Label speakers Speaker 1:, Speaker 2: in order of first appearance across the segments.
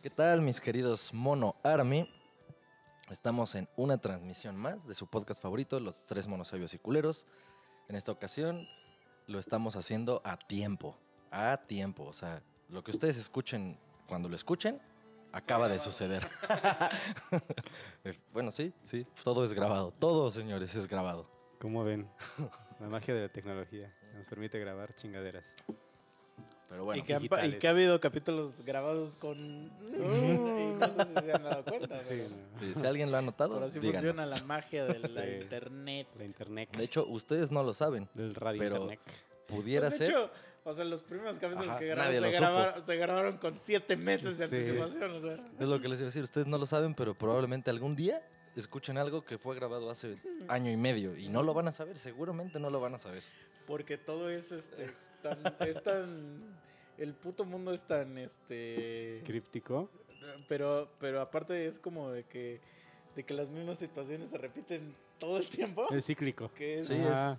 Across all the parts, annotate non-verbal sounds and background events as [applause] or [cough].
Speaker 1: ¿Qué tal, mis queridos Mono Army? Estamos en una transmisión más de su podcast favorito, Los Tres Monos Sabios y Culeros. En esta ocasión lo estamos haciendo a tiempo. A tiempo. O sea, lo que ustedes escuchen cuando lo escuchen, acaba de suceder. [laughs] Eh, bueno, sí, sí, todo es grabado. Todo, señores, es grabado.
Speaker 2: ¿Cómo ven? La magia de la tecnología nos permite grabar chingaderas.
Speaker 1: Pero bueno,
Speaker 3: y, que han, pa- y
Speaker 2: digitales.
Speaker 3: que ha habido capítulos grabados con... [laughs] y no sé si se han dado cuenta.
Speaker 2: Sí,
Speaker 3: pero,
Speaker 2: no.
Speaker 1: si alguien lo ha notado,
Speaker 3: pero así
Speaker 1: díganos.
Speaker 3: funciona la magia de la
Speaker 2: Sí.
Speaker 3: internet.
Speaker 2: La internet.
Speaker 1: De hecho, ustedes no lo saben.
Speaker 2: del radio
Speaker 1: pero-
Speaker 2: internet.
Speaker 1: Pudiera
Speaker 3: Pues, de
Speaker 1: ser.
Speaker 3: hecho, o sea, los primeros capítulos
Speaker 1: Ajá,
Speaker 3: que
Speaker 1: lo
Speaker 3: se, grabaron se grabaron con siete meses de
Speaker 2: Sí.
Speaker 3: anticipación. O sea.
Speaker 1: Es lo que les iba a decir. Ustedes no lo saben, pero probablemente algún día escuchen algo que fue grabado hace año y medio y no lo van a saber. Seguramente no lo van a saber.
Speaker 3: Porque todo es este tan, es tan el puto mundo es tan este
Speaker 2: Críptico.
Speaker 3: pero pero aparte es como de que de que las mismas situaciones se repiten todo el tiempo.
Speaker 2: Es cíclico.
Speaker 3: Que es,
Speaker 1: Sí,
Speaker 2: es-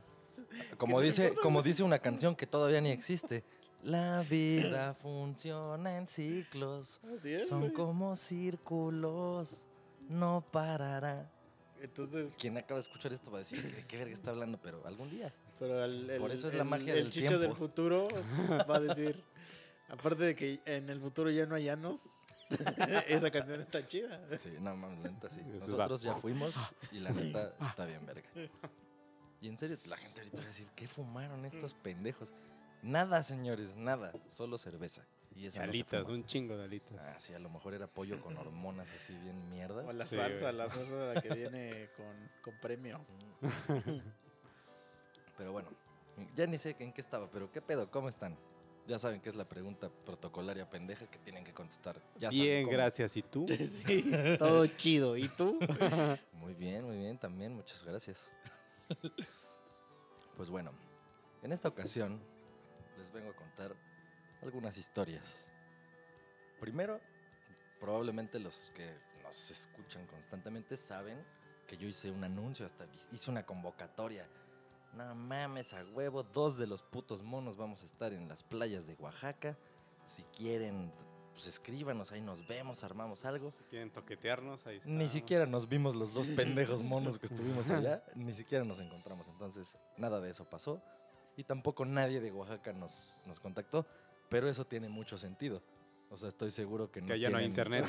Speaker 1: Como dice, como dice una canción que todavía ni existe. La vida funciona en ciclos.
Speaker 3: así es.
Speaker 1: Son
Speaker 3: güey.
Speaker 1: como círculos. No parará.
Speaker 3: Entonces,
Speaker 1: Quien acaba de escuchar esto va a decir, ¿de qué verga está hablando? Pero algún día.
Speaker 3: pero el, el-
Speaker 1: Por eso es la magia
Speaker 3: el
Speaker 1: del
Speaker 3: chicho
Speaker 1: tiempo.
Speaker 3: del futuro va a decir aparte de que en el futuro ya no hay llanos. [laughs] esa canción está chida.
Speaker 1: Sí, no mames, la neta sí. Nosotros ya fuimos y la neta está bien verga. Y en serio, la gente ahorita va a decir, ¿qué fumaron estos pendejos? Nada, señores, nada. Solo cerveza. Y esa no se
Speaker 2: alitas,
Speaker 1: fuma.
Speaker 2: un chingo de alitas.
Speaker 1: Ah, sí, a lo mejor era pollo con hormonas así bien mierdas.
Speaker 3: O la
Speaker 2: Sí,
Speaker 3: salsa,
Speaker 2: güey.
Speaker 3: la salsa la que viene con, con premio.
Speaker 1: Mm. [laughs] Pero bueno, ya ni sé en qué estaba, pero ¿qué pedo? ¿Cómo están? Ya saben que es la pregunta protocolaria pendeja que tienen que contestar. Ya
Speaker 2: Bien, gracias. ¿Y tú? [laughs]
Speaker 3: Sí, [laughs] todo chido. ¿Y tú? [laughs]
Speaker 1: Muy bien, muy bien, también, muchas gracias. pues bueno, en esta ocasión les vengo a contar algunas historias. Primero, probablemente los que nos escuchan constantemente saben que yo hice un anuncio, hasta hice una convocatoria. No mames, a huevo, dos de los putos monos vamos a estar en las playas de Oaxaca. Si quieren, pues escríbanos, ahí nos vemos, armamos algo.
Speaker 2: Si quieren toquetearnos, ahí está.
Speaker 1: Ni siquiera nos vimos los dos [laughs] pendejos monos que estuvimos [laughs] allá, ni siquiera nos encontramos. Entonces, nada de eso pasó. Y tampoco nadie de Oaxaca nos, nos contactó, pero eso tiene mucho sentido. O sea, estoy seguro que no.
Speaker 2: Que allá no hay internet.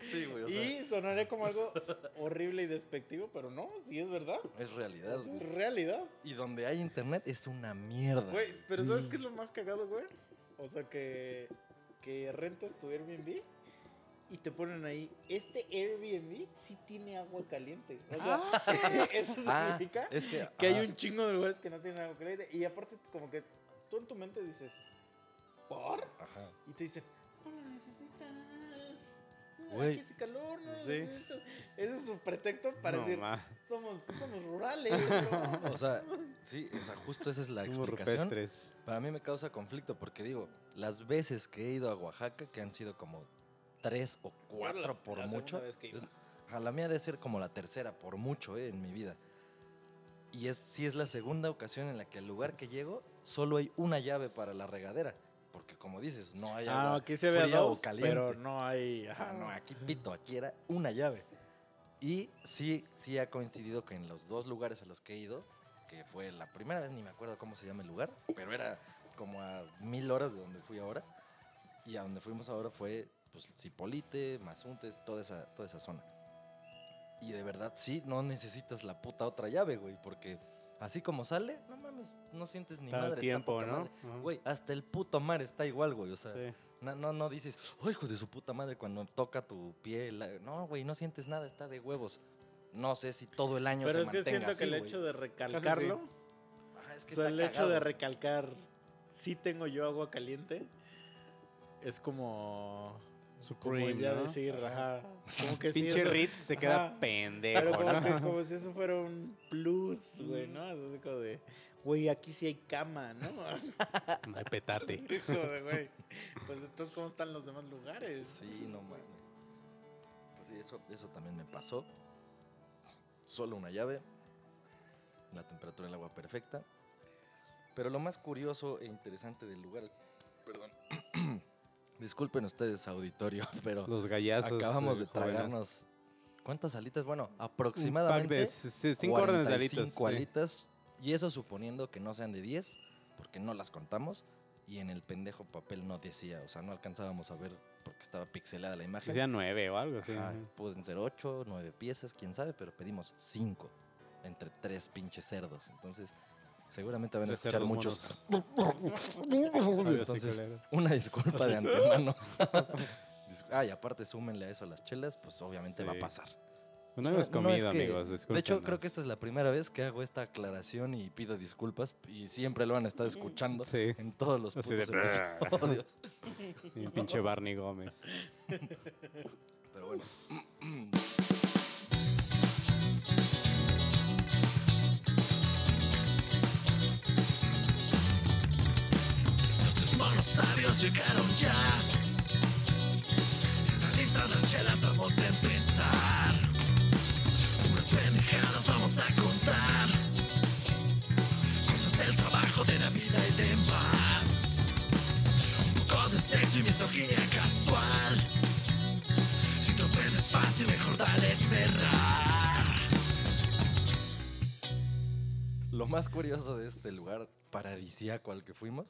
Speaker 3: Sí,
Speaker 1: güey, o
Speaker 3: sí.
Speaker 1: sea,
Speaker 3: Y sonaría como algo horrible y despectivo, pero no, sí es verdad.
Speaker 1: es realidad.
Speaker 3: Es
Speaker 1: güey.
Speaker 3: realidad.
Speaker 1: Y donde hay internet es una mierda.
Speaker 3: Güey, pero ¿sabes
Speaker 1: Mm.
Speaker 3: qué es lo más cagado, güey? O sea, que, que rentas tu Airbnb y te ponen ahí, este Airbnb sí tiene agua caliente. O sea, eso
Speaker 1: Ah,
Speaker 3: significa
Speaker 1: es que,
Speaker 3: que hay un chingo de lugares que no tienen agua caliente. Y aparte, como que tú en tu mente dices, ¿por?
Speaker 1: Ajá.
Speaker 3: Y te dicen, no lo necesitas. No,
Speaker 1: Güey.
Speaker 3: aquí hace calor, no lo
Speaker 2: Sí.
Speaker 3: necesitas. Ese es su pretexto para
Speaker 2: No,
Speaker 3: decir,
Speaker 2: ma.
Speaker 3: somos, somos rurales. [laughs] ¿no?
Speaker 1: O sea, sí, o sea, justo esa es la
Speaker 2: Somos
Speaker 1: explicación.
Speaker 2: rupestres.
Speaker 1: Para mí me causa conflicto porque digo, las veces que he ido a Oaxaca, que han sido como tres o cuatro
Speaker 3: La-
Speaker 1: por
Speaker 3: la
Speaker 1: mucho.
Speaker 3: vez que iba.
Speaker 1: Ajá, la mía debe ser como la tercera por mucho eh, en mi vida. Y es, sí es la segunda ocasión en la que al lugar que llego solo hay una llave para la regadera. Porque como dices, no hay
Speaker 3: Ah,
Speaker 1: agua
Speaker 3: aquí se ve
Speaker 1: fría
Speaker 3: dos,
Speaker 1: o caliente.
Speaker 3: pero no hay...
Speaker 1: Ajá, no, aquí pito, aquí era una llave. Y sí, sí ha coincidido que en los dos lugares a los que he ido, que fue la primera vez, ni me acuerdo cómo se llama el lugar, pero era como a mil horas de donde fui ahora. Y a donde fuimos ahora fue, pues, Cipolite, Mazuntes, toda esa, toda esa zona. Y de verdad, sí, no necesitas la puta otra llave, güey, porque así como sale, no mames, no sientes ni
Speaker 2: Está
Speaker 1: madre. está
Speaker 2: tiempo,
Speaker 1: poca
Speaker 2: ¿no?
Speaker 1: Güey, hasta el puto mar está igual, güey, o sea...
Speaker 2: Sí.
Speaker 1: No, no, no dices, ¡ay, hijo de su puta madre! Cuando toca tu piel. la-". No, güey, no sientes nada, está de huevos. No sé si todo el año
Speaker 3: Pero
Speaker 1: se
Speaker 3: es que
Speaker 1: mantenga
Speaker 3: siento
Speaker 1: así,
Speaker 3: que el
Speaker 1: güey.
Speaker 3: hecho de recalcarlo,
Speaker 1: Ajá, es que
Speaker 3: o sea,
Speaker 1: está
Speaker 3: el hecho de recalcar, sí tengo yo agua caliente, es como...
Speaker 2: Supreme,
Speaker 3: como ya
Speaker 2: ¿no?
Speaker 3: decir,
Speaker 1: Ajá.
Speaker 3: ajá. Como que sí,
Speaker 2: Pinche
Speaker 3: eso-
Speaker 2: Ritz se queda
Speaker 3: Ajá.
Speaker 2: pendejo,
Speaker 3: Pero como,
Speaker 2: ¿no?
Speaker 3: que- como si eso fuera un plus, güey, ¿no? Es así como de, güey, aquí sí hay cama, ¿no? [laughs]
Speaker 2: Ay, petate. [laughs]
Speaker 3: Es como de, güey, pues entonces, ¿cómo están los demás lugares?
Speaker 1: Sí, no mames. Pues sí, eso, eso también me pasó. Solo una llave. La temperatura del agua perfecta. Pero lo más curioso e interesante del lugar. Perdón. Disculpen ustedes, auditorio, [laughs] pero
Speaker 2: Los gallazos.
Speaker 1: acabamos
Speaker 2: eh,
Speaker 1: de
Speaker 2: jóvenes.
Speaker 1: tragarnos. ¿Cuántas alitas? Bueno,
Speaker 2: Un pack de
Speaker 1: aproximadamente
Speaker 2: cinco órdenes de alitas.
Speaker 1: 45
Speaker 2: sí.
Speaker 1: alitas. Y eso suponiendo que no sean de 10, porque no las contamos. Y en el pendejo papel no decía, o sea, no alcanzábamos a ver porque estaba pixelada la imagen.
Speaker 2: sean nueve o algo así.
Speaker 1: Ajá, pueden ser 8, 9 piezas, quién sabe, pero pedimos 5 entre tres pinches cerdos. Entonces, seguramente van a escuchar muchos. [laughs] Entonces, una disculpa de [laughs] antemano. [laughs] Ah, y aparte súmenle a eso a las chelas, pues obviamente va a pasar.
Speaker 2: No hemos
Speaker 1: es
Speaker 2: comido,
Speaker 1: que-
Speaker 2: amigos.
Speaker 1: De hecho, creo que esta es la primera vez que hago esta aclaración y pido disculpas y siempre lo han estado escuchando
Speaker 2: Sí.
Speaker 1: en todos los putos episodios.
Speaker 2: Y pinche Barney Gómez.
Speaker 1: Pero bueno. [clears throat]
Speaker 4: llegaron ya. Están listas las chelas, vamos a empezar. Unas pendejadas vamos a contar. Cosas del trabajo, de la vida y demás. Un poco de sexo y misoginia casual. Si te ofendes fácil, mejor dale cerrar.
Speaker 1: Lo más curioso de este lugar paradisíaco al que fuimos,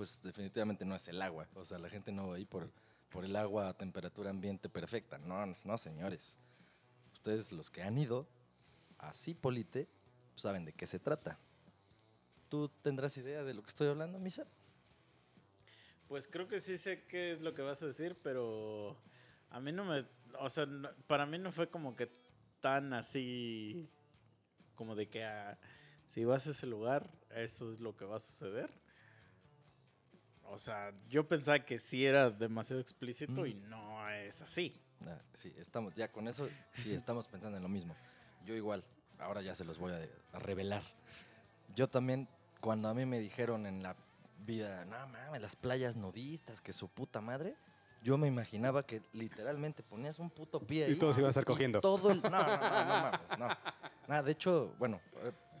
Speaker 1: pues definitivamente no es el agua. O sea, la gente no va ahí por, por el agua a temperatura ambiente perfecta. No, no, señores. Ustedes los que han ido a Cipolite saben de qué se trata. ¿Tú tendrás idea de lo que estoy hablando, Misa?
Speaker 3: Pues creo que sí sé qué es lo que vas a decir, pero a mí no me, o sea, no- para mí no fue como que tan así, como de que ah, si vas a ese lugar, eso es lo que va a suceder. O sea, yo pensaba que sí era demasiado explícito y
Speaker 1: Mm.
Speaker 3: no es así.
Speaker 1: Ah, sí, estamos ya con eso, sí, [laughs] estamos pensando en lo mismo. Yo igual, ahora ya se los voy a, a revelar. Yo también, cuando a mí me dijeron en la vida, no mames, las playas nudistas, que su puta madre, yo me imaginaba que literalmente ponías un puto pie ahí.
Speaker 2: Y todos iban a estar
Speaker 1: y
Speaker 2: cogiendo.
Speaker 1: Todo el, no, no, no, no [laughs] mames, no. Nada, de hecho, bueno,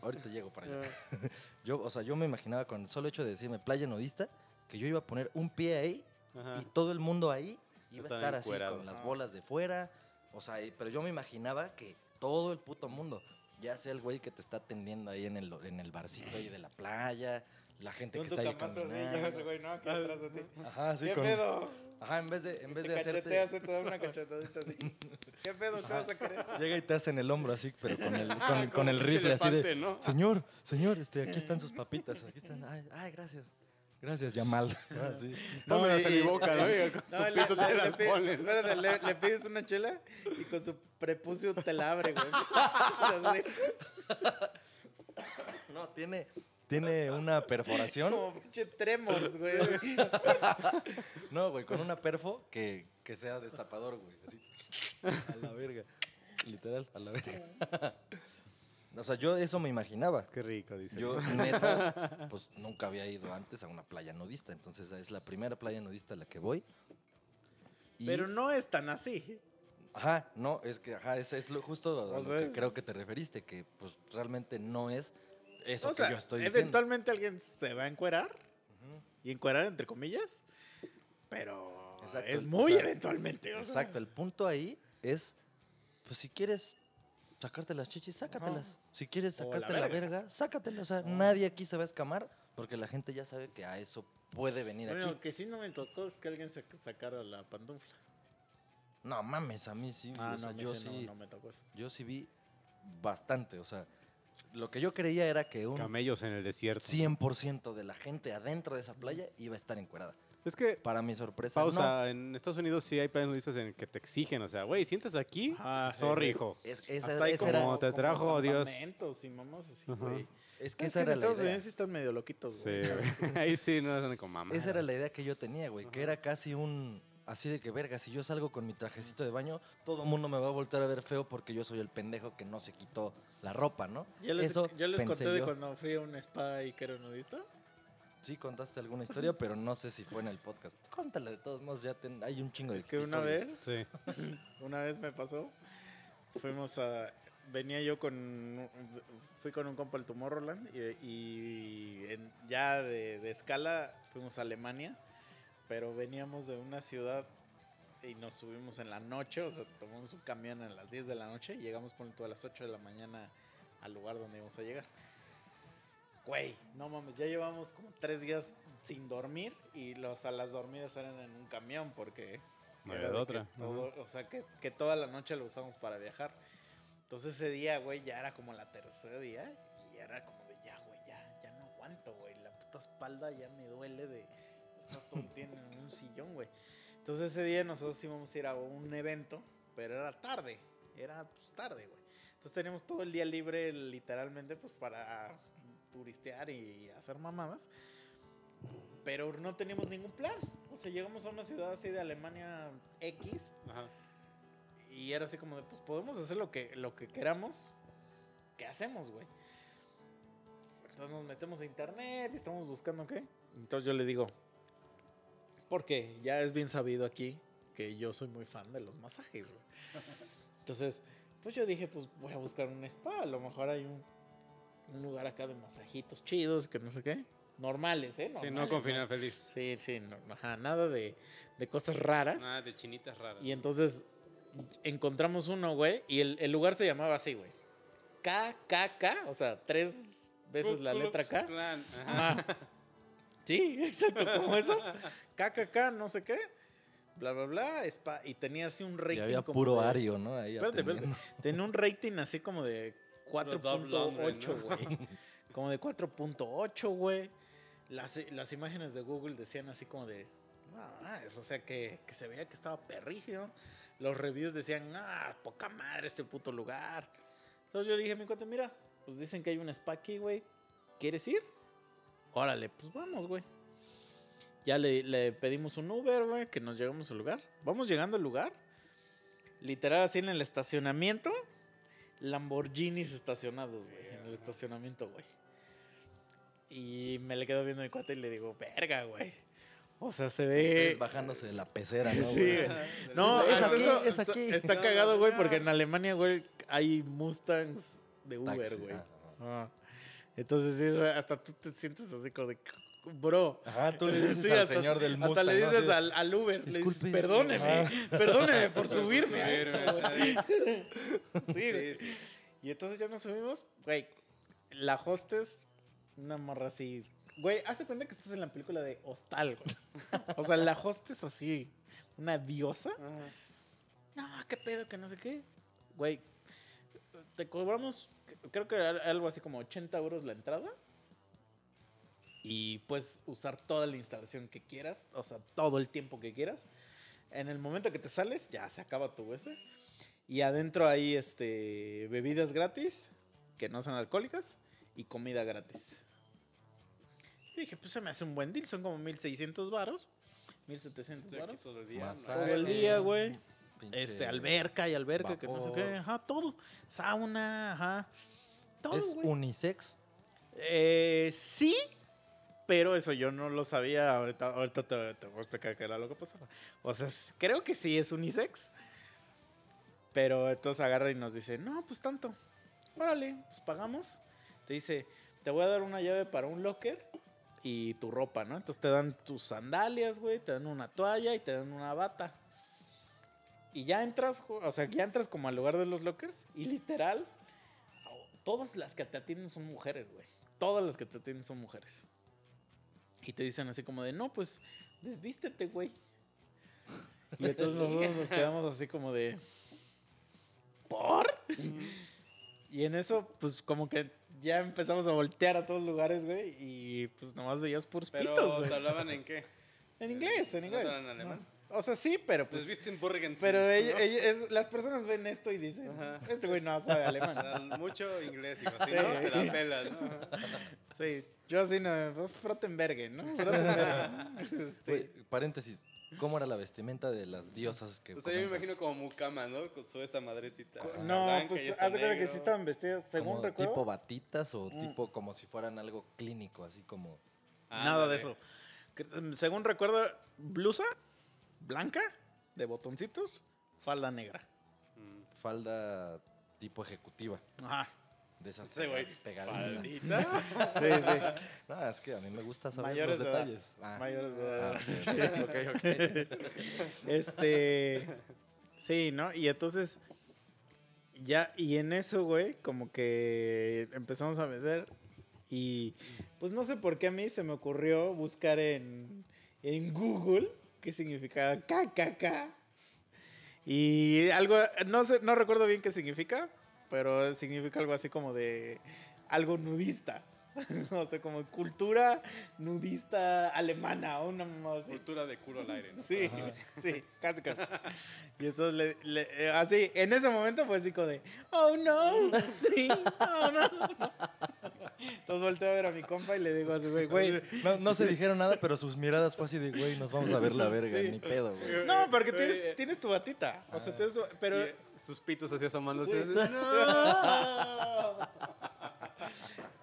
Speaker 1: ahorita llego para allá. [laughs] Yo, o sea, yo me imaginaba con el solo hecho de decirme playa nudista, que yo iba a poner un pie ahí
Speaker 2: Ajá.
Speaker 1: y todo el mundo ahí iba a
Speaker 2: Estar
Speaker 1: así con las bolas de fuera. O sea, y- pero yo me imaginaba que todo el puto mundo, ya sea el güey que te está atendiendo ahí en el, en el barcito ahí de la playa, la gente que
Speaker 3: Con
Speaker 1: está ahí
Speaker 3: así,
Speaker 1: caminando.
Speaker 3: llega ese güey, ¿no? Aquí atrás de ti.
Speaker 1: Ajá, sí,
Speaker 3: ¿Qué
Speaker 1: con-
Speaker 3: pedo?
Speaker 1: Ajá, en vez de, en vez
Speaker 3: te
Speaker 1: de
Speaker 3: cacheteas,
Speaker 1: hacerte...
Speaker 3: te da una cachetadita así. [laughs] ¿Qué pedo? ¿Qué vas a querer?
Speaker 1: Llega y te hace en el hombro así, pero con el, con,
Speaker 2: Ah,
Speaker 1: el-
Speaker 2: como
Speaker 1: con el rifle así de... Señor, señor, este, aquí están sus papitas, aquí están. Ay, ay, gracias. Gracias, Yamal. Así.
Speaker 2: Tómelas en
Speaker 3: y-
Speaker 2: mi boca, ¿no? [laughs] Y con
Speaker 3: No,
Speaker 2: su
Speaker 3: le,
Speaker 2: pito te
Speaker 3: le- pi-
Speaker 2: ponen.
Speaker 3: espérate, le- le pides una chela y con su prepucio te la abre, güey. [laughs]
Speaker 1: No, tiene, tiene una perforación.
Speaker 3: Como pinche tremors, güey. [laughs]
Speaker 1: No, güey, con una perfo que, que sea destapador, güey. Así. A la verga. Literal, a la verga. O sea, yo eso me imaginaba.
Speaker 2: Qué rico, dice.
Speaker 1: Yo, [laughs] neta, pues nunca había ido antes a una playa nudista. Entonces, es la primera playa nudista a la que voy. Y-
Speaker 3: Pero no es tan así.
Speaker 1: Ajá, no, es que, ajá, ese es lo justo a
Speaker 3: O
Speaker 1: lo
Speaker 3: sea,
Speaker 1: que
Speaker 3: es-
Speaker 1: creo que te referiste, que pues realmente no es eso
Speaker 3: o
Speaker 1: que
Speaker 3: sea,
Speaker 1: yo estoy diciendo.
Speaker 3: eventualmente alguien se va a encuerar. Y encuerar entre comillas. Pero
Speaker 1: Exacto,
Speaker 3: es muy
Speaker 1: o sea,
Speaker 3: eventualmente. o sea.
Speaker 1: Exacto, el punto ahí es, pues si quieres sacarte las chichis, sácatelas. Si quieres
Speaker 3: la
Speaker 1: sacarte la,
Speaker 3: verga.
Speaker 1: verga, sácatela. O sea,
Speaker 3: Ajá.
Speaker 1: nadie aquí se va a escamar porque la gente ya sabe que a eso puede venir
Speaker 3: Bueno,
Speaker 1: aquí.
Speaker 3: que sí no me tocó es que alguien se sacara la pantufla.
Speaker 1: No mames, a mí sí.
Speaker 3: Ah,
Speaker 1: o sea,
Speaker 3: no,
Speaker 1: yo
Speaker 3: sí no,
Speaker 1: sí,
Speaker 3: no me tocó eso.
Speaker 1: yo sí vi bastante. O sea, lo que yo creía era que un
Speaker 2: Camellos en el desierto.
Speaker 1: 100% de la gente adentro de esa playa iba a estar encuerada.
Speaker 2: Es que,
Speaker 1: Para mi sorpresa,
Speaker 2: pausa, en Estados Unidos sí hay playas nudistas en que te exigen, o sea, güey, sientas aquí,
Speaker 3: Ah,
Speaker 2: sorry,
Speaker 3: sí.
Speaker 2: hijo.
Speaker 1: Es, esa,
Speaker 3: Hasta hay
Speaker 1: esa
Speaker 3: como,
Speaker 1: era,
Speaker 2: Como te
Speaker 3: como
Speaker 2: trajo Dios.
Speaker 3: y mamás así, güey.
Speaker 1: es que
Speaker 3: Es
Speaker 1: esa
Speaker 3: que en
Speaker 1: era la
Speaker 3: Estados
Speaker 1: idea.
Speaker 3: Unidos sí están medio loquitos,
Speaker 2: Sí,
Speaker 3: güey.
Speaker 2: güey. [laughs] ahí sí no andan con mamá.
Speaker 1: Esa era la idea que yo tenía, güey, que era casi un... Así de que, verga, si yo salgo con mi trajecito de baño, todo el mundo me va a voltar a ver feo porque yo soy el pendejo que no se quitó la ropa, ¿no?
Speaker 3: Ya les,
Speaker 1: Eso
Speaker 3: ya les
Speaker 1: pensé
Speaker 3: conté de cuando fui a un spa y que era nudista.
Speaker 1: Sí contaste alguna historia, pero no sé si fue en el podcast. Cuéntala de todos modos, ya ten- hay un chingo de
Speaker 3: Es que una vez,
Speaker 2: Sí. [laughs]
Speaker 3: una vez me pasó, fuimos a, venía yo con, fui con un compa al Tomorrowland y, y en- ya de, de escala fuimos a Alemania pero veníamos de una ciudad y nos subimos en la noche, o sea, tomamos un camión a las 10 de la noche y llegamos por a las 8 de la mañana al lugar donde íbamos a llegar. Güey, no mames, ya llevamos como tres días sin dormir y los, a las dormidas eran en un camión porque...
Speaker 2: No había de otra.
Speaker 3: todo- o sea, que, que toda la noche lo usamos para viajar. Entonces ese día, güey, ya era como la tercera día y era como de ya, güey, ya, ya no aguanto, güey. La puta espalda ya me duele de estar todo el día en un sillón, güey. Entonces ese día nosotros íbamos a ir a un evento, pero era tarde, era pues tarde, güey. Entonces teníamos todo el día libre literalmente pues para turistear y hacer mamadas. Pero no teníamos ningún plan. O sea, llegamos a una ciudad así de Alemania X
Speaker 2: Ajá.
Speaker 3: y era así como de, pues podemos hacer lo que, lo que queramos. ¿Qué hacemos, güey? Entonces nos metemos a internet y estamos buscando qué. Entonces yo le digo, porque ya es bien sabido aquí que yo soy muy fan de los masajes, güey. [laughs] Entonces, pues yo dije, pues voy a buscar un spa. A lo mejor hay un, un lugar acá de masajitos chidos, que no sé qué. Normales, ¿eh?
Speaker 2: Sí, no con final feliz.
Speaker 3: Sí, sí, no, ajá, nada de, de cosas raras.
Speaker 2: Nada de chinitas raras.
Speaker 3: Y entonces encontramos uno, güey, y el, el lugar se llamaba así, güey. KKK, o sea, tres veces la letra K.
Speaker 2: Ajá. [laughs]
Speaker 3: Sí, exacto, como eso. KKK, no sé qué. Bla, bla, bla. spa- y tenía así un rating.
Speaker 1: Y había
Speaker 3: como
Speaker 1: puro
Speaker 3: de-
Speaker 1: ario, ¿no? Ahí
Speaker 3: Espérate, espérate. Tenía un rating así como de
Speaker 2: Puro double London,
Speaker 3: 4.8,
Speaker 2: ¿no?
Speaker 3: güey. [laughs] Como de 4.8, güey. Las, las imágenes de Google decían así como de. "Ah, es- o sea, que, que se veía que estaba perrígio. Los reviews decían, ah, poca madre este puto lugar. Entonces yo dije a mi cuate, mira, pues dicen que hay un spa aquí, güey. ¿Quieres ir? Órale, pues vamos, güey. Ya le, le pedimos un Uber, güey, que nos llegamos al lugar. Vamos llegando al lugar. Literal, así en el estacionamiento. Lamborghinis estacionados, güey. En el estacionamiento, güey. Y me le quedo viendo a mi cuate y le digo, verga, güey. O sea, se ve.
Speaker 1: Ustedes bajándose de la pecera, ¿no?
Speaker 3: Sí,
Speaker 1: güey?
Speaker 3: No,
Speaker 1: Es aquí,
Speaker 3: eso,
Speaker 1: es aquí.
Speaker 3: Está
Speaker 2: No,
Speaker 3: cagado, güey, porque en Alemania, güey, hay Mustangs de Uber,
Speaker 1: Taxi,
Speaker 3: güey.
Speaker 1: ajá.
Speaker 3: Ajá. Entonces, sí, hasta tú te sientes así como de, bro.
Speaker 1: Ajá, tú le [laughs] dices
Speaker 3: Sí,
Speaker 1: al
Speaker 3: hasta-
Speaker 1: señor del Mustang,
Speaker 3: Hasta le dices al, al Uber, le dices,
Speaker 1: "Disculpe".
Speaker 3: perdóneme,
Speaker 1: Ajá. [laughs]
Speaker 3: perdóneme por subirme. a [laughs]
Speaker 2: subirme,
Speaker 3: esto, güey". Sí,
Speaker 2: Sí.
Speaker 3: Y entonces ya nos subimos, güey, la hostess, una morra así, güey, hace cuenta que estás en la película de Hostal, güey. O sea, la hostess así, una diosa.
Speaker 2: Ajá.
Speaker 3: No, qué pedo, que no sé qué. Güey, te cobramos, creo que era algo así como 80 euros la entrada. Y puedes usar toda la instalación que quieras, o sea, todo el tiempo que quieras. En el momento que te sales, ya se acaba tu ese. Y adentro hay este, bebidas gratis, que no son alcohólicas, y comida gratis. Y dije, pues se me hace un buen deal, son como 1600 varos, 1700
Speaker 2: Estoy aquí
Speaker 3: varos.
Speaker 2: todo el día.
Speaker 1: Masaje.
Speaker 3: Todo el día, güey. Este, alberca y alberca, que no sé qué,
Speaker 1: vapor.
Speaker 3: ajá, todo. Sauna, ajá. Todo,
Speaker 1: ¿Es
Speaker 3: güey.
Speaker 1: unisex?
Speaker 3: Eh, sí, pero eso yo no lo sabía. Ahorita, ahorita te, te voy a explicar qué era lo que pasaba. O sea, creo que sí es unisex. Pero entonces agarra y nos dice, no, pues tanto. Órale, pues pagamos. Te dice, te voy a dar una llave para un locker y tu ropa, ¿no? Entonces te dan tus sandalias, güey, te dan una toalla y te dan una bata. Y ya entras, o sea, ya entras como al lugar de los lockers y literal, todas las que te atienden son mujeres, güey. Todas las que te atienden son mujeres. Y te dicen así como de, no, pues, desvístete, güey. Y [laughs] entonces nosotros nos quedamos así como de, ¿por? Y en eso, pues, como que ya empezamos a voltear a todos lugares, güey. Y pues nomás veías puros
Speaker 2: Pero,
Speaker 3: pitos, güey.
Speaker 2: ¿te hablaban en qué?
Speaker 3: En inglés, en
Speaker 2: ¿No
Speaker 3: inglés.
Speaker 2: te hablan en alemán?
Speaker 3: No. O sea, sí, pero
Speaker 2: Pues
Speaker 3: pues...
Speaker 2: viste en Burgen.
Speaker 3: pero
Speaker 2: ¿no?
Speaker 3: ella- ella- es- las personas ven esto y dicen,
Speaker 2: Ajá.
Speaker 3: este güey no sabe alemán. [laughs]
Speaker 2: Mucho inglés, hijo. Si
Speaker 3: Sí.
Speaker 2: no, te la pelas, ¿no? Ajá.
Speaker 3: Sí, yo así no, pues, Frottenbergen, ¿no? Frottenbergen. [laughs] Este,
Speaker 1: Güey, paréntesis. ¿Cómo era la vestimenta de las diosas que
Speaker 2: O sea, yo me imagino como mucama, ¿no? Con su esta madrecita. blanca
Speaker 3: no, pues haz de cuenta que sí estaban vestidas, según
Speaker 1: ¿Como
Speaker 3: recuerdo.
Speaker 1: ¿Tipo batitas o
Speaker 3: Mm.
Speaker 1: tipo como si fueran algo clínico, así como...
Speaker 3: Nada de eso. Mm, Según recuerdo, blusa blanca, de botoncitos, falda negra.
Speaker 2: Mm.
Speaker 1: falda tipo ejecutiva?
Speaker 3: Ajá.
Speaker 1: De esas pega- pegaditas. [laughs]
Speaker 3: Sí, sí.
Speaker 1: No, es que a mí me gusta saber
Speaker 3: Mayores
Speaker 1: los
Speaker 3: de
Speaker 1: detalles. Ah,
Speaker 3: Mayores de
Speaker 1: ah,
Speaker 3: edad.
Speaker 1: ok, [laughs] ok, ok.
Speaker 3: Este. Sí, ¿no? Y entonces. Ya, y en eso, güey, como que empezamos a meter. Y pues no sé por qué a mí se me ocurrió buscar en, en Google qué significaba KKK. Y algo, no sé, no recuerdo bien qué significa, pero significa algo así como de algo nudista. [laughs] o sea, como cultura nudista alemana o una mamá así.
Speaker 5: Cultura de culo al aire. ¿no?
Speaker 3: Sí,
Speaker 1: Ajá. [laughs]
Speaker 3: sí, casi, casi. Y entonces, le, le- eh, así, en ese momento fue así como de, oh no, sí, oh no. Entonces volteo a ver a mi compa y le digo así, güey, güey. [laughs]
Speaker 1: No, no se dijeron nada, pero sus miradas fue así de, güey, nos vamos a ver la verga,
Speaker 3: Sí.
Speaker 1: ni pedo, güey.
Speaker 3: No, porque
Speaker 5: Güey,
Speaker 3: tienes, tienes tu batita. O sea,
Speaker 1: Ah.
Speaker 3: tienes pero.
Speaker 5: Eh, sus pitos así asomándose. Así, [laughs]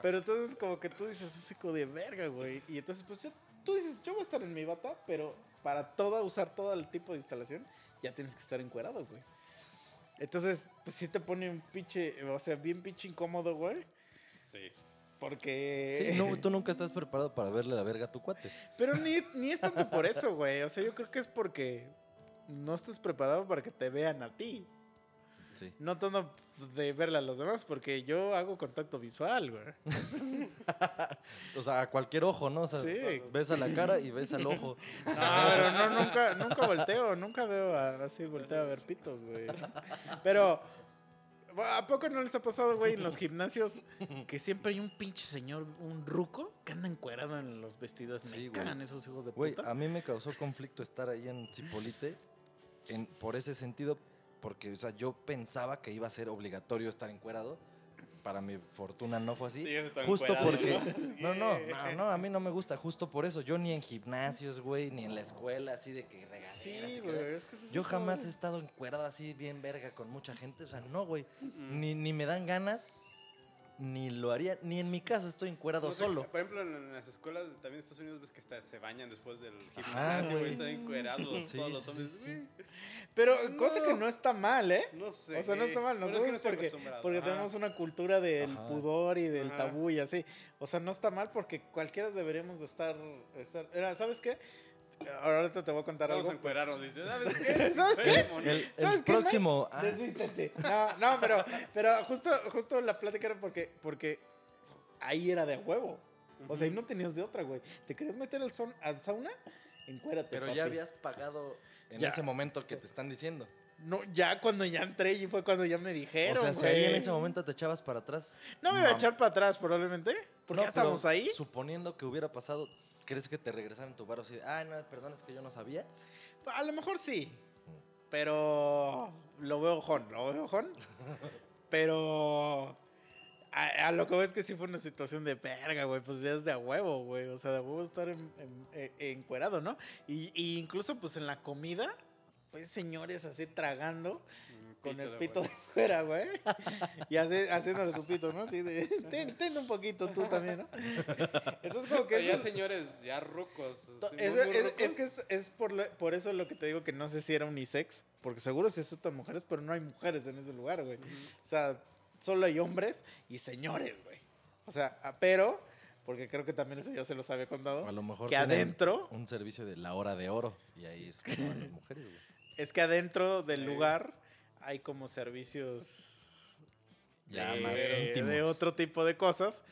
Speaker 3: Pero entonces como que tú dices así como de verga, güey. Y entonces pues yo- tú dices, yo voy a estar en mi bata, pero para toda, usar todo el tipo de instalación, ya tienes que estar encuerado, güey. Entonces, pues sí te pone un pinche, o sea, bien pinche incómodo, güey.
Speaker 5: Sí.
Speaker 3: Porque...
Speaker 1: Sí, no, tú nunca estás preparado para verle la verga a tu cuate.
Speaker 3: Pero ni, ni es tanto por eso, güey. O sea, yo creo que es porque no estás preparado para que te vean a ti.
Speaker 1: Sí.
Speaker 3: No tanto de verle a los demás, porque yo hago contacto visual, güey. [laughs]
Speaker 1: O sea, a cualquier ojo, ¿no? O sea,
Speaker 3: Sí.
Speaker 1: ves a la cara y ves al ojo. [laughs]
Speaker 3: No, pero no, nunca, nunca volteo, nunca veo a- así, volteo a ver pitos, güey. Pero, ¿a poco no les ha pasado, güey, en los gimnasios que siempre hay un pinche señor, un ruco, que anda encuerado en los vestidos?
Speaker 1: Sí,
Speaker 3: Me
Speaker 1: güey.
Speaker 3: cagan esos hijos de
Speaker 1: Güey,
Speaker 3: puta.
Speaker 1: a mí me causó conflicto estar ahí en Cipolite en, por ese sentido, porque, o sea, yo pensaba que iba a ser obligatorio estar encuerado. Para mi fortuna no fue así.
Speaker 5: Sí,
Speaker 1: Justo porque.
Speaker 5: ¿no? [laughs]
Speaker 1: No, no, no, no, a mí no me gusta. Justo por eso. Yo ni en gimnasios, güey, ni en la escuela, así de que regaderas.
Speaker 3: Sí, güey. es que
Speaker 1: Yo jamás he estado encuerado así bien verga con mucha gente. O sea, no, güey.
Speaker 5: Mm.
Speaker 1: Ni, ni me dan ganas, ni lo haría. Ni en mi casa estoy encuerado
Speaker 5: No sé,
Speaker 1: solo.
Speaker 5: Por ejemplo, en, las escuelas de- también en Estados Unidos ves que se bañan después del gimnasio, güey. Están encuerados
Speaker 1: Sí,
Speaker 5: todos los
Speaker 1: sí,
Speaker 5: hombres.
Speaker 1: sí.
Speaker 5: güey,
Speaker 3: Pero cosa que
Speaker 5: No.
Speaker 3: está mal, ¿eh?
Speaker 5: No sé.
Speaker 3: O sea, no está mal.
Speaker 5: Pero es
Speaker 3: Nosotros
Speaker 5: que no
Speaker 3: porque, porque
Speaker 5: Ajá.
Speaker 3: tenemos una cultura del
Speaker 1: Ajá.
Speaker 3: pudor y del
Speaker 5: Ajá.
Speaker 3: tabú y así. O sea, no está mal porque cualquiera deberíamos de estar... estar Mira, ¿Sabes qué? Ahorita te voy a contar
Speaker 5: Vamos a
Speaker 3: algo.
Speaker 5: encuerarnos. Dice, ¿sabes [laughs] qué?
Speaker 3: ¿Sabes qué?
Speaker 1: El, próximo. ah,
Speaker 3: Desvístete. No, no, pero, pero justo, justo la plática era porque, porque ahí era de huevo. O sea, ahí no tenías de otra, güey. ¿Te querías meter al, son, al sauna? Encuérate,
Speaker 1: pero
Speaker 3: papi.
Speaker 1: ya habías pagado en
Speaker 3: Ya.
Speaker 1: ese momento que te están diciendo.
Speaker 3: No, ya cuando ya entré y fue cuando ya me dijeron,
Speaker 1: o sea, si ahí en ese momento te echabas para atrás.
Speaker 3: No me iba a echar para atrás, probablemente. Porque
Speaker 1: No,
Speaker 3: ya estábamos
Speaker 1: pero
Speaker 3: ahí.
Speaker 1: Suponiendo que hubiera pasado, ¿crees que te regresaran tu bar así de, ah, no, perdón, es que yo no sabía?
Speaker 3: A lo mejor sí. Pero lo veo jon, lo veo jon. [laughs] Pero a, a lo que veo es que sí fue una situación de verga, güey. Pues ya es de a huevo, güey. O sea, de a huevo estar en, en- eh, encuerado, ¿no? Y, y incluso pues en la comida, pues señores así tragando con el pito de fuera, güey. Y hace- haciéndole su pito, ¿no? Así de, ten, ten un poquito tú también, ¿no? Entonces como que...
Speaker 5: Pero ya
Speaker 3: eso-
Speaker 5: señores, ya rucos.
Speaker 3: Es,
Speaker 5: muy, muy
Speaker 3: es-
Speaker 5: rucos.
Speaker 3: es que es, es por, lo- por eso lo que te digo que no sé si era unisex, porque seguro se asustan mujeres, pero no hay mujeres en ese lugar, güey. O sea, solo hay hombres y señores, güey. O sea, ah, pero, porque creo que también eso ya se los había contado,
Speaker 1: A lo mejor
Speaker 3: que adentro,
Speaker 1: un servicio de la hora de oro y ahí es como a las mujeres, güey.
Speaker 3: es que adentro del
Speaker 5: Sí.
Speaker 3: lugar hay como servicios
Speaker 1: Ya
Speaker 3: de,
Speaker 1: más
Speaker 3: de otro tipo de cosas.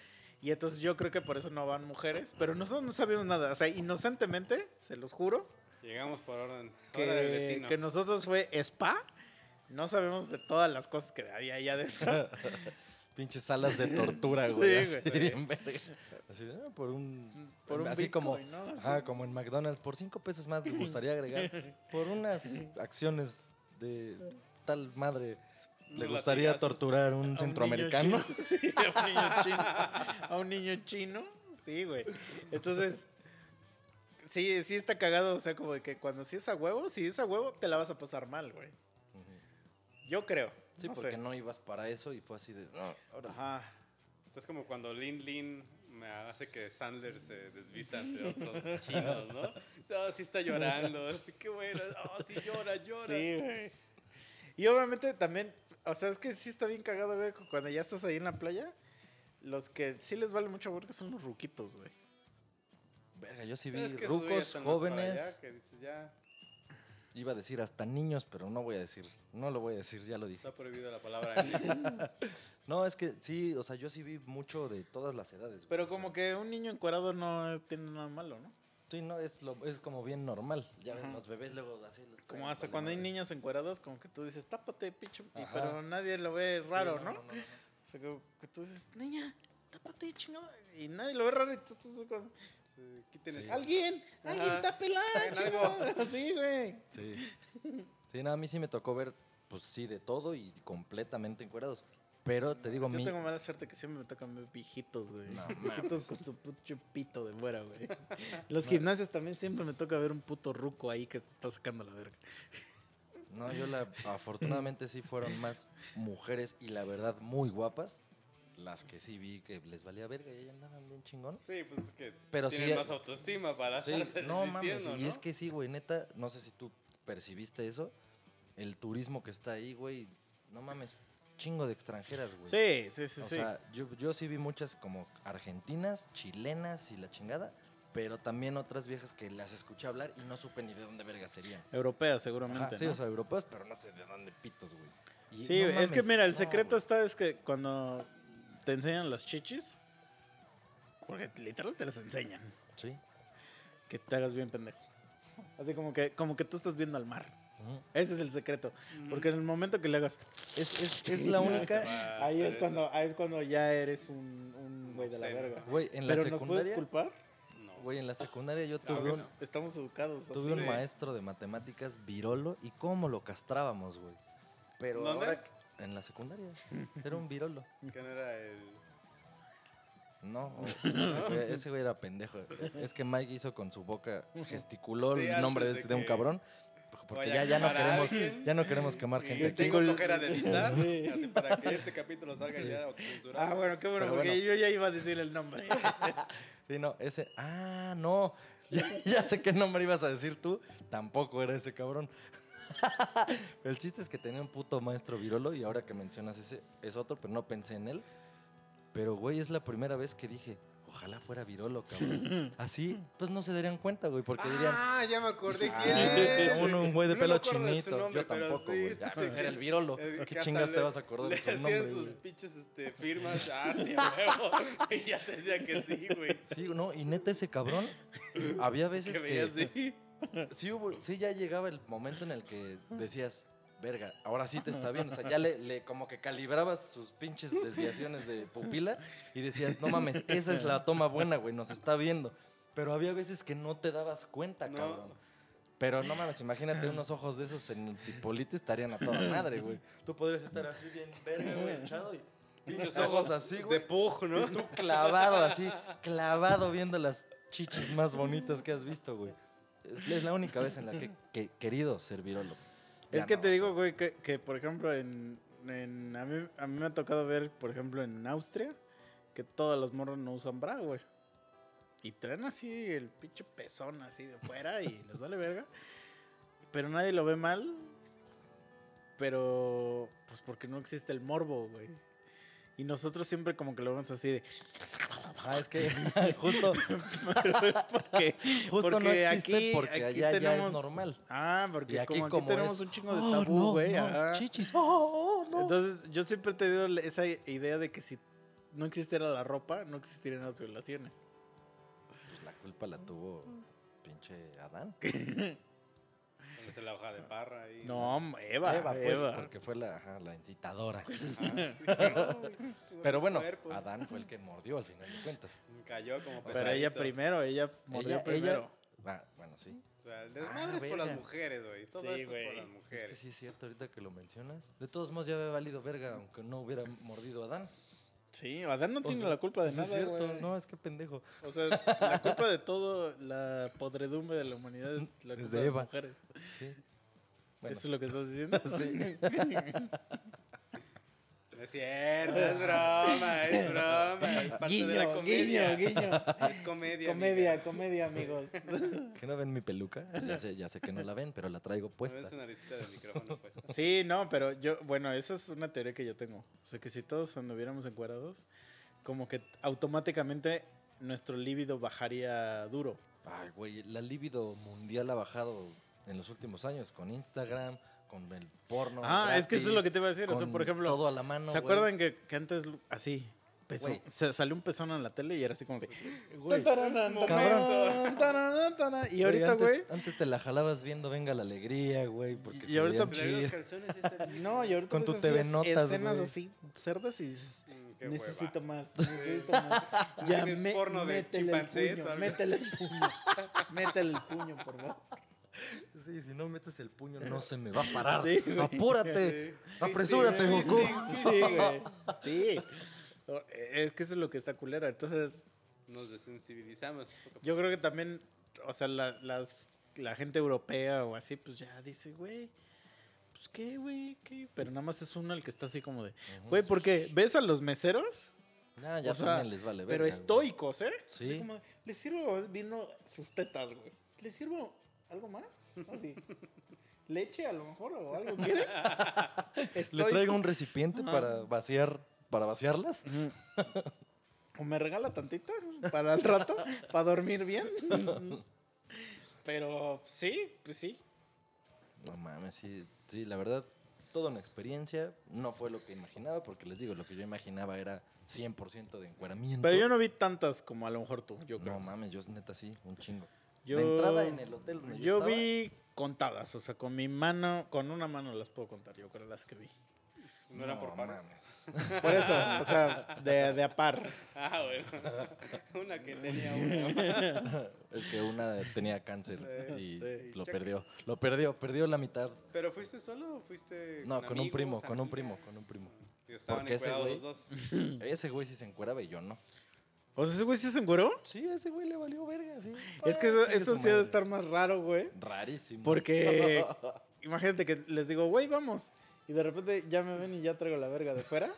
Speaker 3: Y entonces yo creo que por eso no van mujeres, pero nosotros no sabíamos nada. O sea, inocentemente, se los juro,
Speaker 5: Llegamos por orden. Hora del
Speaker 3: que,
Speaker 5: destino.
Speaker 3: que nosotros fue spa. No sabemos de todas las cosas que había ahí adentro. [laughs]
Speaker 1: Pinches salas de tortura, güey.
Speaker 3: Sí,
Speaker 1: así,
Speaker 3: güey.
Speaker 1: bien verga. Así, ah, por un.
Speaker 3: Por un
Speaker 1: así como.
Speaker 3: Bitcoin, ¿no? Así.
Speaker 1: Ajá, como en McDonald's. Por cinco pesos más les gustaría agregar. [laughs] Por unas acciones de tal madre. ¿Le gustaría
Speaker 5: latigazos.
Speaker 1: torturar a
Speaker 3: A
Speaker 1: un
Speaker 3: niño
Speaker 1: centroamericano?
Speaker 3: chino. [laughs] Sí, a un niño chino. A un niño chino. Sí, güey. Entonces, sí, sí está cagado. O sea, como de que cuando sí es a huevo, si es a huevo, te la vas a pasar mal, güey. Yo creo.
Speaker 1: Sí,
Speaker 3: no
Speaker 1: porque
Speaker 3: sé.
Speaker 1: no ibas para eso y fue así de. No, ahora.
Speaker 3: Ajá.
Speaker 5: Es como cuando Lin Lin me hace que Sandler se desvista ante [laughs] otros chinos, ¿no? Oh, sí está llorando. [laughs] Qué bueno. Oh, sí llora, llora.
Speaker 3: Sí, güey. Y obviamente también O sea, es que sí está bien cagado, güey, cu- cuando ya estás ahí en la playa. Los que sí les vale mucho verga son los ruquitos, güey.
Speaker 1: Verga, yo sí vi
Speaker 5: Es que
Speaker 1: rucos, jóvenes.
Speaker 5: allá, que dices, ya
Speaker 1: Iba a decir hasta niños, pero no voy a decir. No lo voy a decir, ya lo dije.
Speaker 5: está prohibida la palabra. [laughs] [laughs]
Speaker 1: No, es que sí, o sea, yo sí vi mucho de todas las edades. güey,
Speaker 3: Pero
Speaker 1: o sea,
Speaker 3: como que un niño encuadrado no tiene nada malo, ¿no?
Speaker 1: Sí, no, es, lo, es como bien normal. Ya ves,
Speaker 3: Ajá.
Speaker 1: los bebés luego así. les
Speaker 3: Como hasta cuando hay niños encuadrados, como que tú dices, tápate, picho. y- pero nadie lo ve
Speaker 1: Sí,
Speaker 3: raro, ¿no?
Speaker 1: no, no, no.
Speaker 3: O sea, como que tú dices, niña, tápate, chingada. Y nadie lo ve raro y tú estás como,
Speaker 5: Sí,
Speaker 3: alguien, alguien
Speaker 5: Ajá.
Speaker 3: tápela, [laughs]
Speaker 5: Hagan algo.
Speaker 3: chingada. [laughs] Sí, güey.
Speaker 1: Sí. Sí, no, a mí sí me tocó ver, pues sí, de todo y completamente encuerados. Pero te digo,
Speaker 3: Yo
Speaker 1: mi...
Speaker 3: tengo mala suerte que siempre me tocan ver viejitos, güey.
Speaker 1: No [laughs]
Speaker 3: viejitos con su puto pito de fuera, güey. [laughs] Los gimnasios también siempre me toca ver un puto ruco ahí que se está sacando la verga.
Speaker 1: No, yo la... Afortunadamente sí fueron más mujeres y la verdad muy guapas. Las que sí vi que les valía verga y ahí andaban bien chingón.
Speaker 5: Sí, pues es que
Speaker 1: Pero sí,
Speaker 5: tienen
Speaker 1: eh,
Speaker 5: más autoestima para
Speaker 1: Sí, no mames, y es que sí, güey, neta, no sé si tú percibiste eso, el turismo que está ahí, güey, no mames, chingo de extranjeras, güey.
Speaker 3: Sí, sí, sí,
Speaker 1: o
Speaker 3: sí.
Speaker 1: sea, yo, yo sí vi muchas como argentinas, chilenas y la chingada, pero también otras viejas que las escuché hablar y no supe ni de dónde verga serían.
Speaker 3: Europea, seguramente.
Speaker 1: Ajá, sí,
Speaker 3: ¿no?
Speaker 1: o sea, europeos, pero no sé de dónde pitos, güey. Y
Speaker 3: Sí,
Speaker 1: no
Speaker 3: es que mira, el
Speaker 1: no,
Speaker 3: secreto
Speaker 1: güey.
Speaker 3: está es que cuando te enseñan las chichis, porque literal te las enseñan,
Speaker 1: Sí.
Speaker 3: que te hagas bien pendejo. Así como que, como que tú estás viendo al mar. Ese es el secreto. Porque en el momento que le hagas,
Speaker 1: Es, es, es la única,
Speaker 3: ahí es cuando, ahí es cuando ya eres un, un güey de la verga.
Speaker 1: güey, en la
Speaker 3: Pero nos puedes
Speaker 1: secundaria,
Speaker 3: culpar.
Speaker 5: No.
Speaker 1: güey, en la secundaria yo tuve un.
Speaker 3: Estamos educados.
Speaker 1: Tuve
Speaker 3: así
Speaker 1: un maestro de matemáticas virolo y cómo lo castrábamos, güey. Pero
Speaker 5: ¿Dónde?
Speaker 1: ahora en la secundaria era un virolo.
Speaker 5: No era el...
Speaker 1: No, [laughs] ese güey, ese güey era pendejo. Es que Mike hizo con su boca, gesticuló
Speaker 5: Sí,
Speaker 1: el nombre de,
Speaker 5: antes de
Speaker 1: de un
Speaker 5: que
Speaker 1: cabrón. Porque ya, ya no queremos, ya no queremos quemar gente
Speaker 5: tengo flojera de [laughs] editar,
Speaker 3: Sí.
Speaker 5: así para que este capítulo salga
Speaker 1: Sí.
Speaker 5: ya.
Speaker 3: Ah, bueno, qué bueno,
Speaker 1: Pero
Speaker 3: porque
Speaker 1: bueno.
Speaker 3: yo ya iba a decir el nombre. [laughs]
Speaker 1: Sí, no, ese. Ah, no. [laughs] Ya, ya sé qué nombre ibas a decir tú. Tampoco era ese cabrón. El chiste es que tenía un puto maestro virolo y ahora que mencionas ese es otro, pero no pensé en él. Pero, güey, es la primera vez que dije, ojalá fuera virolo, [laughs] cabrón. Así, pues no se darían cuenta, güey, porque dirían,
Speaker 5: Ah, ya me acordé
Speaker 1: "Ah,
Speaker 5: quién es.
Speaker 1: uno, un güey de
Speaker 5: No
Speaker 1: pelo chinito.
Speaker 5: nombre,
Speaker 1: Yo tampoco,
Speaker 5: sí,
Speaker 1: güey.
Speaker 5: sí, sí,
Speaker 1: pues era el virolo. ¿Qué chingas te
Speaker 5: le-
Speaker 1: vas a acordar
Speaker 5: le
Speaker 1: de su
Speaker 5: hacían
Speaker 1: nombre,
Speaker 5: sus
Speaker 1: güey?
Speaker 5: pinches este, firmas. Ah, sí, huevo. [laughs] Y ya te decía que sí, güey.
Speaker 1: Sí, no, y neta ese cabrón, había [laughs] veces
Speaker 5: Que veía
Speaker 1: que... sí, hubo- sí ya llegaba el momento en el que decías, verga, ahora sí te está bien. O sea, ya le, le como que calibrabas sus pinches desviaciones de pupila y decías, no mames, esa es la toma buena, güey, nos está viendo. Pero había veces que no te dabas cuenta,
Speaker 5: No.
Speaker 1: cabrón. Pero no mames, imagínate unos ojos de esos en Cipolite estarían a toda madre, güey. Tú podrías estar así bien verga, güey, echado y
Speaker 5: Pinches
Speaker 1: ojos así,
Speaker 5: De
Speaker 1: güey.
Speaker 5: pug, ¿no?
Speaker 1: tú clavado así, clavado viendo las chichis más bonitas que has visto, güey. Es, es la única vez en la que he querido ser Ya
Speaker 3: Es que
Speaker 1: no,
Speaker 3: te digo, güey, que, que, por ejemplo, en, en- a, mí, a mí me ha tocado ver, por ejemplo, en Austria, que todas las morras no usan bra, güey. Y traen así el pinche pezón así de fuera y [laughs] les vale verga. Pero nadie lo ve mal. Pero, pues porque no existe el morbo, güey. Y nosotros siempre como que lo vemos así de...
Speaker 1: Ah, es que [laughs] justo,
Speaker 3: Pero es porque,
Speaker 1: justo no existe
Speaker 3: aquí-
Speaker 1: porque
Speaker 3: aquí
Speaker 1: allá ya
Speaker 3: tenemos-
Speaker 1: es normal.
Speaker 3: Ah,
Speaker 1: Y
Speaker 3: porque
Speaker 1: aquí
Speaker 3: como aquí
Speaker 1: como
Speaker 3: tenemos
Speaker 1: es,
Speaker 3: un chingo de
Speaker 1: "Oh,
Speaker 3: tabú, güey.
Speaker 1: no,
Speaker 3: ajá.
Speaker 1: chichis, [laughs] oh, oh, no".
Speaker 3: Entonces, yo siempre he tenido esa idea de que si no existiera la ropa, no existirían las violaciones.
Speaker 1: Pues la culpa la tuvo pinche Adán. [laughs]
Speaker 5: Es la hoja de parra ahí.
Speaker 3: No, Eva,
Speaker 1: Eva,
Speaker 3: Eva.
Speaker 1: pues, porque fue la, ajá, la incitadora.
Speaker 5: Ajá. [laughs]
Speaker 1: Pero bueno,
Speaker 5: Cuerpo.
Speaker 1: Adán fue el que mordió al final de cuentas.
Speaker 5: Cayó como
Speaker 3: Pero ella
Speaker 5: pesadito.
Speaker 3: primero, ella mordió
Speaker 1: Ella-
Speaker 3: primero.
Speaker 1: Ah, bueno, sí.
Speaker 5: O sea, el
Speaker 1: Ah,
Speaker 5: desmadre es por las mujeres, güey. Todo
Speaker 3: Sí,
Speaker 5: esto es
Speaker 3: güey.
Speaker 5: por las
Speaker 1: Es que
Speaker 5: mujeres.
Speaker 1: sí es cierto ahorita que lo mencionas. De todos modos ya había valido verga aunque no hubiera mordido a Adán.
Speaker 3: Sí, Adán no
Speaker 1: O
Speaker 3: tiene
Speaker 1: sea,
Speaker 3: la culpa de
Speaker 1: Sí es
Speaker 3: nada,
Speaker 1: cierto,
Speaker 3: güey.
Speaker 1: no, es que pendejo.
Speaker 3: O sea, la culpa de todo, la podredumbre de la humanidad es la
Speaker 1: Es
Speaker 3: culpa
Speaker 1: de
Speaker 3: de, mujeres.
Speaker 1: Sí. Bueno,
Speaker 3: ¿Eso es lo que estás diciendo? [laughs]
Speaker 1: sí. [laughs]
Speaker 5: Es cierto, es broma, es [laughs] broma. Es parte de la
Speaker 3: Guiño,
Speaker 5: comedia.
Speaker 3: guiño, guiño.
Speaker 5: Es comedia.
Speaker 3: Comedia, comedia, amigos. [laughs]
Speaker 1: ¿Que no ven mi peluca? Ya sé, ya sé que no la ven, pero la traigo
Speaker 5: No
Speaker 1: puesta.
Speaker 5: es una del micrófono, pues. [laughs]
Speaker 3: Sí, no, pero yo, bueno, esa es una teoría que yo tengo. O sea, que si todos anduviéramos encuadrados, como que automáticamente nuestro líbido bajaría duro.
Speaker 1: Ay, güey, la libido mundial ha bajado en los últimos años con Instagram, con el porno.
Speaker 3: ah, es que eso es lo que
Speaker 1: gratis,
Speaker 3: te iba a decir. O sea, por ejemplo,
Speaker 1: Todo a la mano.
Speaker 3: ¿se
Speaker 1: güey.
Speaker 3: acuerdan que, que antes así? pezón- se salió un pezón en la tele y era así como que.
Speaker 1: Güey.
Speaker 3: Y ahorita,
Speaker 1: antes,
Speaker 3: güey.
Speaker 1: Antes te la jalabas viendo Venga la Alegría, güey, porque
Speaker 3: Y
Speaker 1: se
Speaker 3: ahorita
Speaker 5: y esta- [laughs]
Speaker 3: No, y ahorita
Speaker 1: Con
Speaker 3: ves
Speaker 1: tu
Speaker 3: así
Speaker 1: TV Notas,
Speaker 3: escenas
Speaker 1: güey.
Speaker 3: así cerdas y dices.
Speaker 5: Mm, qué
Speaker 3: necesito
Speaker 5: hueva.
Speaker 3: más, necesito más. [laughs] Ya,
Speaker 5: ¿Tienes
Speaker 3: me-
Speaker 5: porno de
Speaker 3: métele el puño, métele el puño, [laughs] métele el puño, por favor.
Speaker 1: Sí, si no metes el puño no se me va a parar.
Speaker 3: Sí, güey.
Speaker 1: Apúrate.
Speaker 5: Sí.
Speaker 1: Apresúrate,
Speaker 5: Fisting,
Speaker 1: Goku.
Speaker 3: Sí, güey. Sí. O- Es que eso es lo que está culera. Entonces,
Speaker 5: Nos desensibilizamos.
Speaker 3: yo creo que también, o sea, la, las, la gente europea o así, pues ya dice, güey, pues qué, güey, qué. Pero nada más es uno el que está así como de, güey, porque ves a los meseros,
Speaker 1: Nah, ya
Speaker 3: o sea,
Speaker 1: les vale
Speaker 3: pero
Speaker 1: verga, güey.
Speaker 3: estoicos, ¿eh?
Speaker 1: Sí.
Speaker 3: Así como, les sirvo viendo sus tetas, güey. ¿Les sirvo algo más? Así. [laughs] ¿Leche a lo mejor o algo quiere? [laughs]
Speaker 1: Le traigo un recipiente
Speaker 3: Ajá.
Speaker 1: para vaciar, para vaciarlas.
Speaker 3: O me regala tantito para el rato, para dormir bien. Pero sí, pues sí.
Speaker 1: No mames, sí, sí, la verdad, toda una experiencia. No fue lo que imaginaba, porque les digo, lo que yo imaginaba era 100% de encueramiento.
Speaker 3: Pero yo no vi tantas como a lo mejor tú, yo creo.
Speaker 1: No mames, yo neta sí, un chingo.
Speaker 3: Yo,
Speaker 1: de entrada en el hotel donde yo,
Speaker 3: yo
Speaker 1: estaba,
Speaker 3: vi contadas, o sea, con mi mano, con una mano las puedo contar, yo creo las que vi.
Speaker 5: No eran por pares.
Speaker 1: mames.
Speaker 3: Por eso, o sea, de, de a par.
Speaker 5: Ah, bueno. [laughs] Una que tenía uno.
Speaker 1: Es que una tenía cáncer
Speaker 5: Sí,
Speaker 1: y
Speaker 3: sí.
Speaker 1: lo
Speaker 5: Checa.
Speaker 1: perdió. Lo perdió, perdió la mitad.
Speaker 5: ¿Pero fuiste solo o fuiste
Speaker 1: No, con un
Speaker 5: amigos,
Speaker 1: primo, con un primo, con un primo.
Speaker 5: Y estaban
Speaker 1: Porque ese güey-
Speaker 5: los dos. [clears throat]
Speaker 1: Ese güey sí se encueraba y yo no.
Speaker 3: O sea, ese güey sí se encueró.
Speaker 1: Sí, ese güey le valió verga, sí.
Speaker 3: Es que
Speaker 1: Ah,
Speaker 3: eso, eso sí ha de estar más raro, güey.
Speaker 1: Rarísimo.
Speaker 3: Porque [laughs] imagínate que les digo, güey, vamos. Y de repente ya me ven y ya traigo la verga de fuera.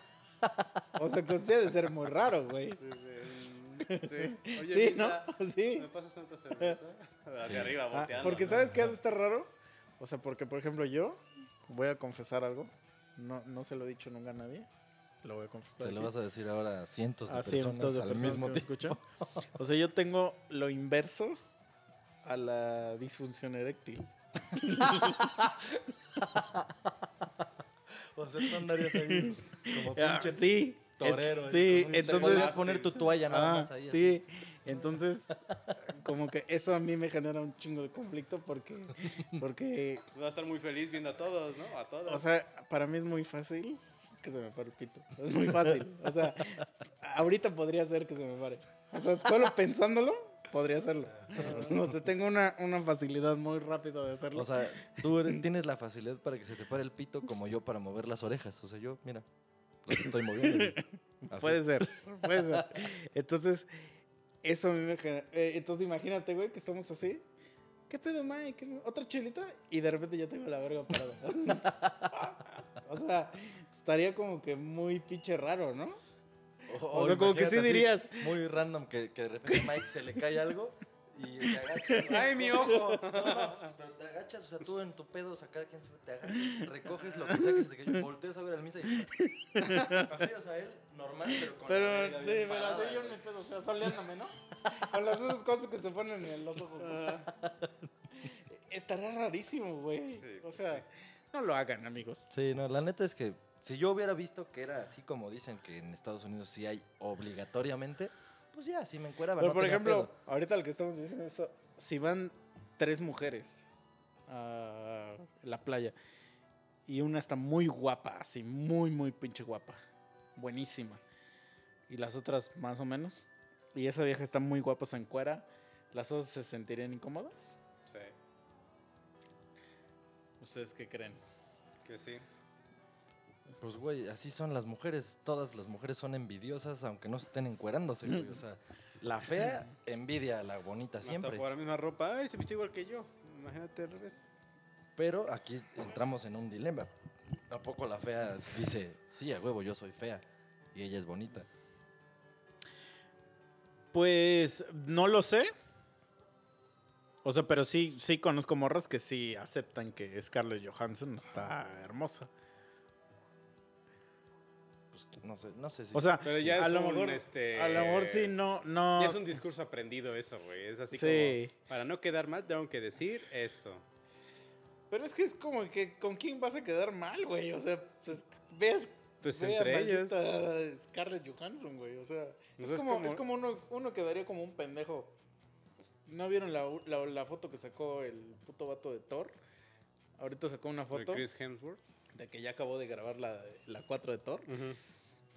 Speaker 3: O sea, que sí ha de ser muy raro, güey.
Speaker 5: Sí, sí. Sí. [laughs] Oye,
Speaker 3: Sí,
Speaker 5: Misa,
Speaker 3: ¿no? [laughs] Sí.
Speaker 5: ¿me pasas tanta cerveza? Hacia
Speaker 1: Sí.
Speaker 5: arriba,
Speaker 3: Ah,
Speaker 5: volteando.
Speaker 3: porque
Speaker 5: ¿no?
Speaker 3: ¿sabes qué ha de estar raro? O sea, porque, por ejemplo, yo voy a confesar algo. No, no se lo he dicho nunca a nadie. Lo voy a confesar.
Speaker 1: Se lo vas a decir ahora a cientos de
Speaker 3: a
Speaker 1: personas
Speaker 3: cientos de
Speaker 1: al
Speaker 3: personas
Speaker 1: mismo
Speaker 3: que
Speaker 1: tiempo.
Speaker 3: escuchan. O sea, yo tengo lo inverso a la disfunción eréctil. [laughs]
Speaker 1: O sea, tú andarías ahí como
Speaker 3: Ah,
Speaker 1: pinche
Speaker 3: sí.
Speaker 1: torero. ahí
Speaker 3: Sí, entonces.
Speaker 1: podrías poner tu toalla nada
Speaker 3: Ah,
Speaker 1: más ahí.
Speaker 3: sí. Entonces, como que eso a mí me genera un chingo de conflicto porque, porque,
Speaker 5: Va a estar muy feliz viendo a todos, ¿no? A todos.
Speaker 3: o sea, para mí es muy fácil que se me pare el pito. Es muy fácil. O sea, ahorita podría ser que se me pare. O sea, solo pensándolo, podría hacerlo. O sea, tengo una, una facilidad muy rápida de hacerlo.
Speaker 1: O sea, tú eres- tienes la facilidad para que se te pare el pito como yo para mover las orejas. O sea, yo, mira, estoy moviendo. así.
Speaker 3: Puede ser, puede ser. Entonces, eso a mí me genera... eh, entonces, imagínate, güey, que estamos así. ¿Qué pedo, Mike? ¿Qué- ¿Otra chelita? Y de repente ya tengo la verga parada. [laughs] o sea, estaría como que muy pinche raro, ¿no? O sea, como que sí dirías-
Speaker 1: Muy random que, que de repente a Mike se le cae algo y se agacha. ¿no?
Speaker 5: ¡Ay, mi ojo!
Speaker 1: No, no, pero te agachas, o sea, tú en tu pedo, o sea, cada quien se te agachas, recoges lo que sea que se te cayó, volteas a ver al misa y... Así, o sea, él normal, pero con la
Speaker 3: Pero,
Speaker 1: verga
Speaker 3: sí, pero
Speaker 1: parada,
Speaker 3: así yo
Speaker 1: güey.
Speaker 3: me pedo, o sea, soleándome, ¿no? Con las esas cosas que se ponen en los ojos. Estaría rarísimo, güey.
Speaker 5: Sí,
Speaker 3: o sea, no lo hagan, amigos.
Speaker 1: Sí, no, la neta es que si yo hubiera visto que era así como dicen que en Estados Unidos sí hay obligatoriamente, pues ya, sí me encueraba,
Speaker 3: Pero,
Speaker 1: no
Speaker 3: por
Speaker 1: tenía
Speaker 3: ejemplo,
Speaker 1: pedo.
Speaker 3: ahorita lo que estamos diciendo eso, si van tres mujeres a la playa y una está muy guapa, así, muy, muy pinche guapa, buenísima, y las otras más o menos, y esa vieja está muy guapa, se encuera, ¿las otras se sentirían incómodas?
Speaker 5: Sí,
Speaker 3: ¿Ustedes qué creen?
Speaker 5: que sí.
Speaker 1: Pues, güey, así son las mujeres. Todas las mujeres son envidiosas, aunque no estén encuerándose, güey. O sea, la fea envidia a la bonita
Speaker 5: Hasta
Speaker 1: siempre.
Speaker 5: por la misma ropa. ¡Ay, se viste igual que yo! Imagínate al revés.
Speaker 1: Pero aquí entramos en un dilema. ¿A poco la fea dice, sí, a huevo, yo soy fea? Y ella es bonita.
Speaker 3: Pues no lo sé. O sea, pero sí, sí conozco morras que sí aceptan que Scarlett Johansson está hermosa.
Speaker 1: No sé, no sé si.
Speaker 3: O sea,
Speaker 5: Pero ya
Speaker 3: a
Speaker 5: es
Speaker 3: lo
Speaker 5: un,
Speaker 3: mejor,
Speaker 5: este,
Speaker 3: a lo mejor sí no, no.
Speaker 5: Ya es un discurso aprendido eso, güey. Es así
Speaker 3: Sí.
Speaker 5: como, para no quedar mal, tengo que decir esto.
Speaker 3: Pero es que es como que con quién vas a quedar mal, güey. O sea, pues ves.
Speaker 5: Pues
Speaker 3: a
Speaker 5: entre ellas.
Speaker 3: Scarlett Johansson, güey. O sea, es, como,
Speaker 5: como-
Speaker 3: es como uno, uno quedaría como un pendejo. ¿No vieron la, la, la foto que sacó el puto vato de Thor? Ahorita sacó una
Speaker 5: de
Speaker 3: foto
Speaker 5: Chris Hemsworth.
Speaker 3: de que ya acabó de grabar la, la 4 de Thor.
Speaker 5: Ujú.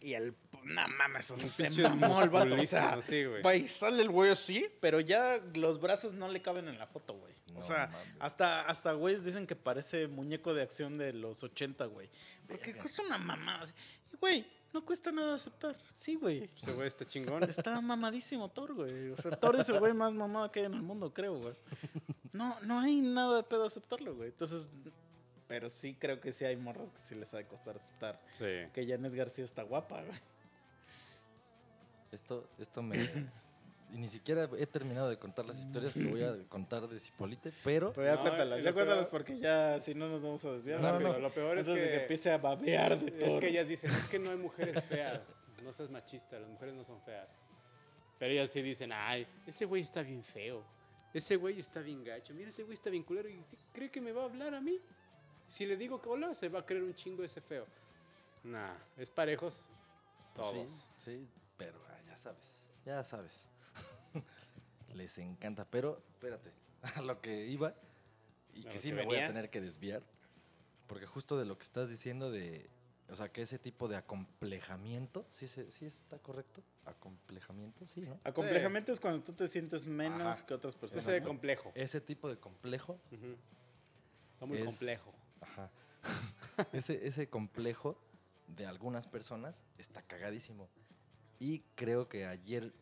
Speaker 3: Y el. No mames, o sea, se mamó el vato. O sea,
Speaker 5: sí, güey.
Speaker 3: sale el güey así, pero ya los brazos no le caben en la foto, güey. o
Speaker 1: No
Speaker 3: sea,
Speaker 1: mames.
Speaker 3: hasta, hasta güeyes dicen que parece muñeco de acción de los 80, güey. Porque
Speaker 1: Verga.
Speaker 3: cuesta una mamada. Y, güey, no cuesta nada aceptar. Sí, güey.
Speaker 5: Ese güey está chingón.
Speaker 3: Está mamadísimo Thor, güey. O sea, Thor es el güey más mamado que hay en el mundo, creo, güey. No, no hay nada de pedo aceptarlo, güey. Entonces, pero sí creo que sí hay morras que sí les ha de costar aceptar
Speaker 5: Sí.
Speaker 3: que Janet García está guapa, güey.
Speaker 1: Esto, esto me. y ni siquiera he terminado de contar las historias que voy a contar de Cipolite, pero.
Speaker 3: Pero ya
Speaker 5: No,
Speaker 3: cuéntalas, ya cuéntalas
Speaker 5: peor-
Speaker 3: porque ya si no nos vamos a desviar.
Speaker 1: No, no,
Speaker 3: rápido.
Speaker 1: no.
Speaker 5: Lo peor es
Speaker 3: de que
Speaker 5: que,
Speaker 3: empiece a babear de todo.
Speaker 5: es que ellas dicen, es que no hay mujeres feas. No seas machista, las mujeres no son feas. Pero ellas sí dicen, ay, ese güey está bien feo. Ese güey está bien gacho. Mira, ese güey está bien culero. ¿Y sí cree que me va a hablar a mí? Si le digo que hola, se va a creer un chingo ese feo. Nah, es parejos.
Speaker 1: pues sí,
Speaker 5: Todos.
Speaker 1: Sí, pero ah, ya sabes. Ya sabes. [laughs] Les encanta. Pero, espérate, [laughs] a lo que iba. Y que sí
Speaker 5: que
Speaker 1: me voy a tener que desviar. Porque justo de lo que estás diciendo de. O sea, que ese tipo de acomplejamiento. ¿Sí, sí está correcto? Acomplejamiento, sí, ¿no?
Speaker 3: Acomplejamiento es cuando tú te sientes menos
Speaker 1: Ajá.
Speaker 3: que otras personas.
Speaker 5: Ese de
Speaker 3: ¿no?
Speaker 5: complejo.
Speaker 1: Ese tipo de complejo
Speaker 5: Ujú. Está muy
Speaker 1: Es-
Speaker 5: complejo.
Speaker 1: Ajá. [laughs] ese, ese complejo de algunas personas está cagadísimo. Y creo que ayer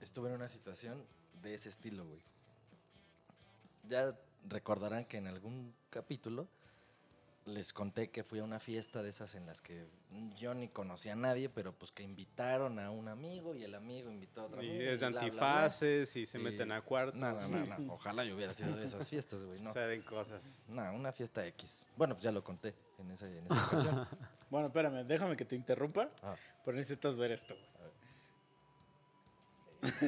Speaker 1: estuve en una situación de ese estilo, güey. Ya recordarán que en algún capítulo les conté que fui a una fiesta de esas en las que yo ni conocía a nadie, pero pues que invitaron a un amigo y el amigo invitó a otro
Speaker 5: Y
Speaker 1: amigo.
Speaker 5: es de
Speaker 1: bla, bla, bla.
Speaker 5: antifaces y se
Speaker 1: Y-
Speaker 5: meten a cuartos.
Speaker 1: No, no, no, no. [laughs] Ojalá yo hubiera sido de esas fiestas, güey. No.
Speaker 5: Suceden cosas.
Speaker 1: No, una fiesta X. Bueno, pues ya lo conté en esa, en esa ocasión. [laughs]
Speaker 3: Bueno, espérame, déjame que te interrumpa.
Speaker 1: Ah.
Speaker 3: Pero necesitas ver esto. güey. [laughs]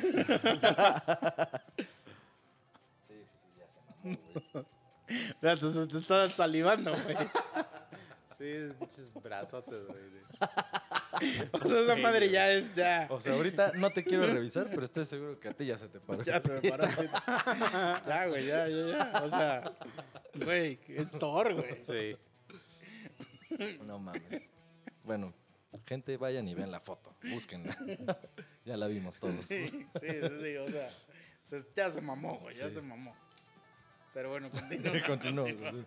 Speaker 1: Sí, sí, ya se mamó, güey.
Speaker 3: Mira, te, te está salivando, güey.
Speaker 5: Sí, pinches brazotes, güey. [laughs]
Speaker 3: O sea, esa madre ya es ya.
Speaker 1: O sea, ahorita no te quiero revisar, pero estoy seguro que a ti ya se te paró.
Speaker 3: Ya se me paró. Ya, güey, ya, ya, ya. O sea, güey, es Thor, güey.
Speaker 5: Sí.
Speaker 1: No mames. Bueno, gente, vayan y vean la foto. Búsquenla. [laughs] ya la vimos todos.
Speaker 3: Sí, sí, sí, sí, o sea, se- ya se mamó, güey, ya
Speaker 1: Sí.
Speaker 3: se mamó. Pero bueno, [laughs] continúa.
Speaker 1: Continúo.
Speaker 3: continúa.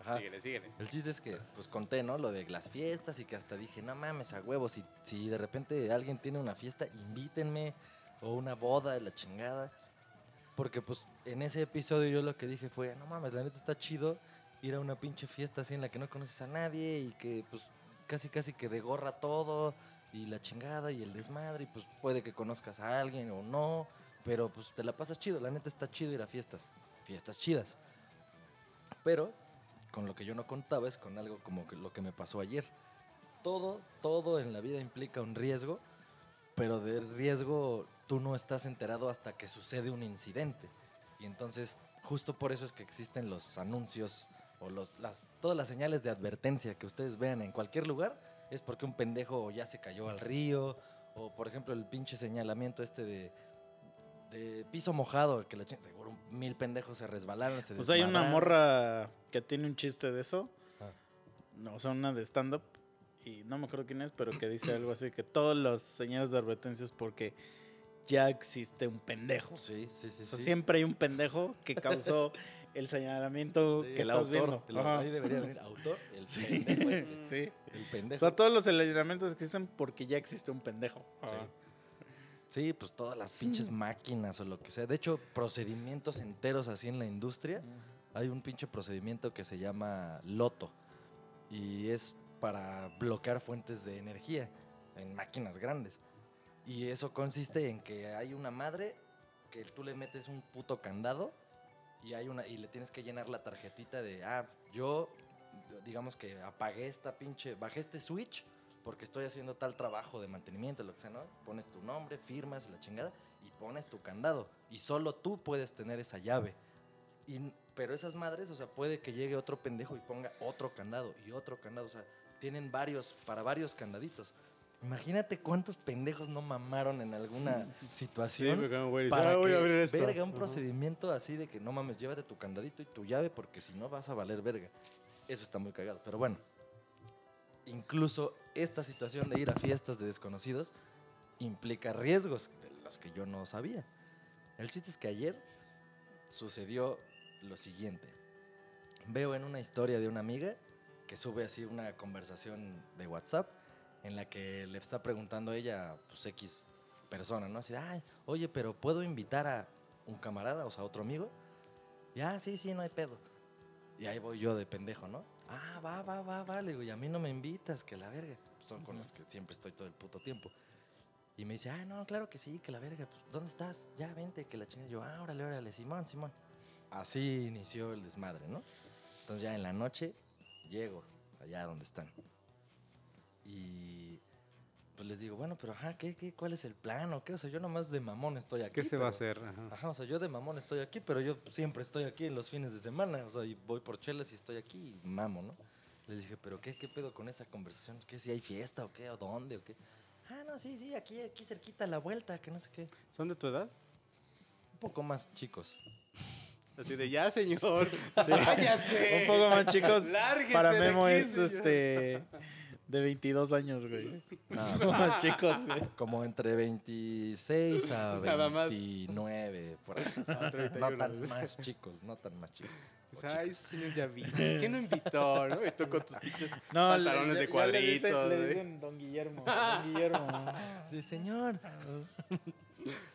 Speaker 1: Ajá.
Speaker 5: Síguele, síguele.
Speaker 1: El chiste es que, pues conté, ¿no? Lo de las fiestas y que hasta dije, no mames, a huevos, si, si de repente alguien tiene una fiesta, invítenme, o una boda de la chingada. Porque, pues, en ese episodio yo lo que dije fue, no mames, la neta está chido ir a una pinche fiesta así en la que no conoces a nadie y que, pues, casi, casi que de gorra todo y la chingada y el desmadre y, pues, puede que conozcas a alguien o no, pero, pues, te la pasas chido, la neta está chido ir a fiestas, fiestas chidas. Pero con lo que yo no contaba es con algo como lo que me pasó ayer. Todo, todo en la vida implica un riesgo, pero del riesgo tú no estás enterado hasta que sucede un incidente. Y entonces, justo por eso es que existen los anuncios o los, las, todas las señales de advertencia que ustedes vean en cualquier lugar, es porque un pendejo ya se cayó al río, o por ejemplo el pinche señalamiento este de, de piso mojado, que la ching- seguro mil pendejos se resbalaron, se
Speaker 3: Pues hay una morra que tiene un chiste de eso.
Speaker 1: Ah.
Speaker 3: No, o sea, una de stand-up. Y no me acuerdo quién es, pero que dice algo así: que todos los señales de advertencia es porque ya existe un pendejo.
Speaker 1: Sí, sí, sí.
Speaker 3: O sea,
Speaker 1: sí.
Speaker 3: siempre hay un pendejo que causó [laughs] el señalamiento
Speaker 1: Sí,
Speaker 3: que
Speaker 1: el
Speaker 3: estás
Speaker 1: autor,
Speaker 3: viendo.
Speaker 1: el- ahí debería venir autor, el
Speaker 3: Sí.
Speaker 1: pendejo. [laughs]
Speaker 3: sí.
Speaker 1: El
Speaker 3: O
Speaker 1: pendejo.
Speaker 3: sea, todos los señalamientos existen porque ya existe un pendejo. Ajá.
Speaker 1: Sí, pues todas las pinches máquinas o lo que sea. De hecho, procedimientos enteros así en la industria. Hay un pinche procedimiento que se llama loto. y es para bloquear fuentes de energía en máquinas grandes. Y eso consiste en que hay una madre que tú le metes un puto candado y hay una y le tienes que llenar la tarjetita de ah, yo digamos que apagué esta pinche, bajé este switch porque estoy haciendo tal trabajo de mantenimiento, lo que sea, ¿no? Pones tu nombre, firmas la chingada y pones tu candado y solo tú puedes tener esa llave. Y, pero esas madres, o sea, puede que llegue otro pendejo y ponga otro candado y otro candado, o sea, tienen varios, para varios candaditos. Imagínate cuántos pendejos no mamaron en alguna [laughs] situación
Speaker 5: un güey
Speaker 1: para
Speaker 5: "Ah, voy
Speaker 1: que,
Speaker 5: a abrir esto".
Speaker 1: verga, un
Speaker 5: Ajá.
Speaker 1: procedimiento así de que no mames, llévate tu candadito y tu llave porque si no vas a valer verga. Eso está muy cagado. Pero bueno, incluso esta situación de ir a fiestas de desconocidos implica riesgos de los que yo no sabía. El chiste es que ayer sucedió lo siguiente. Veo en una historia de una amiga que sube así una conversación de WhatsApp en la que le está preguntando a ella, pues X persona, ¿no? Así, ay, oye, pero ¿puedo invitar a un camarada, o sea, a otro amigo? Y, ah, sí, sí, no hay pedo. Y ahí voy yo de pendejo, ¿no? Ah, va, va, va, va. Le digo, y a mí no me invitas, que la verga. Son con los que siempre estoy todo el puto tiempo. Y me dice, ah, no, claro que sí, que la verga. Pues, ¿Dónde estás? Ya, vente, que la chingada. Yo, ah, órale, órale, Simón, Simón. Así inició el desmadre, ¿no? Entonces ya en la noche llego allá donde están. Y pues les digo, bueno, pero ajá, ¿qué, qué, ¿cuál es el plan o qué? O sea, yo nomás de mamón estoy aquí.
Speaker 2: ¿Qué se va a hacer? Ajá.
Speaker 1: Ajá, o sea, yo de mamón estoy aquí, pero yo siempre estoy aquí en los fines de semana. O sea, y voy por chelas y estoy aquí y mamo, ¿no? Les dije, ¿pero qué, qué pedo con esa conversación? ¿Qué, si hay fiesta o qué? ¿O dónde o qué? Ah, no, sí, sí, aquí, aquí cerquita a la vuelta, que no sé qué.
Speaker 5: ¿Son de tu edad?
Speaker 1: Un poco más chicos.
Speaker 5: Así de ya, señor. [laughs]
Speaker 3: Un poco más chicos.
Speaker 5: Lárguese
Speaker 3: Para Memo
Speaker 5: aquí,
Speaker 3: es
Speaker 5: señor.
Speaker 3: este [laughs] de 22 años, güey. [laughs]
Speaker 1: No,
Speaker 3: más chicos, güey.
Speaker 1: como entre 26 a [laughs]
Speaker 5: Nada más.
Speaker 1: 29, por ahí. [laughs] o sea, no
Speaker 5: 31.
Speaker 1: tan más chicos, no tan más chicos. o
Speaker 5: Dice, Ay,
Speaker 1: chicas.
Speaker 5: señor, ya vi. ¿Quién no invitó? ¿no? Y tú con tus pinches
Speaker 3: No,
Speaker 5: pantalones
Speaker 3: le-
Speaker 5: de cuadritos.
Speaker 3: Le dicen, le
Speaker 5: güey.
Speaker 3: dicen Don Guillermo. Don Guillermo.
Speaker 1: Sí, señor.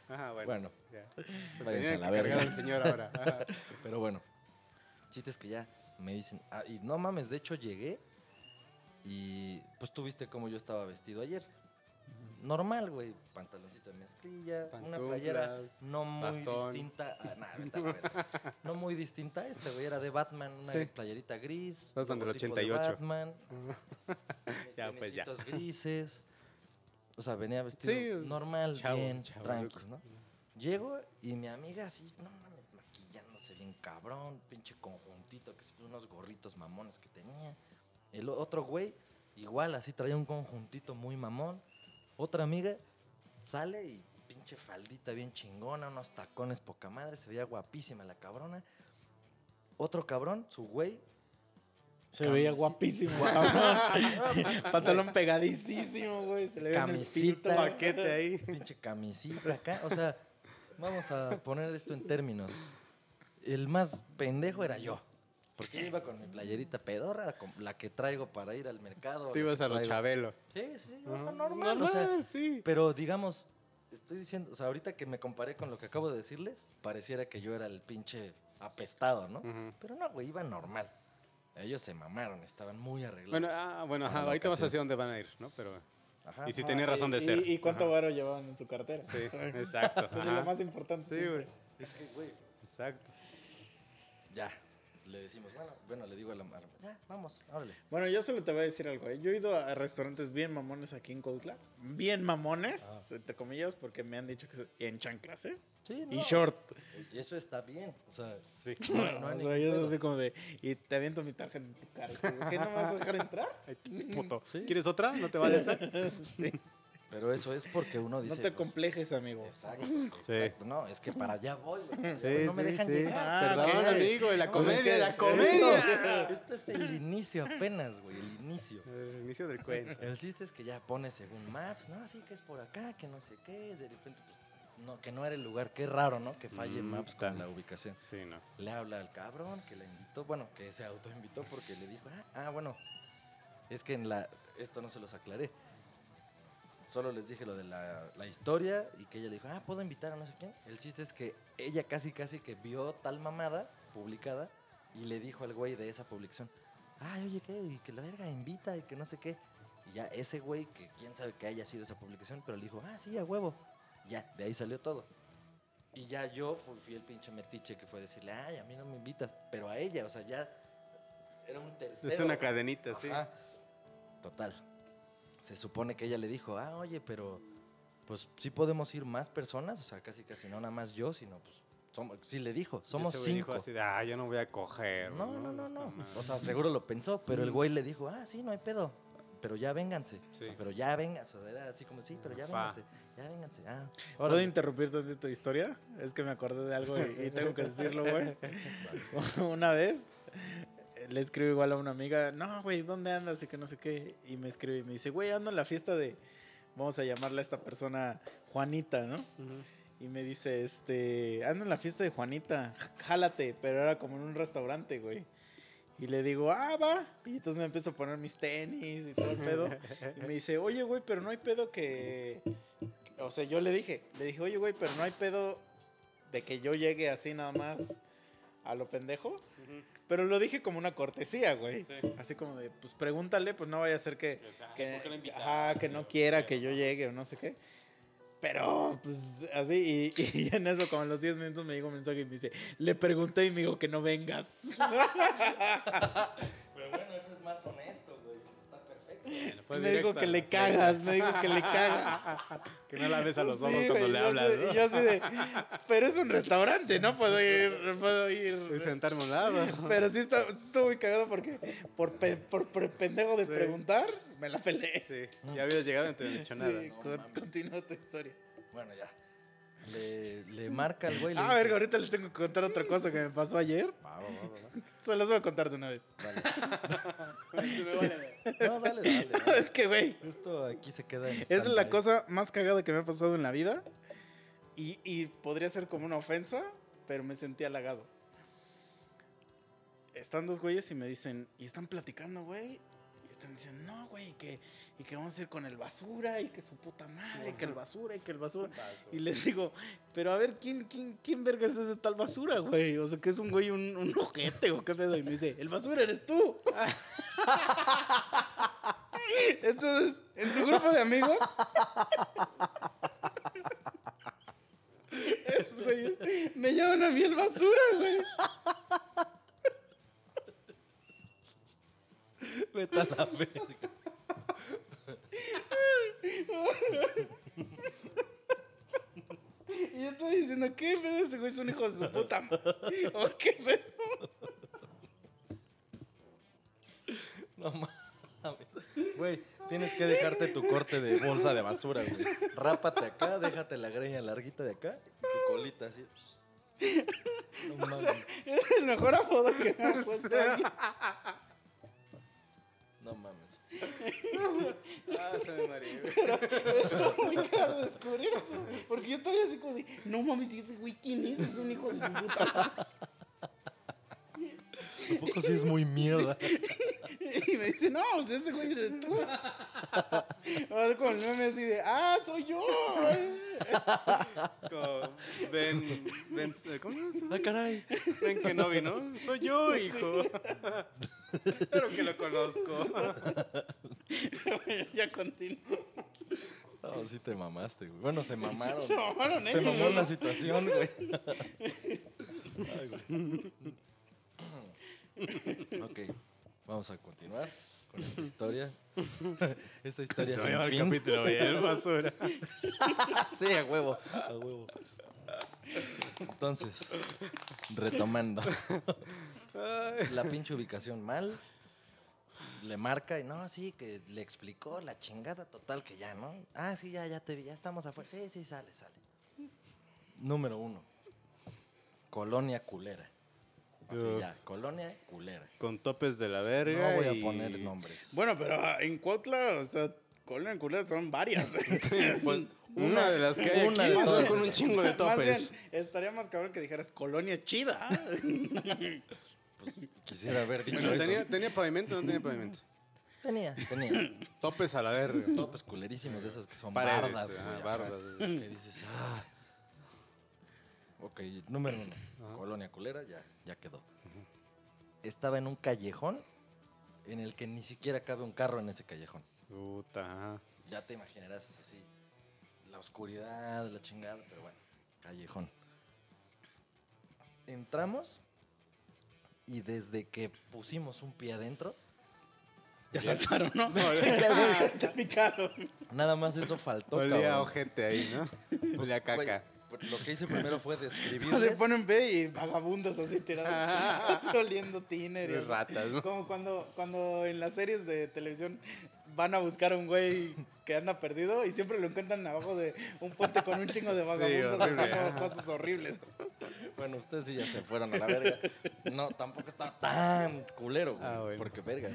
Speaker 5: Ajá, bueno.
Speaker 1: Bueno,
Speaker 5: ya. Se
Speaker 1: váyanse a la verga.
Speaker 5: al señor ahora. Ajá.
Speaker 1: Pero bueno, chiste es que ya me dicen, ah, y no mames, de hecho llegué y pues tú viste cómo yo estaba vestido ayer. Normal, güey, pantaloncito de mezclilla, una playera no muy
Speaker 5: bastón.
Speaker 1: distinta, a, verga. no muy distinta a esta, güey, era de Batman, una
Speaker 5: Sí.
Speaker 1: playerita gris,
Speaker 5: Batman del
Speaker 1: logotipo de
Speaker 5: 88.
Speaker 1: Batman, [laughs]
Speaker 5: Ya, pues, ya.
Speaker 1: grises, o sea, venía vestido
Speaker 5: Sí,
Speaker 1: normal,
Speaker 5: chavo,
Speaker 1: bien,
Speaker 5: chavo,
Speaker 1: tranquis. ¿no? Llego y mi amiga así, no mames, maquillándose bien cabrón, pinche conjuntito, que se puso unos gorritos mamones que tenía. El otro güey, igual, así traía un conjuntito muy mamón. Otra amiga sale y pinche faldita bien chingona, unos tacones poca madre, se veía guapísima la cabrona. Otro cabrón, su güey.
Speaker 3: Se veía guapísimo.
Speaker 1: Guap- [laughs] [laughs]
Speaker 3: Pantalón pegadísimo, güey. Se le ve en el
Speaker 1: Camisita.
Speaker 5: Paquete ahí.
Speaker 1: pinche camisita acá. O sea, vamos a poner esto en términos. El más pendejo era yo. Porque yo iba con mi playerita pedorra, con la que traigo para ir al mercado.
Speaker 5: Tú ibas a lo Chabelo.
Speaker 1: Sí, sí, no,
Speaker 5: Ajá.
Speaker 1: normal. o sea,
Speaker 5: sí.
Speaker 1: pero digamos, estoy diciendo, o sea, ahorita que me comparé con lo que acabo de decirles, pareciera que yo era el pinche apestado, ¿no? Pero no, güey, iba normal. Ellos se mamaron, estaban muy arreglados.
Speaker 5: Bueno, ah, bueno, ajá, ahorita vas a decir dónde van a ir, ¿no? Pero
Speaker 1: Ajá.
Speaker 5: y si
Speaker 3: Ah,
Speaker 5: tenía razón de ser.
Speaker 3: ¿Y, y cuánto
Speaker 5: Ajá.
Speaker 3: varo llevaban en su cartera?
Speaker 5: Sí, exacto.
Speaker 3: Eso [laughs] es lo más importante.
Speaker 5: Sí, güey.
Speaker 1: Es que, güey,
Speaker 5: Exacto.
Speaker 1: ya. Le decimos, bueno, bueno, le digo a la mar, ya, vamos, órale.
Speaker 3: Bueno, yo solo te voy a decir algo. ¿eh? Yo he ido a restaurantes bien mamones aquí en Cuautla. Bien mamones,
Speaker 1: Ah.
Speaker 3: entre comillas, porque me han dicho que soy en chanclas, ¿eh?
Speaker 1: Sí,
Speaker 3: Y short.
Speaker 1: Y eso está bien. O sea,
Speaker 5: Sí.
Speaker 1: no, hay- no hay
Speaker 3: o sea, y es así como de, y te aviento mi tarjeta en tu cara. ¿Qué no me vas a dejar entrar?
Speaker 5: Ay, [laughs] puto.
Speaker 1: Sí.
Speaker 5: ¿Quieres otra? ¿No te vale esa? [laughs]
Speaker 3: Sí.
Speaker 1: Pero eso es porque uno dice.
Speaker 3: no te
Speaker 1: pues,
Speaker 3: complejes, amigo.
Speaker 1: Exacto,
Speaker 5: Sí.
Speaker 1: exacto. No, es que para allá voy.
Speaker 5: Sí,
Speaker 1: no me dejan
Speaker 5: sí.
Speaker 1: llegar.
Speaker 3: Ah,
Speaker 5: Perdón, amigo, de la
Speaker 1: No,
Speaker 5: comedia,
Speaker 1: es que
Speaker 5: la comedia.
Speaker 1: Esto, esto es el inicio apenas, güey, el inicio.
Speaker 5: El inicio del cuento.
Speaker 1: El chiste es que ya pones según Maps, no, sí que es por acá, que no sé qué, de repente, pues, no, que no era el lugar, qué raro, ¿no? Que falle
Speaker 5: Mm,
Speaker 1: Maps con la ubicación.
Speaker 5: Sí, no.
Speaker 1: Le habla al cabrón que la invitó, bueno, que se autoinvitó porque le dijo, ah, ah, bueno, es que en la, esto no se los aclaré. Solo les dije lo de la, la historia y que ella dijo, ah, puedo invitar a no sé quién. El chiste es que ella casi, casi que vio tal mamada publicada y le dijo al güey de esa publicación, ay, oye, ¿qué? Y que la verga invita y que no sé qué. Y ya ese güey, que quién sabe que haya sido esa publicación, pero le dijo, ah, sí, a huevo. Y ya, de ahí salió todo. Y ya yo fu- fui el pinche metiche que fue decirle, ay, a mí no me invitas, pero a ella, o sea, ya era un tercero.
Speaker 5: Es una cadenita, sí.
Speaker 1: Total. Se supone que ella le dijo, ah, oye, pero pues sí podemos ir más personas, o sea, casi casi no nada más yo, sino pues somos, sí le dijo, somos
Speaker 5: ese güey dijo
Speaker 1: cinco.
Speaker 5: así de, ah, yo no voy a coger.
Speaker 1: No, no, no, no. O sea, seguro lo pensó, pero el
Speaker 5: Mm.
Speaker 1: güey le dijo, ah, sí, no hay pedo. Pero ya vénganse. O sea,
Speaker 5: Sí.
Speaker 1: pero ya vénganse. O sea, era así como, sí, pero ya
Speaker 5: Fa.
Speaker 1: vénganse. Ya vénganse. Ah,
Speaker 3: ¿Puedo interrumpir tu historia? Es que me acordé de algo y, y tengo que decirlo, güey. [laughs] [laughs] Una vez le escribo igual a una amiga, no, güey, ¿dónde andas? Y que no sé qué. Y me escribe y me dice, güey, ando en la fiesta de, vamos a llamarle a esta persona Juanita, ¿no? Y me dice, este, ando en la fiesta de Juanita, jálate, pero era como en un restaurante, güey. Y le digo, ah, va. Y entonces me empiezo a poner mis tenis y todo el pedo. [laughs] Y me dice, oye, güey, pero no hay pedo que... O sea, yo le dije, le dije, oye, güey, pero no hay pedo de que yo llegue así nada más a lo pendejo. Pero lo dije como una cortesía, güey.
Speaker 5: Sí.
Speaker 3: Así como de, pues pregúntale, pues no vaya a ser que, que,
Speaker 5: ¿por qué la
Speaker 3: ajá, que no quiera que yo llegue o no sé qué. Pero, pues, así, y, y [laughs] en eso, como a los 10 minutos me llegó un mensaje y me dice, le pregunté y me dijo que no vengas. [laughs]
Speaker 1: Pero bueno, eso es más honesto.
Speaker 5: Bueno, [laughs]
Speaker 3: me dijo
Speaker 5: directo
Speaker 3: que le cagas, me dijo que le cagas. [laughs]
Speaker 5: Que no la ves a los
Speaker 3: Sí,
Speaker 5: ojos cuando le hablas,
Speaker 3: y yo así de, pero es un restaurante, ¿no? Puedo ir, puedo
Speaker 5: Y
Speaker 3: ir. [laughs]
Speaker 5: sentarme a un lado.
Speaker 3: Pero sí está, estuvo muy cagado porque por, pe- por, por pendejo de
Speaker 5: Sí.
Speaker 3: preguntar, me la peleé.
Speaker 5: Sí, ya habías llegado y no te había dicho nada.
Speaker 3: Sí,
Speaker 1: no
Speaker 3: con-
Speaker 1: mames.
Speaker 3: continúa tu historia.
Speaker 1: Bueno, ya. Le, le marca al güey. le
Speaker 3: Ah,
Speaker 1: dice,
Speaker 3: verga, ahorita les tengo que contar otra cosa que me pasó ayer.
Speaker 1: Va, va, va, va, [laughs]
Speaker 3: Se los voy a contar de una vez.
Speaker 1: Dale. [laughs] No, dale, dale. [laughs] dale.
Speaker 3: es que, güey,
Speaker 1: Esto aquí se queda en
Speaker 3: es la cosa más cagada que me ha pasado en la vida. Y, y podría ser como una ofensa, pero me sentí halagado. Están dos güeyes y me dicen, y están platicando, güey. Y están diciendo, no, güey, que, y que vamos a ir con el basura, y que su puta madre, y que el basura, y que el basura. Y les digo, pero a ver, ¿quién, quién, quién verga es ese tal basura, güey? O sea, que es un güey, un, un ojete, o qué pedo. Y me dice, el basura eres tú. [laughs] Entonces, en su grupo de amigos, [laughs] esos güeyes me llaman a mí el basura, güey.
Speaker 1: Vete a la verga.
Speaker 3: Y yo estoy diciendo, ¿qué pedo? Ese güey es un hijo de su puta madre. ¿O qué pedo?
Speaker 1: No mames. Güey, tienes que dejarte tu corte de bolsa de basura, güey. Rápate acá, déjate la greña larguita de acá y tu colita así. No mames.
Speaker 3: Es el mejor apodo que me [laughs] puesto.
Speaker 5: Ah, se me mareé.
Speaker 3: Está muy caro descubrir eso. Porque yo estoy así como de, no mames, ¿y ese güey quién es? Es un hijo de su puta madre.
Speaker 1: ¿A poco sí es muy mierda?
Speaker 3: Y me dice, no, pues ese güey eres tú. Ahora como el meme así de, ah, soy yo.
Speaker 5: Es como, ven, ven, ¿cómo se llama?
Speaker 1: ¡Ah, caray!
Speaker 5: Ven que no vino. Soy yo, hijo. Claro que lo conozco. [laughs]
Speaker 3: ya continúo.
Speaker 1: No, sí te mamaste, güey. Bueno, se mamaron. [laughs]
Speaker 3: Se mamaron
Speaker 1: Se
Speaker 3: ellos,
Speaker 1: mamó la situación, güey. [laughs] Ay, güey. Ok, vamos a continuar con esta historia. Esta historia
Speaker 5: Se llama el
Speaker 1: fin.
Speaker 5: capítulo bien, basura.
Speaker 1: Sí, a huevo, a huevo. Entonces, retomando. La pinche ubicación mal. Le marca y no, sí, que le explicó la chingada total que ya, ¿no? Ah, sí, ya, ya te vi, ya estamos afuera. Sí, sí, sale, sale. Número uno. Colonia culera. Así ya, colonia culera.
Speaker 5: Con topes de la verga.
Speaker 1: No voy a poner nombres.
Speaker 3: Bueno, pero ah, en Cuautla, o sea, Colonia Culera son varias. [laughs]
Speaker 5: Pues, una de las que hay
Speaker 1: Una
Speaker 5: aquí
Speaker 1: de
Speaker 5: con un chingo de
Speaker 3: Más
Speaker 5: topes.
Speaker 3: bien, estaría más cabrón que dijeras Colonia Chida. [laughs]
Speaker 1: Pues [laughs] quisiera haber dicho
Speaker 5: Bueno,
Speaker 1: eso.
Speaker 5: ¿tenía, ¿tenía pavimento o no tenía pavimento?
Speaker 1: Tenía, tenía. [laughs]
Speaker 5: Topes a la verga.
Speaker 1: Topes culerísimos de esos que son
Speaker 5: Paredes,
Speaker 1: bardas,
Speaker 5: ah,
Speaker 1: güey. ajá.
Speaker 5: bardas.
Speaker 1: Que dices, ah. Ok, número uno.
Speaker 5: Ajá.
Speaker 1: Colonia culera, ya, ya quedó. Estaba en un callejón en el que ni siquiera cabe un carro en ese callejón.
Speaker 2: Puta. ajá.
Speaker 1: Ya te imaginarás así, la oscuridad, la chingada, pero bueno, callejón. Entramos y desde que pusimos un pie adentro,
Speaker 3: Ya saltaron, ¿no? [laughs] Te picaron.
Speaker 1: nada más eso faltó.
Speaker 2: Olía ojete ahí, ¿no? [laughs] Olía
Speaker 1: Güey,
Speaker 2: caca.
Speaker 1: pues, lo que hice primero fue [laughs]
Speaker 3: Se
Speaker 1: describirles.
Speaker 3: ponen B y vagabundos así tirados, así, oliendo tiner. y-
Speaker 2: ratas, ¿no?
Speaker 3: Como cuando, cuando en las series de televisión van a buscar a un güey que anda perdido y siempre lo encuentran abajo de un puente con un chingo de [laughs] vagabundos
Speaker 2: horrible.
Speaker 3: haciendo cosas horribles.
Speaker 1: Bueno, ustedes sí ya se fueron a la verga. No, tampoco estaba tan culero, güey.
Speaker 2: Ah, bueno.
Speaker 1: Porque verga.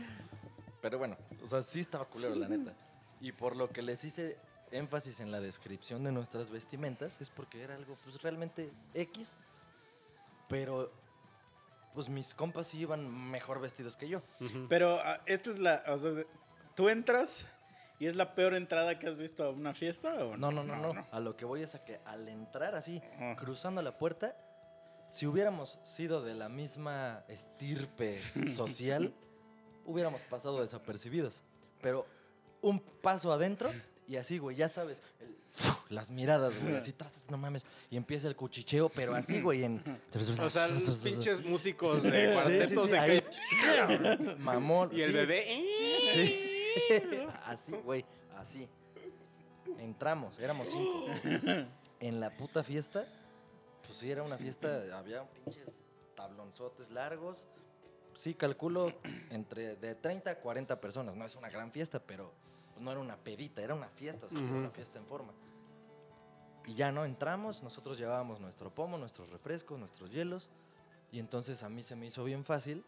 Speaker 1: Pero bueno, o sea, sí estaba culero, la neta. Y por lo que les hice énfasis en la descripción de nuestras vestimentas, es porque era algo, pues realmente X. Pero, pues mis compas sí iban mejor vestidos que yo.
Speaker 2: Ujú.
Speaker 3: Pero ah, esta es la. O sea, tú entras y es la peor entrada que has visto a una fiesta o
Speaker 1: No, no, no, no. A lo que voy es a que al entrar así, cruzando la puerta, si hubiéramos sido de la misma estirpe [laughs] social, hubiéramos pasado desapercibidos. Pero un paso adentro y así, güey, ya sabes, el- las miradas, güey, así, [laughs] no mames, y empieza el cuchicheo, pero así, [laughs] güey, en...
Speaker 5: O sea, los pinches músicos
Speaker 1: Sí,
Speaker 5: de
Speaker 1: sí,
Speaker 5: cuartetos
Speaker 1: sí,
Speaker 5: de
Speaker 1: ahí.
Speaker 5: que-
Speaker 1: Mamón.
Speaker 5: Y el
Speaker 1: sí.
Speaker 5: bebé. ¡eh!
Speaker 1: Sí. [laughs] así, güey, así. Entramos, éramos cinco. En la puta fiesta, pues sí, era una fiesta, había pinches tablonzotes largos. Sí, calculo entre de 30 a 40 personas. No es una gran fiesta, pero no era una pedita, era una fiesta, o sea, era una fiesta en forma. Y ya no entramos, nosotros llevábamos nuestro pomo, nuestros refrescos, nuestros hielos. Y entonces a mí se me hizo bien fácil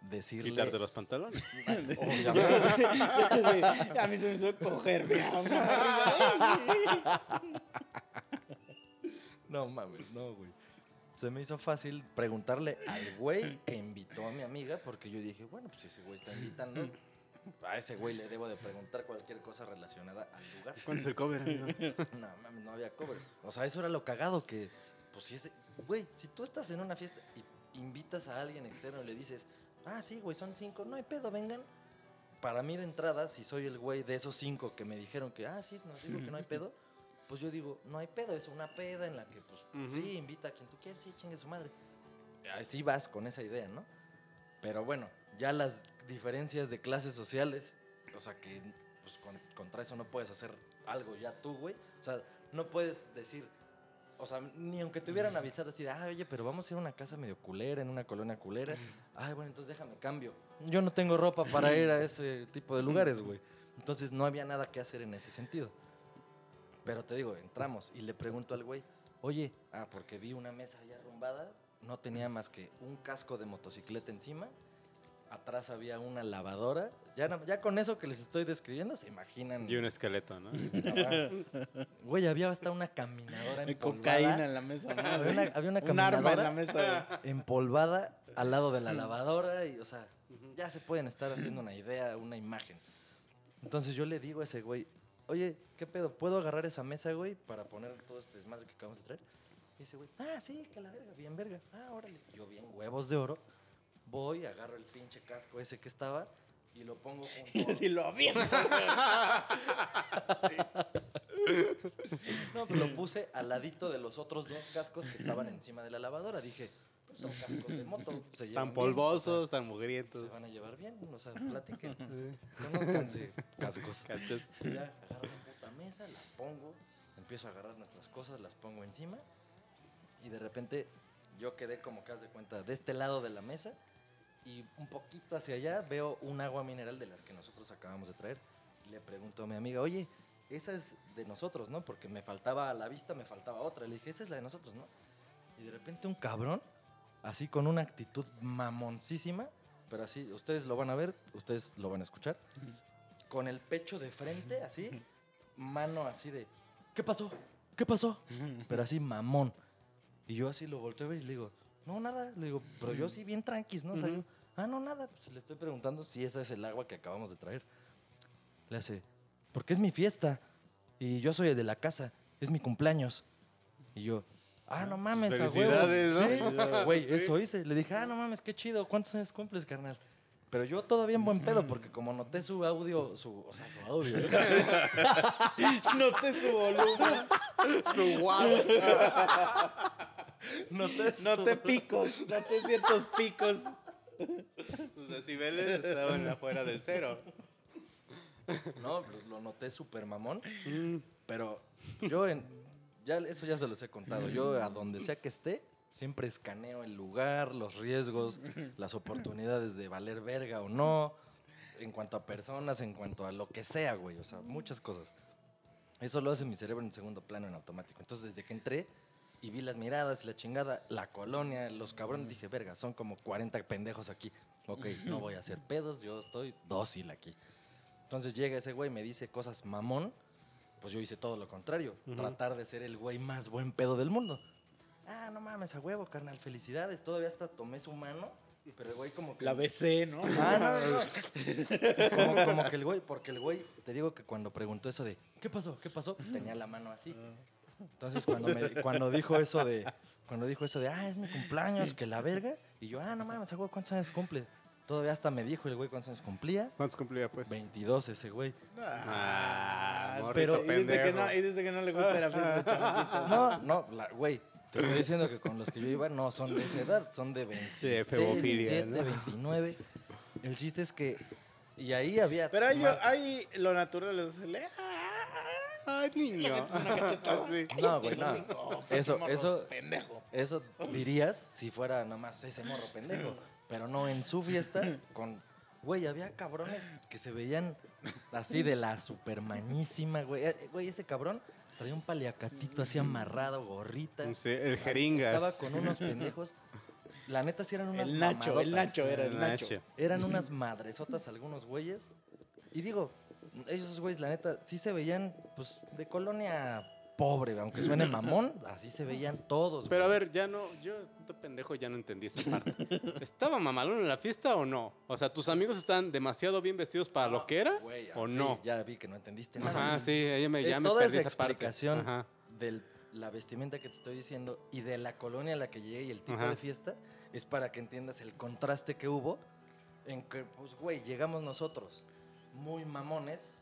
Speaker 1: decirle...
Speaker 2: Quitarte los pantalones. [laughs]
Speaker 1: Obviamente. [laughs]
Speaker 3: a mí se me hizo coger, mi amor.
Speaker 1: No mames, no, güey. Se me hizo fácil preguntarle al güey que invitó a mi amiga, porque yo dije, bueno, pues si ese güey está invitando, a ese güey le debo de preguntar cualquier cosa relacionada al lugar.
Speaker 5: ¿Cuánto es el cover, amigo?
Speaker 1: No mames, no había cover. O sea, eso era lo cagado que, pues si ese, güey, si tú estás en una fiesta y invitas a alguien externo y le dices, ah, sí, güey, son cinco, no hay pedo, vengan. Para mí de entrada, si soy el güey de esos cinco que me dijeron que, ah, sí, nos dijo que no hay [laughs] pedo, pues yo digo, no hay pedo, es una peda en la que, pues, sí, invita a quien tú quieras, sí, chingue su madre. Así vas con esa idea, ¿no? Pero bueno, ya las diferencias de clases sociales, o sea que pues con- contra eso no puedes hacer algo ya tú, güey. O sea, no puedes decir, o sea, ni aunque te hubieran avisado así de, ah, oye, pero vamos a ir a una casa medio culera, en una colonia culera. Ay, bueno, entonces déjame cambio. Yo no tengo ropa para ir a ese tipo de lugares, güey. Entonces no había nada que hacer en ese sentido. Pero te digo, entramos y le pregunto al güey, oye, ah, porque vi una mesa ya arrumbada, no tenía más que un casco de motocicleta encima, atrás había una lavadora, ya, ya con eso que les estoy describiendo se imaginan.
Speaker 2: Y un esqueleto, ¿no?
Speaker 1: Güey, había hasta una caminadora empolvada.
Speaker 3: cocaína en la mesa. ¿no?
Speaker 1: Había una, había una
Speaker 3: Un arma en
Speaker 1: caminadora
Speaker 3: la mesa.
Speaker 1: empolvada al lado de la lavadora y, o sea, ya se pueden estar haciendo una idea, una imagen. Entonces yo le digo a ese güey, oye, ¿qué pedo? ¿Puedo agarrar esa mesa, güey, para poner todo este desmadre que acabamos de traer? Y ese güey, ah, sí, que la verga, bien verga. Ah, órale. Yo bien huevos de oro, voy, agarro el pinche casco ese que estaba y lo pongo
Speaker 3: Y [laughs]
Speaker 1: junto...
Speaker 3: así lo aviento.
Speaker 1: No, pues lo puse al ladito de los otros dos cascos que estaban encima de la lavadora. Dije, pues son cascos de moto. Se llevan
Speaker 2: Tan
Speaker 1: bien,
Speaker 2: polvosos, tan
Speaker 1: o sea,
Speaker 2: mugrientos.
Speaker 1: se van a llevar bien, o sea, platiquen. Conózcanse, cascos.
Speaker 2: Cascos.
Speaker 1: Y Ya agarro la puta mesa, la pongo, empiezo a agarrar nuestras cosas, las pongo encima. Y de repente yo quedé como que haz de cuenta de este lado de la mesa. Y un poquito hacia allá veo un agua mineral de las que nosotros acabamos de traer. Le pregunto a mi amiga, oye, esa es de nosotros, ¿no? Porque me faltaba a la vista, me faltaba otra. Le dije, esa es la de nosotros, ¿no? Y de repente un cabrón, así con una actitud mamoncísima, pero así, ustedes lo van a ver, ustedes lo van a escuchar, con el pecho de frente, así, mano así de, ¿qué pasó? ¿Qué pasó? Pero así mamón. Y yo así lo volteo a ver y le digo, no, nada. Le digo, pero yo sí bien tranquis, ¿no? Yo, ah, no, nada. Pues le estoy preguntando si esa es el agua que acabamos de traer. Le hace, porque es mi fiesta. Y yo soy el de la casa. Es mi cumpleaños. Y yo, ah, no mames, a huevo".
Speaker 2: Felicidades, ¿no?
Speaker 1: Sí, Güey, eso hice. Le dije, ah, no mames, qué chido. ¿Cuántos años cumples, carnal? Pero yo todavía en buen pedo, porque como noté su audio, su, o sea, su audio. ¿eh? [laughs]
Speaker 3: Noté su volumen.
Speaker 2: Su guau.
Speaker 1: noté su-
Speaker 3: Noté picos. Noté ciertos picos.
Speaker 2: Sus decibeles estaban afuera del cero.
Speaker 1: No, pues lo noté súper mamón. Pero yo, en, ya, eso ya se los he contado. Yo, a donde sea que esté, siempre escaneo el lugar, los riesgos, las oportunidades de valer verga o no. En cuanto a personas, en cuanto a lo que sea, güey. O sea, muchas cosas. Eso lo hace mi cerebro en segundo plano, en automático. Entonces, desde que entré y vi las miradas y la chingada, la colonia, los cabrones, dije, verga, son como 40 pendejos aquí. Ok, no voy a hacer pedos, yo estoy dócil aquí. Entonces llega ese güey, me dice cosas mamón, pues yo hice todo lo contrario,
Speaker 2: Ujú.
Speaker 1: tratar de ser el güey más buen pedo del mundo. Ah, no mames, a huevo, carnal, felicidades. Todavía hasta tomé su mano, pero el güey como que...
Speaker 3: La BC, ¿no?
Speaker 1: Ah, no, no, no. Como, como que el güey, porque el güey, te digo que cuando preguntó eso de, ¿qué pasó? ¿Qué pasó? Tenía la mano así. Entonces cuando, me, cuando dijo eso de, cuando dijo eso de, ah, es mi cumpleaños, que la verga, y yo, ah, no mames, güey, ¿cuántos años cumple? Todavía hasta me dijo el güey cuántos años cumplía.
Speaker 2: ¿Cuántos cumplía, pues?
Speaker 1: 22 ese güey.
Speaker 2: Ah, morrito
Speaker 1: pero-
Speaker 3: y, dice que no, y dice que no le gusta la fiesta de.
Speaker 1: No, no, la- güey, te estoy diciendo que con los que yo iba no son de esa edad, son de 26,
Speaker 2: pedofilia,
Speaker 1: 27,
Speaker 2: ¿no?
Speaker 1: 29. El chiste es que, y ahí había...
Speaker 3: Pero ahí, lo natural es el...
Speaker 2: Ay, niño. [laughs] Sí.
Speaker 1: No, güey, no. Eso, eso,
Speaker 3: Pendejo.
Speaker 1: eso dirías si fuera nomás ese morro pendejo. Pero no, en su fiesta, con. Güey, había cabrones que se veían así de la supermanísima, güey. Eh, Güey, ese cabrón traía un paliacatito así amarrado, gorrita.
Speaker 2: Sí, el jeringas.
Speaker 1: Estaba con unos pendejos. La neta, sí eran unas
Speaker 3: El Nacho, el
Speaker 1: mamadotas.
Speaker 3: Nacho era el Nacho.
Speaker 1: Eran unas madresotas algunos güeyes. Y digo, esos güeyes, la neta, sí se veían, pues, de colonia pobre, aunque suene [laughs] mamón, así se veían todos.
Speaker 2: Pero a ver, ya no, yo, pendejo, ya no entendí esa parte. [laughs] ¿Estaba mamalón en la fiesta o no? O sea, ¿tus amigos están demasiado bien vestidos para lo que era?
Speaker 1: Güey,
Speaker 2: ¿O
Speaker 1: sí,
Speaker 2: no?
Speaker 1: Ya vi que no entendiste nada.
Speaker 2: Ajá, sí, ella me,
Speaker 1: Eh,
Speaker 2: ya me
Speaker 1: toda
Speaker 2: perdí
Speaker 1: esa
Speaker 2: esa parte.
Speaker 1: explicación
Speaker 2: Ajá.
Speaker 1: de la vestimenta que te estoy diciendo y de la colonia a la que llegué y el tipo
Speaker 2: Ajá.
Speaker 1: de fiesta es para que entiendas el contraste que hubo en que, pues, güey, llegamos nosotros muy mamones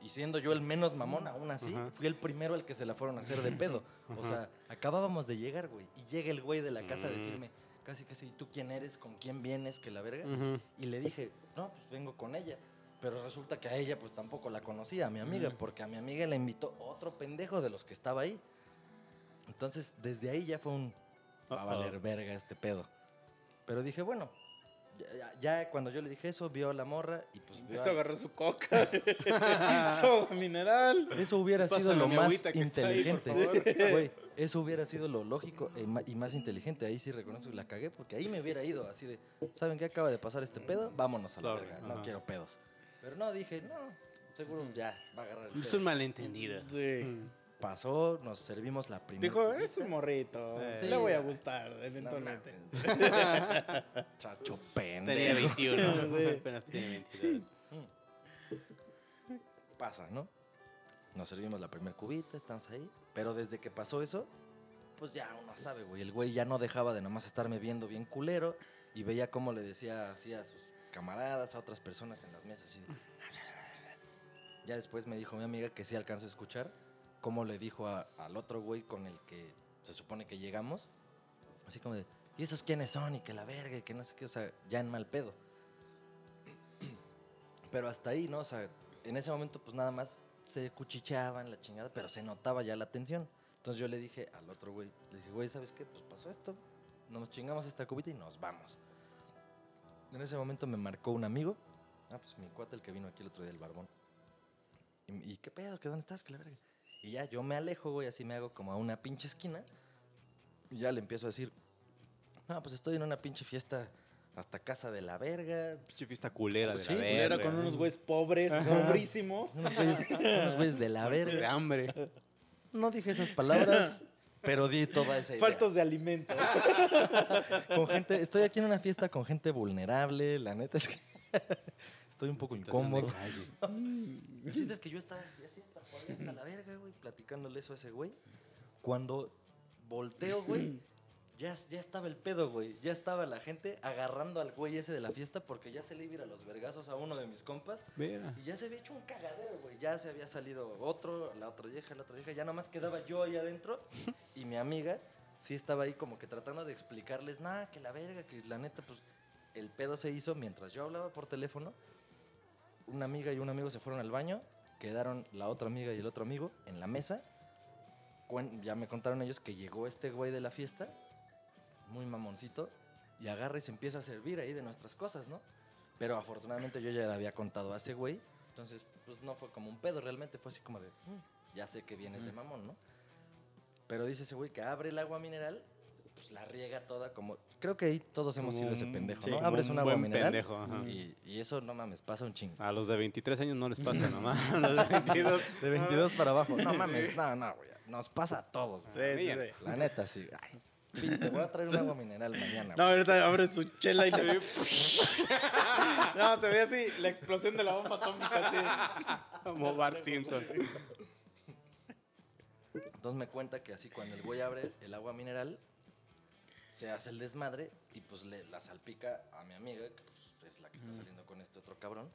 Speaker 1: y siendo yo el menos mamón, aún así,
Speaker 2: Ajá.
Speaker 1: fui el primero al que se la fueron a hacer de pedo. O
Speaker 2: Ajá.
Speaker 1: sea, acabábamos de llegar, güey, y llega el güey de la casa a decirme, casi que sí, ¿tú quién eres? ¿Con quién vienes? Que la verga. Y le dije, no, pues vengo con ella. Pero resulta que a ella pues tampoco la conocía, a mi amiga, porque a mi amiga le invitó otro pendejo de los que estaba ahí. Entonces, desde ahí ya fue un... Va a valer verga este pedo. Pero dije, bueno, ya, ya- cuando yo le dije eso, vio a la morra y pues... vio
Speaker 3: Esto
Speaker 1: a-
Speaker 3: agarró su coca. [laughs] su agua mineral.
Speaker 1: Eso hubiera sido
Speaker 2: Pásame
Speaker 1: lo
Speaker 2: mi
Speaker 1: más
Speaker 2: ahí,
Speaker 1: inteligente.
Speaker 2: favor. [laughs]
Speaker 1: Güey, eso hubiera sido lo lógico y más inteligente. Ahí sí reconozco que la cagué porque ahí me hubiera ido así de, ¿saben qué acaba de pasar este pedo? Vámonos a la
Speaker 2: Sorry,
Speaker 1: verga, no
Speaker 2: ajá.
Speaker 1: quiero pedos. Pero no, dije, no, seguro ya va a agarrar el
Speaker 2: Es
Speaker 1: pedo.
Speaker 2: un malentendido.
Speaker 3: Sí.
Speaker 2: Mm.
Speaker 1: Pasó, nos servimos la primera.
Speaker 3: Dijo, es un morrito.
Speaker 2: Eh.
Speaker 3: Sí, le voy a gustar, eventualmente. [laughs]
Speaker 1: Chacho
Speaker 2: Tenía
Speaker 1: pendejo.
Speaker 2: 21. [laughs]
Speaker 3: Sí.
Speaker 2: Apenas tiene 22.
Speaker 1: Pasa, ¿no? Nos servimos la primer cubita, estamos ahí. Pero desde que pasó eso, pues ya uno sabe, güey. El güey ya no dejaba de nomás estarme viendo bien culero y veía cómo le decía así a sus camaradas, a otras personas en las mesas. Así de- Ya después me dijo mi amiga que sí alcanzó a escuchar cómo le dijo a- al otro güey con el que se supone que llegamos. Así como de, ¿y esos quiénes son? Y que la verga, y que no sé qué, o sea, ya en mal pedo. [clears throat] Pero hasta ahí, ¿no? O sea, en ese momento pues nada más se cuchicheaban la chingada, pero se notaba ya la tensión. Entonces yo le dije al otro güey, le dije, güey, ¿sabes qué? Pues pasó esto, nos chingamos esta cubita y nos vamos. En ese momento me marcó un amigo, ah, pues mi cuate el que vino aquí el otro día, el barbón. Y, y qué pedo, ¿qué dónde estás? ¿Qué la verga? Y ya yo me alejo, güey, así me hago como a una pinche esquina. Y ya le empiezo a decir, no, pues estoy en una pinche fiesta hasta casa de la verga,
Speaker 2: Pinche fiesta culera de
Speaker 1: Sí,
Speaker 2: la verga.
Speaker 3: Era con unos güeyes pobres, pobrísimos.
Speaker 1: unos güeyes, unos güeyes de la
Speaker 2: De
Speaker 1: verga.
Speaker 2: hambre.
Speaker 1: No dije esas palabras, pero di toda esa idea.
Speaker 3: Faltos de alimento.
Speaker 1: Con gente, estoy aquí en una fiesta con gente vulnerable, la neta es que estoy un poco incómodo.
Speaker 2: calle. [laughs]
Speaker 1: El chiste es que yo estaba así hasta hasta la verga, güey, platicándole eso a ese güey. Cuando volteo, güey, [clears throat] ya, ya estaba el pedo, güey. Ya estaba la gente agarrando al güey ese de la fiesta porque ya se le iba a ir a los vergazos a uno de mis compas.
Speaker 5: Mira.
Speaker 1: Y ya se había hecho un cagadero, güey. Ya se había salido otro, la otra vieja, la otra vieja. Ya nomás quedaba yo ahí adentro. y mi amiga sí estaba ahí como que tratando de explicarles, nada, que la verga, que la neta, pues el pedo se hizo mientras yo hablaba por teléfono. Una amiga y un amigo se fueron al baño. Quedaron la otra amiga y el otro amigo en la mesa. Cuen- Ya me contaron ellos que llegó este güey de la fiesta, muy mamoncito, y agarra y se empieza a servir ahí de nuestras cosas, ¿no? Pero afortunadamente yo ya le había contado a ese güey, entonces pues no fue como un pedo, realmente fue así como de, "Mm, ya sé que vienes de mamón, ¿no? Pero dice ese güey que abre el agua mineral, pues la riega toda como, creo que ahí todos hemos sido ese pendejo,
Speaker 3: sí,
Speaker 1: ¿no? Abres
Speaker 5: un
Speaker 1: un agua
Speaker 5: buen
Speaker 1: mineral
Speaker 5: pendejo,
Speaker 1: y, y eso no mames, pasa un chingo.
Speaker 5: A los de 23 años no les pasa [laughs] nomás. A los de 22. [laughs]
Speaker 1: De 22 para abajo, no mames, no, no, güey, nos pasa a todos,
Speaker 3: Sí, sí.
Speaker 1: La neta, sí. Ay, te voy a traer un agua mineral mañana.
Speaker 3: No, ahorita abre su chela y le... [laughs] no, se ve así la explosión de la bomba atómica así.
Speaker 5: Como Bart Simpson.
Speaker 1: Entonces me cuenta que así cuando el güey abre el agua mineral, se hace el desmadre y pues le la salpica a mi amiga, que pues, es la que está saliendo con este otro cabrón.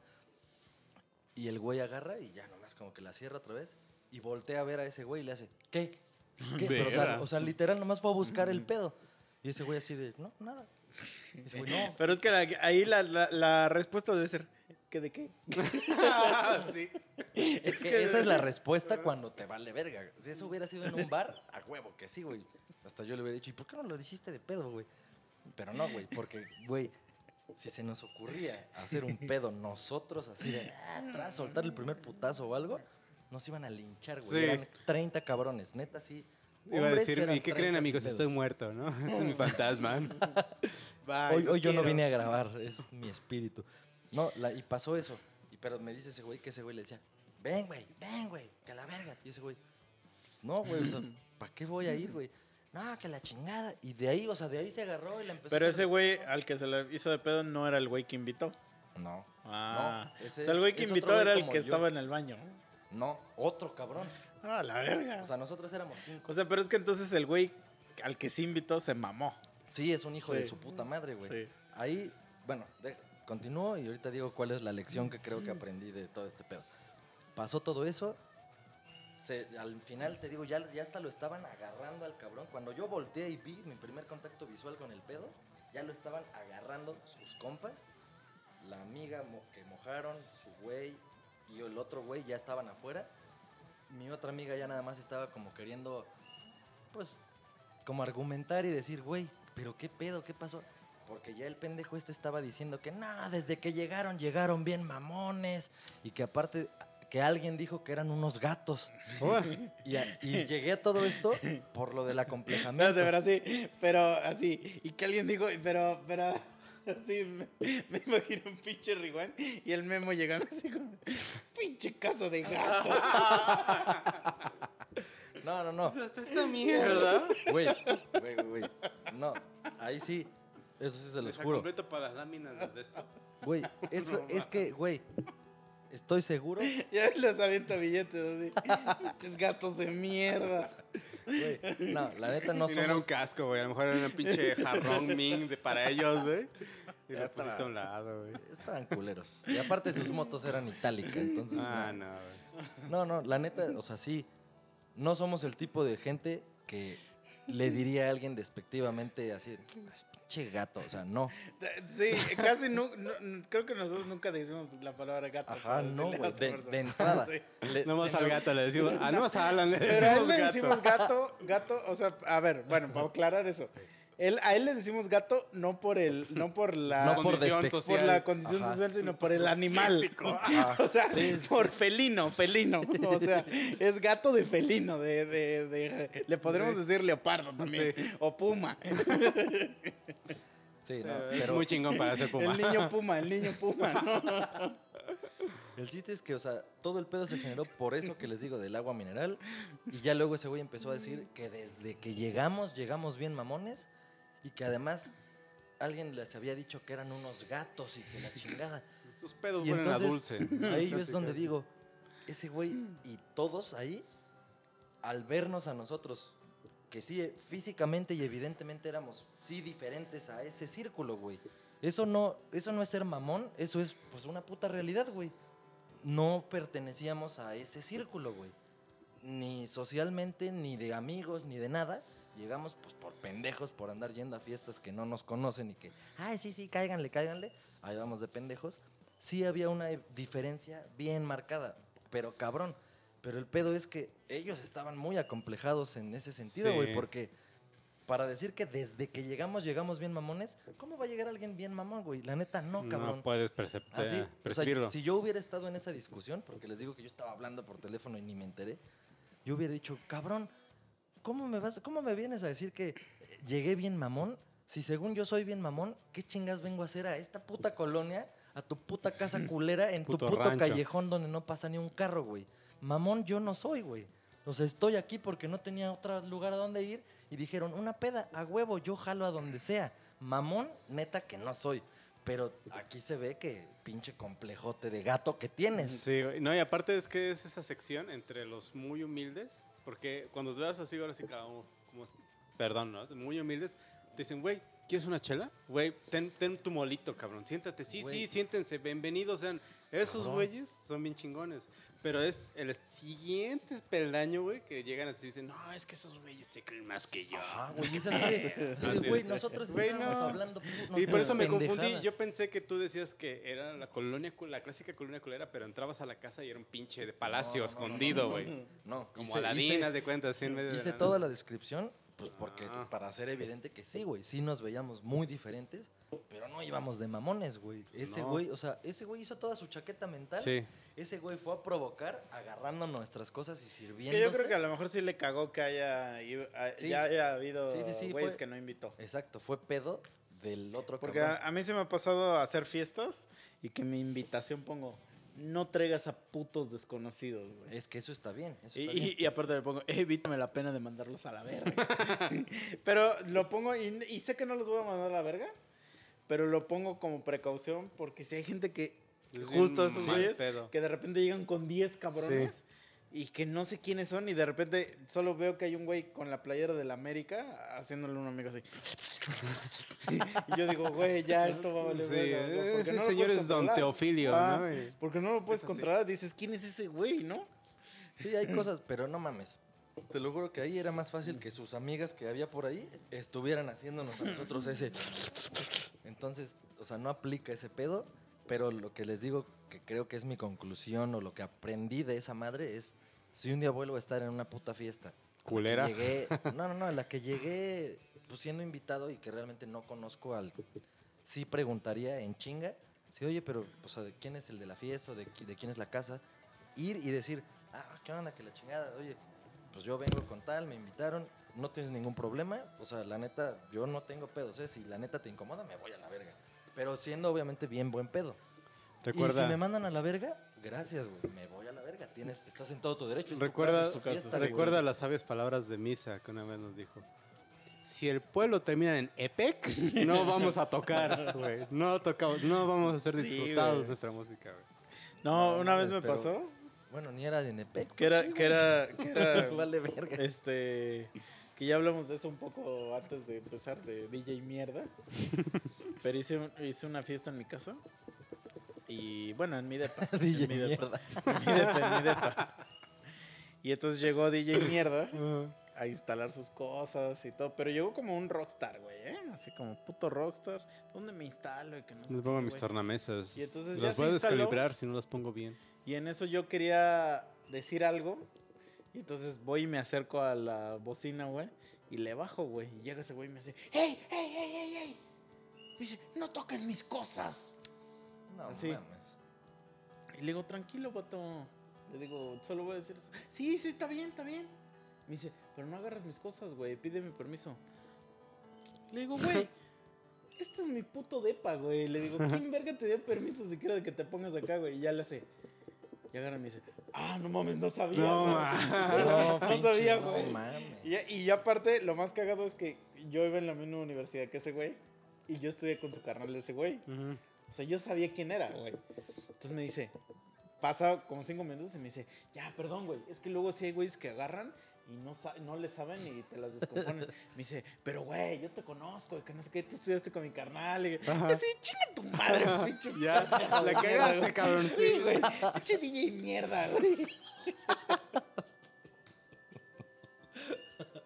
Speaker 1: Y el güey agarra y ya nomás como que la cierra otra vez y voltea a ver a ese güey y le hace, ¿qué? ¿Qué? Pero, o, sea, o sea, literal nomás fue a buscar el pedo. Y ese güey así de, no, nada. Y ese güey, no. [laughs]
Speaker 3: Pero es que la- ahí la, la, la respuesta debe ser, ¿qué de qué? [laughs]
Speaker 5: sí.
Speaker 1: Es que esa es la [laughs] respuesta cuando te vale verga. Si eso hubiera sido en un bar, a huevo que sí, güey. Hasta yo le hubiera dicho, ¿y por qué no lo hiciste de pedo, güey? Pero no, güey, porque, güey, si se nos ocurría hacer un pedo nosotros así de ah, atrás, soltar el primer putazo o algo, nos iban a linchar, güey.
Speaker 5: Sí.
Speaker 1: Eran 30 cabrones, neta, sí.
Speaker 5: Iba a decir, ¿y qué
Speaker 1: 30
Speaker 5: creen, amigos? Estoy muerto, ¿no? [laughs] Este es mi fantasma. [laughs]
Speaker 3: Bye,
Speaker 1: Hoy, yo no vine a grabar, es mi espíritu. No, la- y pasó eso. Y, pero me dice ese güey que ese güey le decía, ven, güey, ven, güey, que a la verga. Y ese güey, "Pues, no, güey, o sea, ¿para qué voy a ir, güey? No, que la chingada. Y de ahí, o sea, de ahí se agarró y la empezó
Speaker 3: Pero
Speaker 1: a
Speaker 3: ese güey al que se le hizo de pedo no era el güey que invitó.
Speaker 1: No,
Speaker 3: Ah.
Speaker 1: No, ese
Speaker 3: o sea, el güey que invitó era el que
Speaker 1: yo.
Speaker 3: estaba en el baño.
Speaker 1: no, otro cabrón.
Speaker 3: Ah, la verga.
Speaker 1: O sea, nosotros éramos cinco.
Speaker 3: O sea, pero es que entonces el güey al que sí invitó se mamó.
Speaker 1: Sí, es un hijo de
Speaker 3: Sí.
Speaker 1: su puta madre, güey.
Speaker 3: Sí.
Speaker 1: Ahí, bueno, de- continúo y ahorita digo cuál es la lección que creo que aprendí de todo este pedo. Pasó todo eso. Al final, te digo, ya, ya hasta lo estaban agarrando al cabrón. Cuando yo volteé y vi mi primer contacto visual con el pedo, ya lo estaban agarrando sus compas. La amiga que mojaron, su güey y el otro güey ya estaban afuera. Mi otra amiga ya nada más estaba como queriendo, pues, como argumentar y decir, güey, pero qué pedo, qué pasó. Porque ya el pendejo este estaba diciendo que no, desde que llegaron, llegaron bien mamones. Y que aparte, que alguien dijo que eran unos gatos. Y, a- y llegué a todo esto por lo del
Speaker 3: No,
Speaker 1: acomplejamiento.
Speaker 3: de verdad, sí. Pero así. Y que alguien dijo, pero, pero. Así me, me imagino un pinche rewind y el memo llegando así como. Pinche caso de gato. [laughs]
Speaker 1: No, no, no.
Speaker 5: Hasta esta mierda.
Speaker 1: Güey, güey, güey. No, ahí sí. Eso sí se los juro.
Speaker 5: completo para las láminas de esto.
Speaker 1: Güey, eso [laughs] es que, güey, estoy seguro. [laughs]
Speaker 3: ya les avienta billetes así. Pinches gatos de mierda.
Speaker 1: Güey, no, la neta no
Speaker 5: no era un
Speaker 1: somos.
Speaker 5: casco, güey. A lo mejor era un pinche jarrón Ming de, para ellos, güey. Y lo
Speaker 1: estaba.
Speaker 5: pusiste a un lado, güey.
Speaker 1: Estaban culeros. Y aparte sus motos eran itálicas, entonces.
Speaker 5: Ah,
Speaker 1: no.
Speaker 5: no, güey.
Speaker 1: No, no, la neta, o sea, sí. No somos el tipo de gente que le diría a alguien despectivamente así, "Es pinche gato, o sea, no.
Speaker 3: Sí, casi no, no- Creo que nosotros nunca decimos la palabra gato.
Speaker 1: Ajá, no, güey, de, entrada.
Speaker 3: Sí.
Speaker 1: Le-
Speaker 5: No [laughs] más al gato le decimos. Ah, no más [laughs] a Alan le
Speaker 3: Pero a él
Speaker 5: decimos
Speaker 3: le
Speaker 5: gato.
Speaker 3: decimos gato, gato, o sea, a ver, bueno, para aclarar eso. Él, a él le decimos gato no por el, no por [laughs] la,
Speaker 1: No por
Speaker 5: condición
Speaker 3: por
Speaker 5: social.
Speaker 3: la condición
Speaker 1: Ajá.
Speaker 3: social, sino por el animal. [laughs] O sea,
Speaker 1: sí,
Speaker 3: por felino, felino. O sea, es gato de felino, de, de, de- le podremos decir leopardo también, o puma. [laughs]
Speaker 1: Sí, no,
Speaker 5: es muy chingón para ser puma.
Speaker 3: El niño puma, el niño puma, ¿no?
Speaker 1: el chiste es que, o sea, todo el pedo se generó por eso que les digo del agua mineral. Y ya luego ese güey empezó a decir que desde que llegamos, llegamos bien mamones. Y que además alguien les había dicho que eran unos gatos y que la [laughs] chingada.
Speaker 5: Sus pedos
Speaker 1: Y
Speaker 5: fueron a
Speaker 1: entonces,
Speaker 5: dulce.
Speaker 1: Ahí yo es donde digo, ese güey y todos ahí, al vernos a nosotros que sí, físicamente y evidentemente éramos, sí, diferentes a ese círculo, güey. Eso no, eso no es ser mamón, eso es, pues, una puta realidad, güey. No pertenecíamos a ese círculo, güey. Ni socialmente, ni de amigos, ni de nada. Llegamos, pues, por pendejos, por andar yendo a fiestas que no nos conocen y que, ay, sí, sí, cáiganle, cáiganle. Ahí vamos de pendejos. Sí había una eh, diferencia bien marcada, pero cabrón. Pero el pedo es que ellos estaban muy acomplejados en ese sentido, güey,
Speaker 5: Sí.
Speaker 1: porque para decir que desde que llegamos llegamos bien mamones, ¿cómo va a llegar alguien bien mamón, güey? La neta, no, cabrón.
Speaker 5: No puedes
Speaker 1: Así,
Speaker 5: eh,
Speaker 1: o sea,
Speaker 5: percibirlo.
Speaker 1: si yo hubiera estado en esa discusión, porque les digo que yo estaba hablando por teléfono y ni me enteré, yo hubiera dicho, cabrón, ¿cómo me vas, cómo me vienes a decir que eh, llegué bien mamón? Si según yo soy bien mamón, ¿qué chingas vengo a hacer a esta puta colonia, a tu puta casa culera, en
Speaker 5: Puto
Speaker 1: tu puto
Speaker 5: rancho.
Speaker 1: callejón donde no pasa ni un carro, güey? Mamón yo no soy, güey. O sea, estoy aquí porque no tenía otro lugar a donde ir y dijeron, una peda, a huevo, yo jalo a donde sea. Mamón, neta que no soy. Pero aquí se ve que pinche complejote de gato que tienes.
Speaker 5: Sí, no, y aparte es que es esa sección entre los muy humildes, porque cuando los veas así, ahora sí cada uno, como, perdón, ¿no? Muy humildes, te dicen, güey, ¿quieres una chela? Güey, ten, ten tu molito, cabrón, siéntate, sí, sí, siéntense, bienvenidos sean. Esos güeyes son bien chingones. Pero es el siguiente peldaño, güey, que llegan así y dicen, no, es que esos güeyes se creen más que yo.
Speaker 1: Ajá, güey, es así de, [laughs] de, güey,
Speaker 5: de-
Speaker 1: nosotros
Speaker 5: Güey,
Speaker 1: estábamos
Speaker 5: no.
Speaker 1: hablando pu-
Speaker 5: Y por eso me confundí. Yo pensé que tú decías que era la colonia, la clásica colonia culera, pero entrabas a la casa y era un pinche de palacio
Speaker 1: No,
Speaker 5: escondido, güey.
Speaker 1: No,
Speaker 5: Como
Speaker 1: hice-
Speaker 5: Aladín,
Speaker 1: hice-
Speaker 5: haz de cuenta, así en medio de
Speaker 1: Hice
Speaker 5: la-
Speaker 1: toda la descripción, pues porque
Speaker 5: Ah.
Speaker 1: para hacer evidente que sí, güey, sí nos veíamos muy diferentes, pero no íbamos de mamones, güey. Ese
Speaker 5: No.
Speaker 1: güey, o sea, ese güey hizo toda su chaqueta mental.
Speaker 5: Sí.
Speaker 1: Ese güey fue a provocar agarrando nuestras cosas y
Speaker 3: Es
Speaker 1: sirviéndose.
Speaker 3: que yo creo que a lo mejor sí le cagó que haya,
Speaker 1: Sí.
Speaker 3: ya haya habido
Speaker 1: Sí, sí, sí,
Speaker 3: güeyes
Speaker 1: fue-
Speaker 3: que no invitó.
Speaker 1: Exacto, fue pedo del otro
Speaker 3: Porque
Speaker 1: cabrón.
Speaker 3: a, a mí se me ha pasado a hacer fiestas y que mi invitación pongo, no traigas a putos desconocidos, güey.
Speaker 1: Es que eso está bien. Eso
Speaker 3: Y,
Speaker 1: está
Speaker 3: y-
Speaker 1: bien.
Speaker 3: y aparte le pongo, evítame la pena de mandarlos a la verga. [laughs] pero lo pongo y, y sé que no los voy a mandar a la verga, pero lo pongo como precaución porque si hay gente que, justo esos güeyes, que de repente llegan con 10 cabrones y que no sé quiénes son y de repente solo veo que hay un güey con la playera del América haciéndole a un amigo así. [laughs] y yo digo, güey, ya esto va a valer
Speaker 5: Sí,
Speaker 3: verga", o sea, porque
Speaker 5: ese
Speaker 3: no lo
Speaker 5: señor
Speaker 3: puedes
Speaker 5: es Don
Speaker 3: controlar.
Speaker 5: Teofilio,
Speaker 3: Ah,
Speaker 5: ¿no?
Speaker 3: Porque no lo puedes controlar, dices, ¿quién es ese güey, no?
Speaker 1: Sí, hay cosas, pero no mames. Te lo juro que ahí era más fácil que sus amigas que había por ahí estuvieran haciéndonos a nosotros ese. Entonces, o sea, no aplica ese pedo, pero lo que les digo que creo que es mi conclusión o lo que aprendí de esa madre es: si un día vuelvo a estar en una puta fiesta,
Speaker 5: Culera.
Speaker 1: llegué, no, no, no, la que llegué pues, siendo invitado y que realmente no conozco al. Sí preguntaría en chinga, sí, oye, pero, o sea, ¿de quién es el de la fiesta o de quién es la casa? Ir y decir, ah, ¿qué onda? Que la chingada, oye, pues yo vengo con tal, me invitaron, no tienes ningún problema, o sea, la neta, yo no tengo pedos, ¿eh? Si la neta te incomoda, me voy a la verga. Pero siendo obviamente bien buen pedo. Y
Speaker 5: Recuerda,
Speaker 1: si me mandan a la verga, gracias, güey, me voy a la verga. Tienes, estás en todo tu derecho. es tu
Speaker 5: recuerda,
Speaker 1: casa, es tu fiesta, güey.
Speaker 5: recuerda las sabias palabras de Misa que una vez nos dijo. Si el pueblo termina en EPEC, no vamos a tocar, [laughs] güey. No tocamos, no vamos a ser
Speaker 3: Sí,
Speaker 5: disfrutados
Speaker 3: güey.
Speaker 5: nuestra música, güey.
Speaker 3: No,
Speaker 1: No,
Speaker 3: una vez me
Speaker 1: pero-
Speaker 3: pasó
Speaker 1: Bueno, ni era de Nepec.
Speaker 3: que era, que era, que era, [laughs]
Speaker 1: vale verga.
Speaker 3: este, que ya hablamos de eso un poco antes de empezar de DJ mierda. [laughs] Pero hice, hice una fiesta en mi casa y bueno, en mi depa. [laughs]
Speaker 1: DJ
Speaker 3: en mi depa.
Speaker 1: mierda.
Speaker 3: En mi depa, en mi depa. Y entonces llegó DJ mierda [laughs] a instalar sus cosas y todo, pero llegó como un rockstar, güey, ¿eh? Así como puto rockstar. ¿Dónde me instalo? Y que no sé
Speaker 5: Les
Speaker 3: qué,
Speaker 5: pongo mis
Speaker 3: güey.
Speaker 5: tornamesas.
Speaker 3: Y entonces ya
Speaker 5: Las
Speaker 3: se
Speaker 5: voy a descalibrar si no las pongo bien.
Speaker 3: Y en eso yo quería decir algo. Y entonces voy y me acerco a la bocina, güey. Y le bajo, güey. Y llega ese güey y me dice, ¡Hey, hey, hey, hey, hey! Dice, no toques mis cosas.
Speaker 1: No
Speaker 3: Así.
Speaker 1: mames.
Speaker 3: Y le digo, tranquilo, vato. Le digo, solo voy a decir eso. Sí, sí, está bien, está bien. Me dice, pero no agarras mis cosas, güey. Pídeme permiso. Le digo, güey. [laughs] Este es mi puto depa, güey. Le digo, ¿quién verga te dio permiso siquiera de que te pongas acá, güey? Y ya le hace. Y agarra y me dice, ah, no mames, no sabía.
Speaker 5: No,
Speaker 3: güey".
Speaker 5: ma. [laughs]
Speaker 3: No,
Speaker 1: pinche,
Speaker 3: sabía,
Speaker 1: no
Speaker 3: güey.
Speaker 1: mames.
Speaker 3: Y, y ya aparte, lo más cagado es que yo iba en la misma universidad que ese güey. Y yo estudié con su carnal de ese güey. O sea, yo sabía quién era, güey. Entonces me dice, pasa como cinco minutos y me dice, ya, perdón, güey. Es que luego sí hay güeyes que agarran y no, no le saben y te las descomponen. [laughs] Me dice, pero güey, yo te conozco, y que no sé qué, tú estudiaste con mi carnal. Y así, chinga tu madre, pinche
Speaker 5: Ya, [laughs] la
Speaker 3: mierda,
Speaker 5: cagaste,
Speaker 3: güey".
Speaker 5: cabrón.
Speaker 3: Sí, güey, pinche DJ mierda, güey.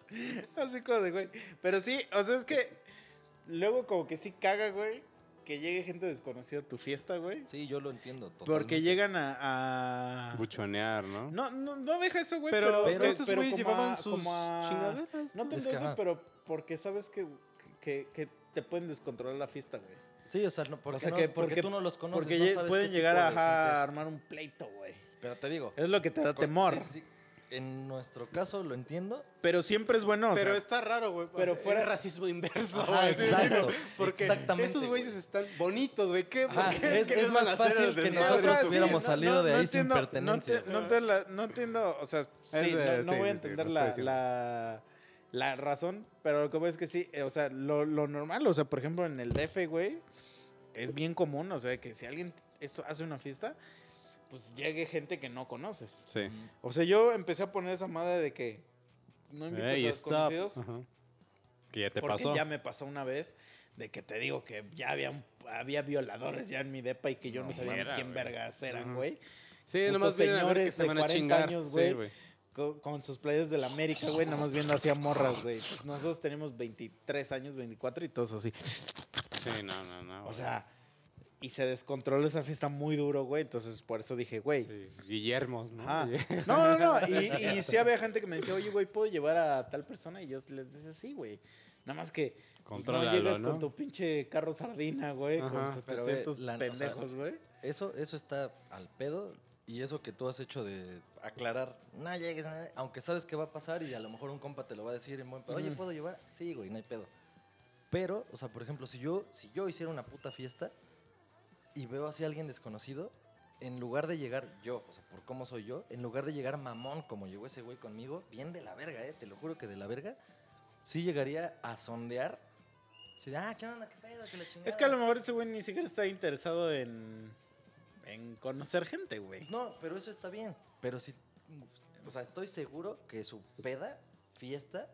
Speaker 3: [laughs] Así como de, güey. Pero sí, o sea, es que luego como que sí caga, güey, que llegue gente desconocida a tu fiesta, güey.
Speaker 1: Sí, yo lo entiendo.
Speaker 3: Porque
Speaker 1: totalmente.
Speaker 3: llegan a... a-
Speaker 5: Buchonear, ¿no?
Speaker 3: No, no, no deja eso, güey,
Speaker 5: pero,
Speaker 3: pero,
Speaker 1: pero-
Speaker 5: esos güeyes llevaban
Speaker 3: a-
Speaker 5: sus
Speaker 3: a-
Speaker 5: chingaderas.
Speaker 3: No
Speaker 1: Es
Speaker 3: tanto
Speaker 1: que,
Speaker 3: eso,
Speaker 1: ajá.
Speaker 3: pero porque sabes que, que, que te pueden descontrolar la fiesta, güey.
Speaker 1: Sí, o sea, no, porque,
Speaker 3: O sea
Speaker 1: no-
Speaker 3: que-
Speaker 1: porque,
Speaker 3: porque-
Speaker 1: tú no los conoces.
Speaker 3: Porque
Speaker 1: no
Speaker 3: lle-
Speaker 1: sabes
Speaker 3: pueden llegar a, armar un pleito, güey.
Speaker 1: Pero te digo.
Speaker 3: Es lo que te da
Speaker 1: con-
Speaker 3: temor.
Speaker 1: sí, sí. En nuestro caso lo entiendo.
Speaker 3: Pero siempre es bueno, o
Speaker 5: pero
Speaker 3: sea,
Speaker 5: está raro, güey.
Speaker 3: pero
Speaker 5: o sea,
Speaker 3: fuera-
Speaker 5: racismo inverso,
Speaker 1: Ajá, exacto. [laughs]
Speaker 5: Porque
Speaker 1: exactamente,
Speaker 5: esos güeyes
Speaker 1: güey.
Speaker 5: están bonitos, güey. ¿Qué,
Speaker 1: Ajá,
Speaker 5: qué,
Speaker 1: es-
Speaker 5: qué
Speaker 1: es
Speaker 5: les van
Speaker 1: más
Speaker 5: a
Speaker 1: fácil que nosotros
Speaker 3: sí,
Speaker 1: hubiéramos salido de ahí sin pertenencias.
Speaker 3: No, te- no entiendo la- no entiendo, o sea, sí, no, no
Speaker 5: sí,
Speaker 3: voy a entender la, la razón, pero lo que voy es que sí, eh, o sea, lo, lo normal, o sea, por ejemplo, en el DF, güey, es bien común, o sea, que si alguien esto hace una fiesta, pues llegue gente que no conoces.
Speaker 5: Sí.
Speaker 3: O sea, yo empecé a poner esa madre de que no invites
Speaker 5: Ey,
Speaker 3: a
Speaker 5: stop.
Speaker 3: desconocidos.
Speaker 5: Ajá. Que ya te
Speaker 3: porque
Speaker 5: pasó.
Speaker 3: ya me pasó una vez de que te digo que ya había, había violadores ya en mi depa y que yo no,
Speaker 1: No,
Speaker 3: sabía ni
Speaker 5: mira,
Speaker 3: quién
Speaker 5: güey.
Speaker 3: vergas eran,
Speaker 5: Ajá.
Speaker 3: güey.
Speaker 5: Sí,
Speaker 3: putos
Speaker 5: nomás vienen a ver que
Speaker 3: señores
Speaker 5: se
Speaker 3: de
Speaker 5: van a
Speaker 3: 40
Speaker 5: chingar.
Speaker 3: años,
Speaker 5: Sí,
Speaker 3: güey.
Speaker 5: güey.
Speaker 3: Con, con sus playas de la América, güey, nada más viendo hacia morras, güey. Pues nosotros tenemos 23 años, 24 y todos así.
Speaker 5: Sí, no, no, no.
Speaker 3: O
Speaker 5: güey.
Speaker 3: sea, y se descontroló esa fiesta muy duro, güey. Entonces, por eso dije, güey.
Speaker 5: Sí, Guillermos, ¿no?
Speaker 3: Ajá. No, no, no. Y, [laughs] y sí había gente que me decía, oye, güey, ¿puedo llevar a tal persona? Y yo les decía, sí, güey. Nada más que pues, no llegas
Speaker 5: ¿no?
Speaker 3: con tu pinche carro sardina, güey, con
Speaker 5: Ajá.
Speaker 1: Pero, güey,
Speaker 3: 700
Speaker 1: la- o sea,
Speaker 3: pendejos, güey.
Speaker 1: Eso, eso está al pedo. Y eso que tú has hecho de aclarar, no llegues, no, aunque sabes que va a pasar y a lo mejor un compa te lo va a decir en buen pedo, oye. ¿puedo llevar? Sí, güey, no hay pedo. Pero, o sea, por ejemplo, si yo, si yo hiciera una puta fiesta y veo así a alguien desconocido, en lugar de llegar yo, o sea, por cómo soy yo, en lugar de llegar mamón como llegó ese güey conmigo, bien de la verga, eh, te lo juro que de la verga, sí llegaría a sondear. Así de, ah, ¿qué onda? ¿Qué pedo? Que la chingada.
Speaker 3: Es que a lo mejor ese güey ni siquiera está interesado en, en conocer gente, güey.
Speaker 1: No, pero eso está bien. Pero sí, o sea, estoy seguro que su peda, fiesta,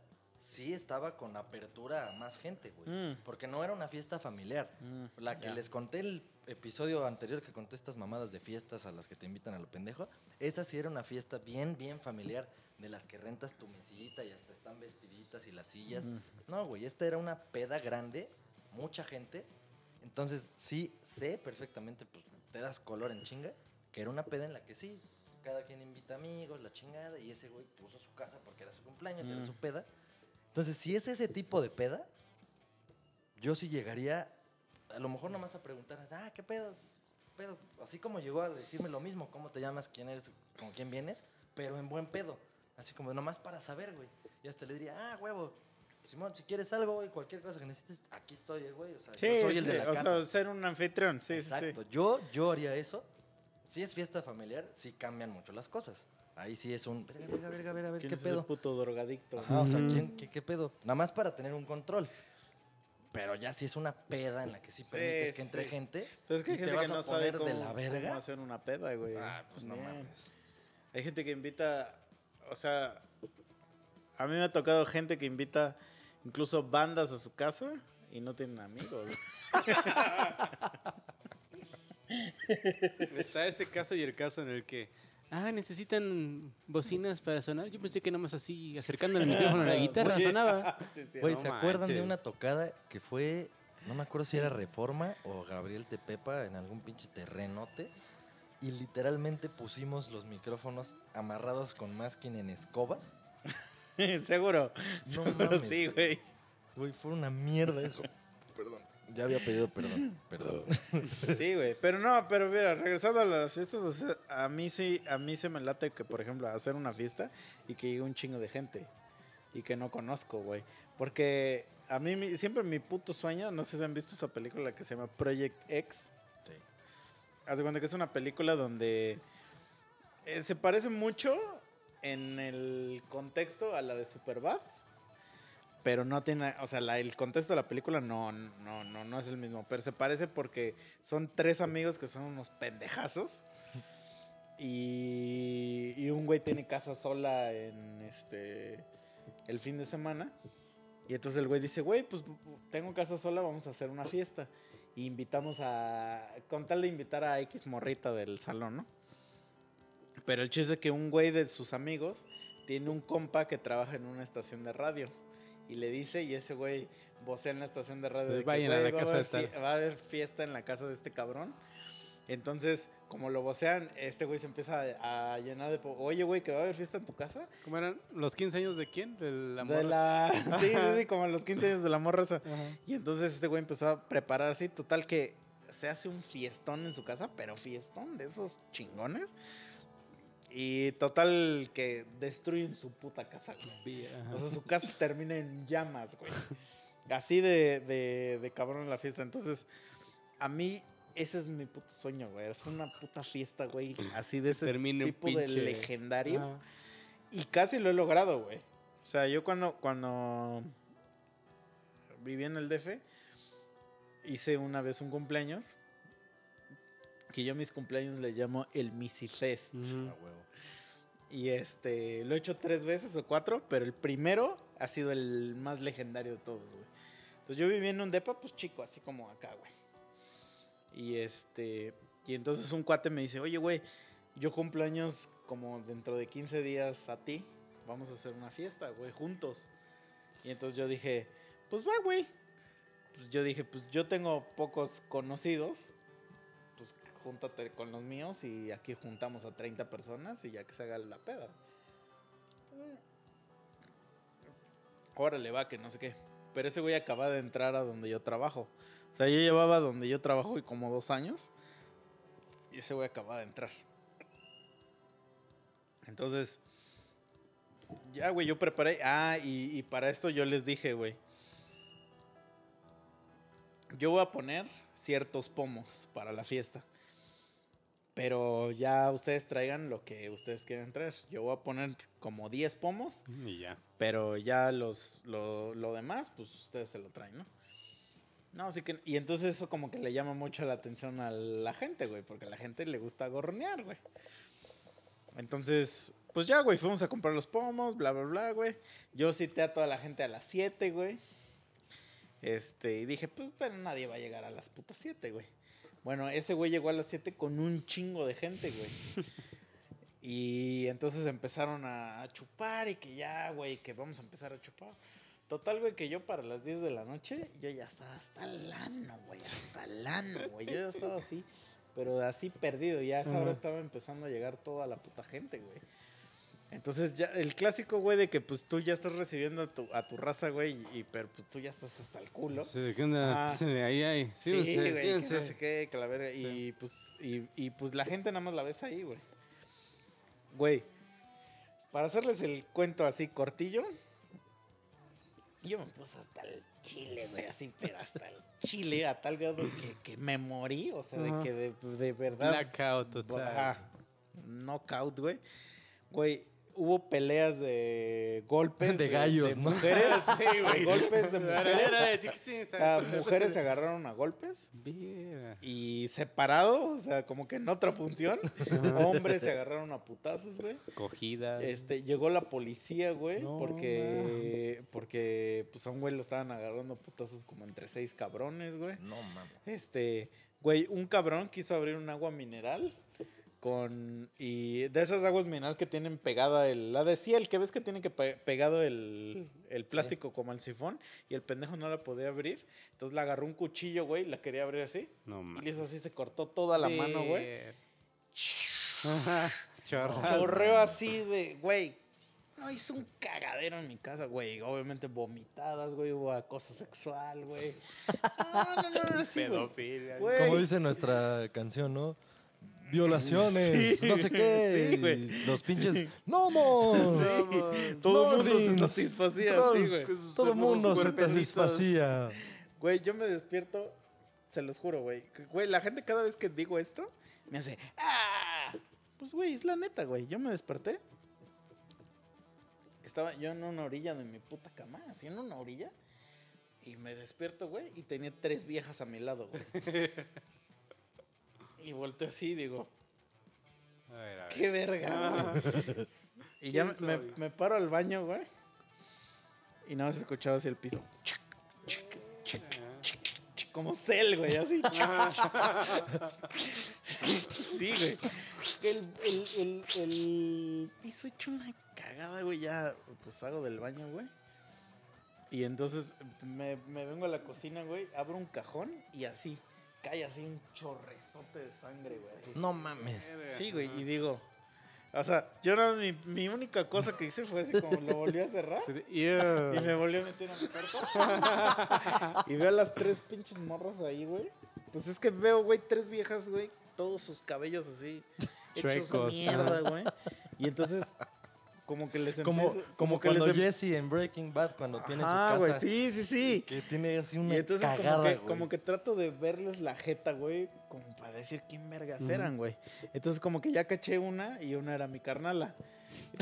Speaker 1: sí estaba con apertura a más gente, güey.
Speaker 3: Mm.
Speaker 1: Porque no era una fiesta familiar.
Speaker 3: Mm,
Speaker 1: La que les conté el episodio anterior que conté estas mamadas de fiestas a las que te invitan a lo pendejo, esa sí era una fiesta bien, bien familiar, de las que rentas tu mesita y hasta están vestiditas y las sillas.
Speaker 3: Mm.
Speaker 1: No, güey, esta era una peda grande, mucha gente. Entonces, sí sé perfectamente, pues te das color en chinga, que era una peda en la que sí, cada quien invita amigos, la chingada, y ese güey puso su casa porque era su cumpleaños, era su peda. Entonces, si es ese tipo de peda, yo sí llegaría, a lo mejor nomás a preguntar, ah, ¿qué pedo? ¿Qué pedo? Así como llegó a decirme lo mismo, ¿cómo te llamas? ¿Quién eres? ¿Con quién vienes? Pero en buen pedo. Así como nomás para saber, güey. Y hasta le diría, ah, huevo, Simón, si quieres algo, güey, cualquier cosa que necesites, aquí estoy, eh, güey. O sea,
Speaker 3: Sí,
Speaker 1: yo soy el
Speaker 3: sí,
Speaker 1: de la
Speaker 3: o
Speaker 1: casa.
Speaker 3: sea, ser un anfitrión, sí, sí,
Speaker 1: Exacto. Yo, yo haría eso. Si es fiesta familiar, sí cambian mucho las cosas. Ahí sí es un, verga, verga, verga, verga, a ver,
Speaker 3: ¿Quién
Speaker 1: ¿qué
Speaker 3: es ese
Speaker 1: pedo?
Speaker 3: puto drogadicto?
Speaker 1: Ajá, o sea. ¿quién, qué, qué pedo? Nada más para tener un control. Pero ya si es una peda en la que sí permites que entre
Speaker 3: sí.
Speaker 1: gente,
Speaker 3: Pero es que hay
Speaker 1: ¿Y te
Speaker 3: gente que
Speaker 1: a
Speaker 3: no sabe
Speaker 1: poner
Speaker 3: cómo,
Speaker 1: de la verga?
Speaker 3: cómo hacer una peda, güey.
Speaker 1: ah, pues no mames.
Speaker 3: Hay gente que invita, o sea, a mí me ha tocado gente que invita incluso bandas a su casa y no tienen amigos. [laughs]
Speaker 5: Está ese caso y el caso en el que. Ah, necesitan bocinas para sonar. Yo pensé que nomás así, acercando el [laughs] micrófono a la guitarra,
Speaker 3: Oye. [laughs]
Speaker 5: sonaba.
Speaker 3: Sí, sí.
Speaker 1: Güey,
Speaker 5: no
Speaker 1: ¿se acuerdan de una tocada que fue, no me acuerdo si era Reforma o Gabriel Tepepa en algún pinche terrenote? Y literalmente pusimos los micrófonos amarrados con masking en escobas. [laughs]
Speaker 3: Seguro.
Speaker 1: No
Speaker 3: Seguro
Speaker 1: mames,
Speaker 3: sí, güey.
Speaker 1: Güey, fue una mierda eso. Perdón. Ya había pedido perdón. Perdón. [laughs]
Speaker 3: Sí, güey. Pero no, pero mira, regresando a las fiestas, o sea, a mí sí, a mí se me late que, por ejemplo, hacer una fiesta y que llegue un chingo de gente y que no conozco, güey. Porque a mí mi- siempre mi puto sueño, no sé si han visto esa película que se llama Project X.
Speaker 1: Sí.
Speaker 3: Haz de cuenta que es una película donde eh, se parece mucho en el contexto a la de Superbad. Pero no tiene, o sea, el contexto de la película no, no, no, no es el mismo. Pero se parece porque son tres amigos que son unos pendejazos. Y, y un güey tiene casa sola en este el fin de semana. Y entonces el güey dice, güey, pues tengo casa sola, vamos a hacer una fiesta. Y invitamos a. Con tal de invitar a X morrita del salón, ¿no? Pero el chiste es que un güey de sus amigos tiene un compa que trabaja en una estación de radio. Y le dice, y ese güey vocea en la estación de radio.
Speaker 5: Sí,
Speaker 3: de que,
Speaker 5: vayan a
Speaker 3: "Güey,
Speaker 5: la
Speaker 3: va
Speaker 5: casa
Speaker 3: haber
Speaker 5: de tal".
Speaker 3: fie- Va a haber fiesta en la casa de este cabrón. Entonces, como lo vocean, este güey se empieza a, a llenar de... Oye, güey, que va a haber fiesta en tu casa.
Speaker 5: ¿Cómo eran? ¿Los 15 años de quién? Del amor.
Speaker 3: De la... [laughs] Sí, sí, sí, como los 15 años de la morra esa. Y entonces este güey empezó a preparar así, total que se hace un fiestón en su casa, pero fiestón de esos chingones. Y total que destruyen su puta casa, güey. O sea, su casa termina en llamas, güey. Así de, de, de cabrón la fiesta. Entonces, a mí ese es mi puto sueño, güey. Es una puta fiesta, güey. Así de ese
Speaker 5: Termine
Speaker 3: tipo de legendario. Y casi lo he logrado, güey. O sea, yo cuando, cuando viví en el DF, hice una vez un cumpleaños. Que yo a mis cumpleaños le llamo el Missy Fest.
Speaker 1: A huevo.
Speaker 3: Y este, lo he hecho tres veces o cuatro, pero el primero ha sido el más legendario de todos, güey. Entonces yo viví en un depa, pues chico, así como acá, güey. Y este, y entonces un cuate me dice, oye, güey, yo cumplo años como dentro de 15 días a ti, vamos a hacer una fiesta, güey, juntos. Y entonces yo dije, pues va, güey. Pues yo dije, pues yo tengo pocos conocidos, júntate con los míos y aquí juntamos a 30 personas y ya que se haga la peda. Órale, va, que no sé qué. Pero ese güey acaba de entrar a donde yo trabajo. O sea, yo llevaba donde yo trabajo y como dos años. Y ese güey acaba de entrar. Entonces, ya, güey, yo preparé. Ah, y, y para esto yo les dije, güey. Yo voy a poner ciertos pomos para la fiesta. Pero ya ustedes traigan lo que ustedes quieran traer. Yo voy a poner como 10 pomos.
Speaker 5: Y ya.
Speaker 3: Pero ya los, lo, lo demás, pues ustedes se lo traen, ¿no? No, así que. Y entonces eso como que le llama mucho la atención a la gente, güey. Porque a la gente le gusta gorronear, güey. Entonces, pues ya, güey, fuimos a comprar los pomos, bla, bla, bla, güey. Yo cité a toda la gente a las 7, güey. Este, y dije, pues, pero nadie va a llegar a las putas 7, güey. Bueno, ese güey llegó a las 7 con un chingo de gente, güey. [laughs] Y entonces empezaron a chupar y que ya, güey, que vamos a empezar a chupar. Total, güey, que yo para las 10 de la noche, yo ya estaba hasta el ano, güey, hasta el ano, güey. Yo ya estaba así, pero así perdido. Ya a esa hora estaba empezando a llegar toda la puta gente, güey. Entonces ya, el clásico, güey, de que pues tú ya estás recibiendo a tu, a tu raza, güey, y, pero pues tú ya estás hasta el culo.
Speaker 5: Sí, ¿qué onda?
Speaker 3: Ah.
Speaker 5: Písenle, ahí, ahí.
Speaker 3: Sí,
Speaker 5: Síganse,
Speaker 3: güey, que
Speaker 5: síganse.
Speaker 3: no sé qué, que la verga.
Speaker 5: Sí.
Speaker 3: Y pues, y, y pues la gente nada más la ves ahí, güey. Güey, para hacerles el cuento así cortillo, yo me puse hasta el chile, güey, así, pero hasta el chile, a tal grado que, que me morí, o sea, de que de, de verdad.
Speaker 5: Blackout total.
Speaker 3: Ajá. Knockout, güey. Güey, hubo peleas de golpes.
Speaker 1: De gallos, ¿no?
Speaker 3: Mujeres. [laughs]
Speaker 5: Sí, [laughs] güey.
Speaker 3: Golpes de mujeres. O sea, mujeres se [laughs] agarraron a golpes y separado, o sea, como que en otra función. Hombres se agarraron a putazos, güey.
Speaker 5: Cogida.
Speaker 3: Este, llegó la policía, güey,
Speaker 5: No
Speaker 3: porque porque pues a un güey lo estaban agarrando a putazos como entre seis cabrones, güey.
Speaker 1: No mames.
Speaker 3: Este, güey, un cabrón quiso abrir un agua mineral con y de esas aguas mineral que tienen pegada el la de ciel, que ves que tiene que pe- pegado el, el plástico como el sifón y el pendejo no la podía abrir, entonces le agarró un cuchillo, güey, y la quería abrir así
Speaker 5: No
Speaker 3: y le hizo así se cortó toda la mano, güey. [laughs] Chorreo así de, güey. No, hizo un cagadero en mi casa, güey. Obviamente vomitadas, güey. Hubo acoso sexual, güey. No, no, no, así, güey.
Speaker 5: Pedofilia.
Speaker 3: Güey.
Speaker 1: Como dice nuestra canción, ¿no? Violaciones,
Speaker 3: Sí.
Speaker 1: no sé qué.
Speaker 3: Sí, güey.
Speaker 1: y Los pinches. ¡Nomos!
Speaker 3: Sí, [laughs] todo el mundo se satisfacía
Speaker 1: todos-
Speaker 3: así, güey.
Speaker 1: Todo el mundo se satisfacía.
Speaker 3: Güey, yo me despierto, se los juro, güey. Güey, la gente cada vez que digo esto, me hace, ¡ah! Pues, güey, es la neta, güey. Yo me desperté. Estaba yo en una orilla de mi puta cama, así en una orilla. Y me despierto, güey, y tenía tres viejas a mi lado, güey. [laughs] y volteo así y digo,
Speaker 5: A ver, a ver.
Speaker 3: Qué verga, güey. [laughs] Y ya me,
Speaker 5: ¿Quién
Speaker 3: me- paro al baño, güey. Y nada más escuchaba así el piso. Chic, chic, chic, chic, chic, Como cel, güey, así. Sí, güey. El, el, el, el piso hecho una cagada, güey. Ya, pues hago del baño, güey. Y entonces me, me vengo a la cocina, güey. Abro un cajón y así. Cae así un chorrezote de sangre, güey. así.
Speaker 1: No mames.
Speaker 3: Sí, güey, y digo, o sea, yo nada más mi, mi única cosa que hice fue así como lo volví a cerrar
Speaker 5: Ew.
Speaker 3: y me volví a meter a mi cuarto. [laughs] y veo a las tres pinches morras ahí, güey. Pues es que veo, güey, tres viejas, güey, todos sus cabellos así hechos
Speaker 5: Chuecos,
Speaker 3: mierda, güey. Y entonces como que les
Speaker 1: Como,
Speaker 3: empiezo-
Speaker 1: como
Speaker 3: que les
Speaker 1: cuando
Speaker 3: em-
Speaker 1: Jesse en Breaking Bad, cuando tiene su
Speaker 3: Ajá,
Speaker 1: casa.
Speaker 3: güey, sí, sí, sí.
Speaker 1: Que tiene así una
Speaker 3: Y entonces
Speaker 1: cagada,
Speaker 3: como, que,
Speaker 1: güey.
Speaker 3: como que trato de verles la jeta, güey, como para decir quién vergas eran, güey. Entonces como que ya caché una y una era mi carnala.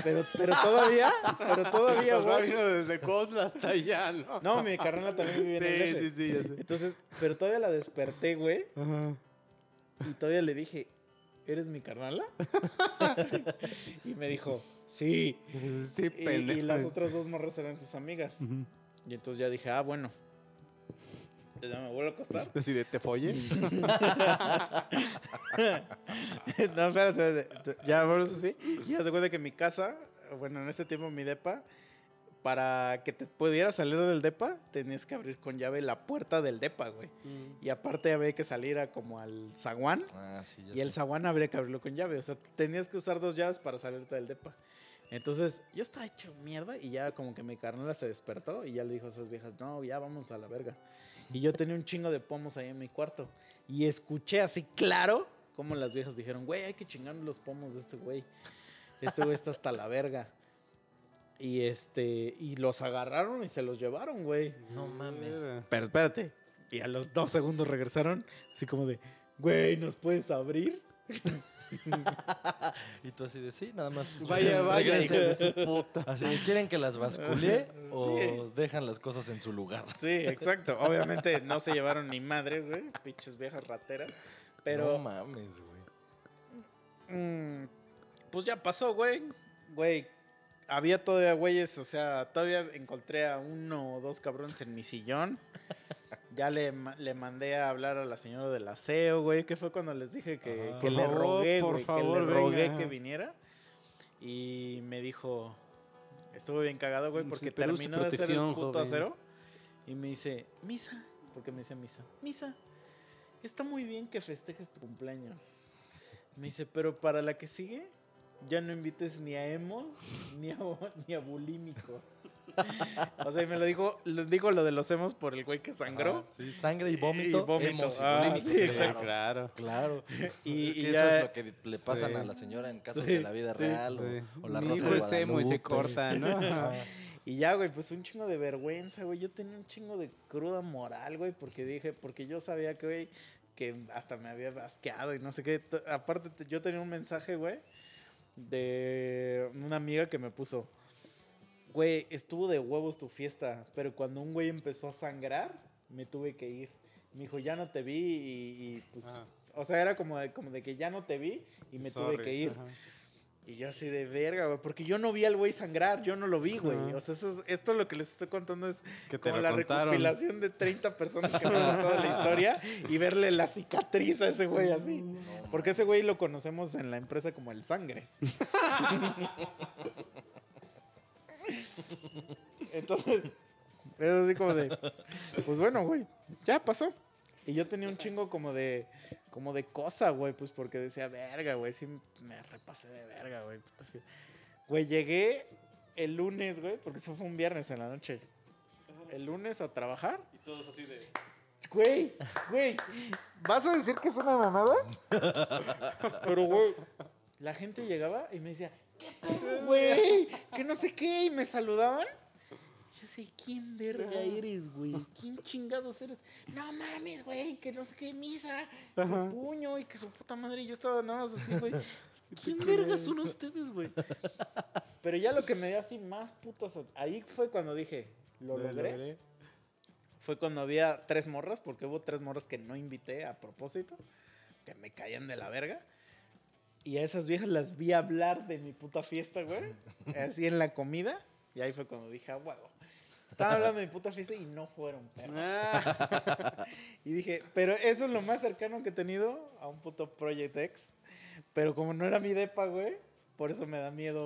Speaker 3: Pero, pero todavía, pero todavía,
Speaker 5: O sea,
Speaker 3: güey.
Speaker 5: vino desde Cosla hasta allá, ¿no?
Speaker 3: No, mi carnala también vivía en el
Speaker 5: Sí, sí, sí, ya sé.
Speaker 3: Entonces, pero todavía la desperté, güey,
Speaker 5: Ajá.
Speaker 3: y todavía le dije, ¿eres mi carnala? [laughs] y me dijo, sí. [laughs]
Speaker 5: Sí,
Speaker 3: Y, las otras dos morras eran sus amigas. Y entonces ya dije, ah, bueno. Ya me vuelvo a acostar. [laughs]
Speaker 5: Así de te folle. [laughs]
Speaker 3: no, espérate. Ya, por eso sí. Ya se cuenta que mi casa, bueno, en ese tiempo mi depa, para que te pudieras salir del depa, tenías que abrir con llave la puerta del depa, güey. Y aparte había que salir a como al zaguán.
Speaker 1: Ah, sí, ya
Speaker 3: Y el zaguán habría que abrirlo con llave. O sea, tenías que usar dos llaves para salirte del depa. Entonces, yo estaba hecho mierda y ya como que mi carnala se despertó y ya le dijo a esas viejas, no, ya vamos a la verga. Y yo tenía un chingo de pomos ahí en mi cuarto. Y escuché así claro como las viejas dijeron, güey, hay que chingar los pomos de este güey. Este güey está hasta la verga. Y este, y los agarraron y se los llevaron, güey.
Speaker 1: No mames.
Speaker 3: Pero espérate. Y a los dos segundos regresaron, así como de, güey, ¿nos puedes abrir? [laughs]
Speaker 1: Y tú así de sí, nada más.
Speaker 5: Vaya, vaya, hijo de su [laughs] puta.
Speaker 1: Así de, ¿quieren que las bascule [laughs] o dejan las cosas en su lugar?
Speaker 3: Sí, exacto. Obviamente no se llevaron ni madres, güey. Pinches viejas rateras. Pero,
Speaker 1: No mames, güey.
Speaker 3: mm, pues ya pasó, güey. Güey, había todavía güeyes, o sea, todavía encontré a uno o dos cabrones en mi sillón. Ya le, le mandé a hablar a la señora del aseo, güey, que fue cuando les dije que,
Speaker 1: Ajá.
Speaker 3: que le
Speaker 5: favor,
Speaker 3: rogué,
Speaker 5: por
Speaker 3: güey, que le rogué
Speaker 5: venga.
Speaker 3: que viniera. Y me dijo, estuve bien cagado, güey,
Speaker 5: Sí,
Speaker 3: porque
Speaker 5: su
Speaker 3: terminó de hacer el puto
Speaker 5: joven.
Speaker 3: acero. Y me dice, misa, porque me dice misa, misa, está muy bien que festejes tu cumpleaños. Me dice, pero para la que sigue, ya no invites ni a emos [laughs] ni a, ni a bulímicos. [laughs] o sea, y me lo dijo, lo dijo lo de los emos por el güey que sangró.
Speaker 1: Ajá, sí, sangre y vómito.
Speaker 3: Y vómito.
Speaker 1: hemos
Speaker 3: Ah, sí,
Speaker 1: claro,
Speaker 5: claro.
Speaker 1: Claro. [laughs]
Speaker 3: Y, y
Speaker 1: eso
Speaker 3: ya,
Speaker 1: es lo que le pasan
Speaker 5: Sí.
Speaker 1: a la señora en casos
Speaker 3: Sí,
Speaker 1: de la vida
Speaker 3: sí,
Speaker 1: real o-
Speaker 5: Sí.
Speaker 1: o, la
Speaker 5: Mi
Speaker 1: rosa
Speaker 5: hijo
Speaker 1: de
Speaker 5: es emo y se corta, ¿no? [laughs]
Speaker 3: Y ya, güey, pues un chingo de vergüenza, güey. Yo tenía un chingo de cruda moral, güey, porque dije, porque yo sabía que, güey, que hasta me había basqueado y no sé qué. Aparte, te- yo tenía un mensaje, güey, de una amiga que me puso, güey, estuvo de huevos tu fiesta, pero cuando un güey empezó a sangrar, me tuve que ir. Me dijo, ya no te vi y, y, pues,
Speaker 5: Ajá.
Speaker 3: o sea, era como de, como de que ya no te vi y me tuve que ir.
Speaker 5: Ajá.
Speaker 3: Y yo así de verga, güey, porque yo no vi al güey sangrar, yo no lo vi, güey.
Speaker 5: Ajá.
Speaker 3: O sea, eso es- esto lo que les estoy contando es
Speaker 5: Que
Speaker 3: como la
Speaker 5: contaron.
Speaker 3: recopilación de 30 personas que me han contado la historia y verle la cicatriz a ese güey así.
Speaker 1: No
Speaker 3: Porque ese güey lo conocemos en la empresa como el Sangres. [laughs] [laughs] Entonces, es así como de, pues bueno, güey, ya pasó. Y yo tenía un chingo como de, como de cosa, güey, pues porque decía, verga, güey, sí me repasé de verga, güey. puta fi-". Güey, llegué el lunes, güey, porque eso fue un viernes en la noche. El lunes a trabajar.
Speaker 5: Y todos así de...
Speaker 3: Güey, güey, ¿vas a decir que es una mamada? [laughs] Pero, güey, la gente llegaba y me decía, ¿qué pedo, güey? Que no sé qué, y me saludaban. Yo sé, ¿quién verga eres, güey? ¿Quién chingados eres? No mames, güey, que no sé qué, misa, que puño y que su puta madre. Y yo estaba nada más así, güey. [laughs] ¿Quién verga son ustedes, güey? Pero ya lo que me dio así más putas, ahí fue cuando dije, lo logré fue cuando había tres morras, porque hubo tres morras que no invité a propósito, que me caían de la verga. Y a esas viejas las vi hablar de mi puta fiesta, güey. Así en la comida. Y ahí fue cuando dije, ah, huevo. Estaban hablando de mi puta fiesta y no fueron perros.
Speaker 5: Ah, [laughs]
Speaker 3: Y dije, pero eso es lo más cercano que he tenido a un puto Project X. Pero como no era mi depa, güey, por eso me da miedo.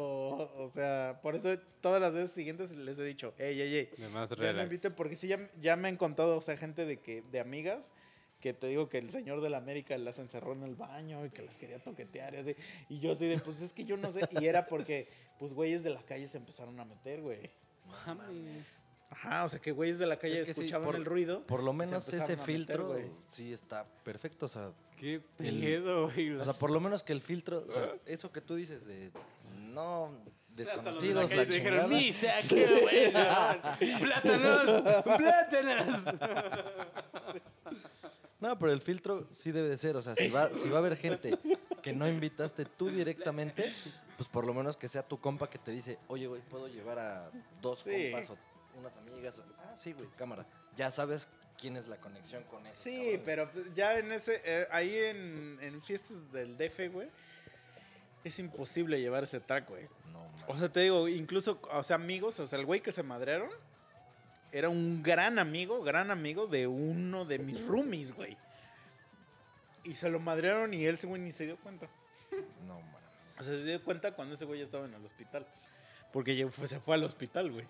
Speaker 3: O sea, por eso todas las veces siguientes les he dicho, ey, ey, ey.
Speaker 5: de más
Speaker 3: Ya
Speaker 5: relax.
Speaker 3: inviten, porque sí, ya, ya me han contado, o sea, gente de que de amigas que te digo que el señor de la América las encerró en el baño y que las quería toquetear y así. Y yo así de, pues es que yo no sé. Y era porque, pues, güeyes de la calle se empezaron a meter, güey.
Speaker 5: Mames.
Speaker 3: Ajá, o sea, que güeyes de la calle
Speaker 1: Es que sí,
Speaker 3: escuchaban
Speaker 1: por-
Speaker 3: el ruido.
Speaker 1: Por lo menos ese
Speaker 3: meter,
Speaker 1: filtro sí está perfecto. O sea,
Speaker 5: Qué pedo, güey.
Speaker 1: o sea, por lo menos que el filtro, o sea, [laughs] eso que tú dices de no
Speaker 5: la
Speaker 1: desconocidos, la
Speaker 5: te dijeron,
Speaker 1: chingada.
Speaker 5: ¡Misa, qué bueno! [laughs] ¡Plátanos! [laughs] ¡Plátanos!
Speaker 1: No, pero el filtro sí debe de ser. O sea, si va, si va a haber gente que no invitaste tú directamente, pues por lo menos que sea tu compa que te dice, oye, güey, ¿puedo llevar a dos
Speaker 3: Sí.
Speaker 1: compas o unas amigas? Ah, sí, güey, cámara. Ya sabes quién es la conexión con ese.
Speaker 3: Sí,
Speaker 1: cabrón.
Speaker 3: pero ya en ese, eh, ahí en, en fiestas del DF, güey, es imposible llevar ese track, güey.
Speaker 1: No, man.
Speaker 3: O sea, te digo, incluso, o sea, amigos, o sea, el güey que se madrearon era un gran amigo, gran amigo de uno de mis roomies, güey. Y se lo madrearon y él, ese güey, ni se dio cuenta.
Speaker 1: No, man.
Speaker 3: O sea, se dio cuenta cuando ese güey ya estaba en el hospital. Porque ya fue- se fue al hospital, güey.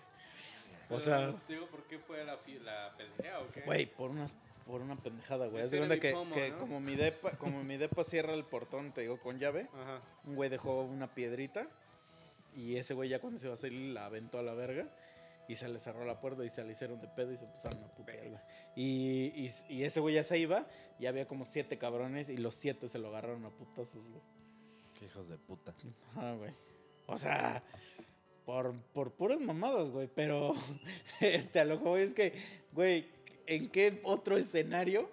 Speaker 3: O sea,
Speaker 5: Te digo, ¿por qué fue la, la pelea o qué?
Speaker 3: güey, por unas por una pendejada, güey. Haz de cuenta que, que
Speaker 5: ¿no?
Speaker 3: como mi depa, como mi depa cierra el portón, te digo, con llave,
Speaker 5: Ajá.
Speaker 3: un güey dejó una piedrita y ese güey ya cuando se iba a salir la aventó a la verga y se le cerró la puerta y se le hicieron de pedo y se empezaron a putear, güey. Y, y, y ese güey ya se iba y había como siete cabrones y los siete se lo agarraron a putazos, güey.
Speaker 1: Qué hijos de puta.
Speaker 3: Ajá, güey. O sea, por, por puras mamadas, güey. Pero, [laughs] este, a lo que voy es que, güey, ¿en qué otro escenario?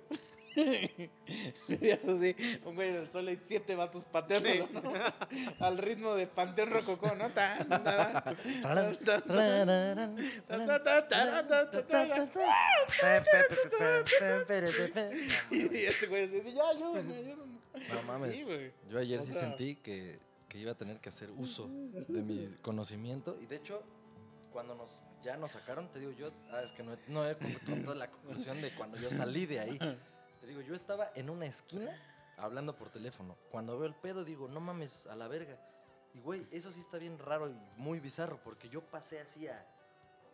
Speaker 3: Serías así, un güey en el suelo y siete vatos pateándolo, ¿no? Al ritmo de Panteón Rococó, ¿no? y ese güey así, ya, ayúdame, ayúdame.
Speaker 1: No mames,
Speaker 3: sí,
Speaker 1: yo ayer
Speaker 3: o
Speaker 1: sí sentí que, que iba a tener que hacer uso de mi conocimiento y de hecho cuando nos ya nos sacaron, te digo yo, ah, es que no, no he toda la conclusión de cuando yo salí de ahí. Te digo, yo estaba en una esquina hablando por teléfono. Cuando veo el pedo, digo, no mames, a la verga. Y güey, eso sí está bien raro y muy bizarro, porque yo pasé así a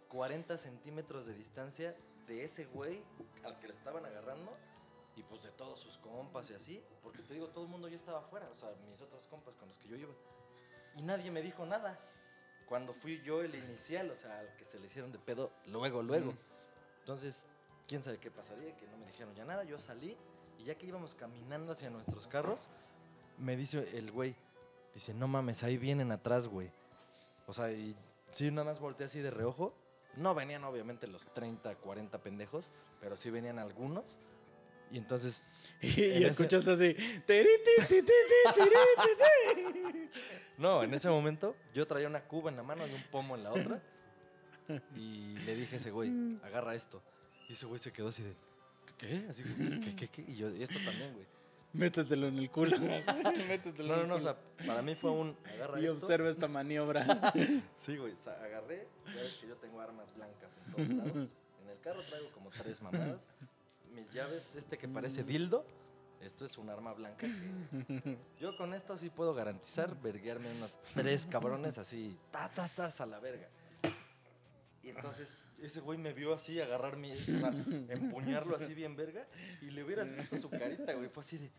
Speaker 1: 40 centímetros de distancia de ese güey al que le estaban agarrando y pues de todos sus compas y así, porque te digo, todo el mundo ya estaba afuera, o sea, mis otros compas con los que yo iba. Y nadie me dijo nada. Cuando fui yo el inicial, o sea, al que se le hicieron de pedo luego, luego. Entonces, quién sabe qué pasaría, que no me dijeron ya nada. Yo salí y ya que íbamos caminando hacia nuestros carros, me dice el güey, dice, no mames, ahí vienen atrás, güey. O sea, y sí, nada más volteé así de reojo. No venían obviamente los 30, 40 pendejos, pero sí venían algunos. Y entonces, [laughs]
Speaker 3: Y,
Speaker 1: En
Speaker 3: y
Speaker 1: ese-
Speaker 3: escuchas así.
Speaker 1: No, en ese momento yo traía una cuba en la mano y un pomo en la otra. [laughs] Y le dije a ese güey, agarra esto. Y ese güey se quedó así de, ¿qué? Así, ¿qué, qué, qué? Y yo, y esto también, güey.
Speaker 3: Métetelo en el culo. [laughs] Métetelo
Speaker 1: No, no, no, o sea, para mí fue un, agarra
Speaker 3: y
Speaker 1: esto.
Speaker 3: observa esta maniobra. [laughs]
Speaker 1: Sí, güey, agarré, ya ves que yo tengo armas blancas en todos lados. En el carro traigo como tres mamadas. Mis llaves, este que parece dildo, esto es un arma blanca que yo con esto sí puedo garantizar verguearme unos tres cabrones así, ta, ta, tas a la verga. Y entonces ese güey me vio así agarrar mi, o sea, [laughs] empuñarlo así bien verga y le hubieras visto su carita, güey, fue así de,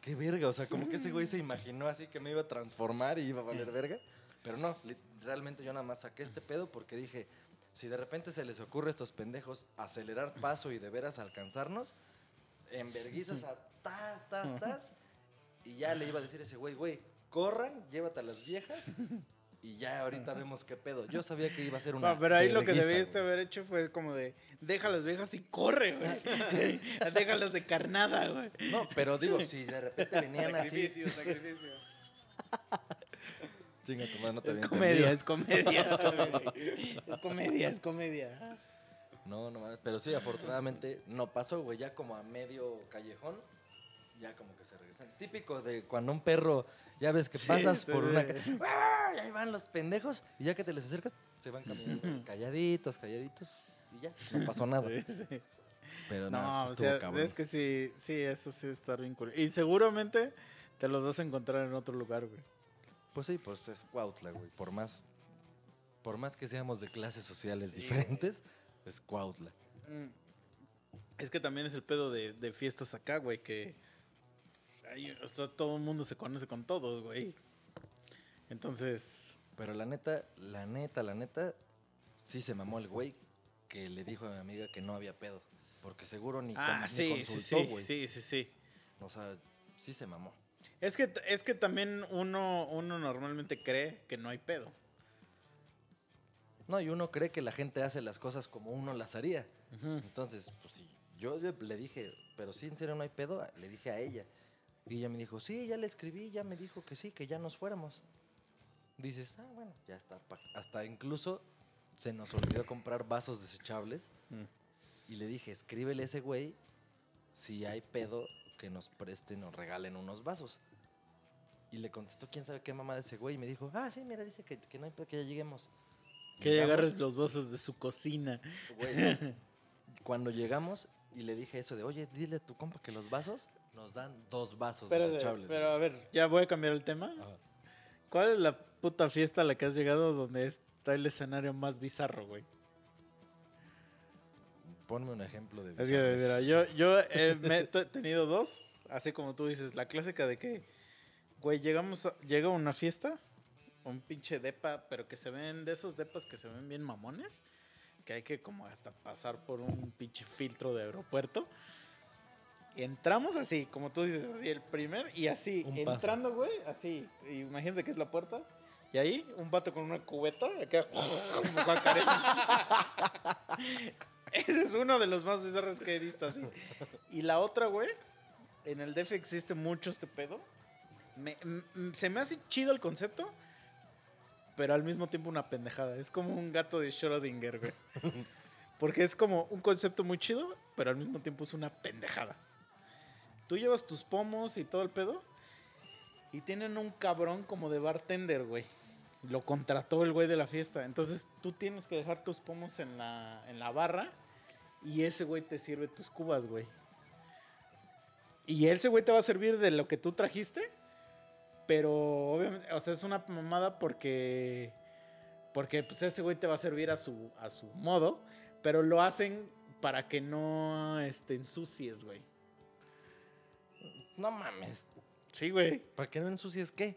Speaker 1: qué verga, o sea, como que ese güey se imaginó así que me iba a transformar y iba a valer verga. Pero no, realmente yo nada más saqué este pedo porque dije, si de repente se les ocurre a estos pendejos acelerar paso y de veras alcanzarnos, en verguizos a tas, tas, tas, y ya le iba a decir a ese güey, güey, corran, llévate a las viejas y ya ahorita vemos qué pedo. Yo sabía que iba a ser una
Speaker 3: No, pero ahí lo que debiste haber hecho fue como de, deja las viejas y corre, güey. [laughs] Sí, déjalas de carnada, güey.
Speaker 1: No, pero digo, si de repente [laughs] venían así,
Speaker 5: Sacrificio, sacrificio. [laughs]
Speaker 1: chinga tu madre, no te
Speaker 3: Es comedia, es comedia, es comedia. Es comedia, es comedia.
Speaker 1: No, no mames, pero sí, afortunadamente no pasó, güey, ya como a medio callejón, ya como que se regresan. Típico de cuando un perro, ya ves que
Speaker 3: Sí,
Speaker 1: pasas por una... Y ahí van los pendejos y ya que te les acercas, se van caminando calladitos, calladitos y ya, no pasó nada.
Speaker 3: Sí, sí.
Speaker 1: Pero no,
Speaker 3: No, o sea,
Speaker 1: cabrón.
Speaker 3: es que sí, sí, eso sí está bien cool. Y seguramente te los vas a encontrar en otro lugar, güey.
Speaker 1: Pues sí, pues es Cuautla, güey. Por más, por más que seamos de clases sociales
Speaker 3: Sí,
Speaker 1: diferentes, es Cuautla.
Speaker 3: Mm. Es que también es el pedo de, de fiestas acá, güey, que ahí, o sea, todo el mundo se conoce con todos, güey. Entonces,
Speaker 1: Pero la neta, la neta, la neta, sí se mamó el güey que le dijo a mi amiga que no había pedo. Porque seguro ni, con-
Speaker 3: ah,
Speaker 1: ni
Speaker 3: sí, sí,
Speaker 1: consultó,
Speaker 3: sí,
Speaker 1: güey.
Speaker 3: sí, sí, sí.
Speaker 1: O sea, sí se mamó.
Speaker 3: Es que, es que también uno, uno normalmente cree que no hay pedo.
Speaker 1: No, y uno cree que la gente hace las cosas como uno las haría. Entonces, pues sí, yo le le dije, pero sí, en serio no hay pedo, le dije a ella. Y ella me dijo, sí, ya le escribí, ya me dijo que sí, que ya nos fuéramos. Dices, ah, bueno, ya está. Hasta incluso se nos olvidó comprar vasos desechables.
Speaker 3: Mm.
Speaker 1: Y le dije, escríbele a ese güey si hay pedo que nos presten o regalen unos vasos. Y le contestó quién sabe qué mamá de ese güey y me dijo, ah, sí, mira, dice que, que no hay pedo, que ya lleguemos.
Speaker 3: Que
Speaker 1: Llegamos,
Speaker 3: agarres los vasos de su cocina.
Speaker 1: güey, [laughs] cuando llegamos y le dije eso de, oye, dile a tu compa que los vasos nos dan dos vasos
Speaker 3: Pero,
Speaker 1: desechables.
Speaker 3: pero
Speaker 1: güey".
Speaker 3: a ver, ya voy a cambiar el tema.
Speaker 1: Ajá.
Speaker 3: ¿Cuál es la puta fiesta a la que has llegado donde está el escenario más bizarro, güey?
Speaker 1: Ponme un ejemplo de
Speaker 3: Es que, mira, yo, yo he me he [laughs] tenido dos, así como tú dices, la clásica de que, güey, llegamos, a- llega una fiesta, un pinche depa, pero que se ven de esos depas que se ven bien mamones, que hay que como hasta pasar por un pinche filtro de aeropuerto. Entramos así, como tú dices, así el primer, y así,
Speaker 1: Un
Speaker 3: entrando, güey, así, imagínate que es la puerta, y ahí un vato con una cubeta, acá. [laughs] [laughs] Ese es uno de los más bizarros que he visto así. Y la otra, güey, en el DF existe mucho este pedo. Me- se me hace chido el concepto, pero al mismo tiempo una pendejada. Es como un gato de Schrödinger, güey. [laughs] Porque es como un concepto muy chido, pero al mismo tiempo es una pendejada. Tú llevas tus pomos y todo el pedo, y tienen un cabrón como de bartender, güey. Lo contrató el güey de la fiesta. Entonces tú tienes que dejar tus pomos en la, en la barra y ese güey te sirve tus cubas, güey. Y ese güey te va a servir de lo que tú trajiste, pero obviamente, o sea, es una mamada porque porque pues ese güey te va a servir a su a su modo, pero lo hacen para que no este, ensucies, güey.
Speaker 1: No mames.
Speaker 3: Sí, güey.
Speaker 1: ¿Para que no ensucies qué?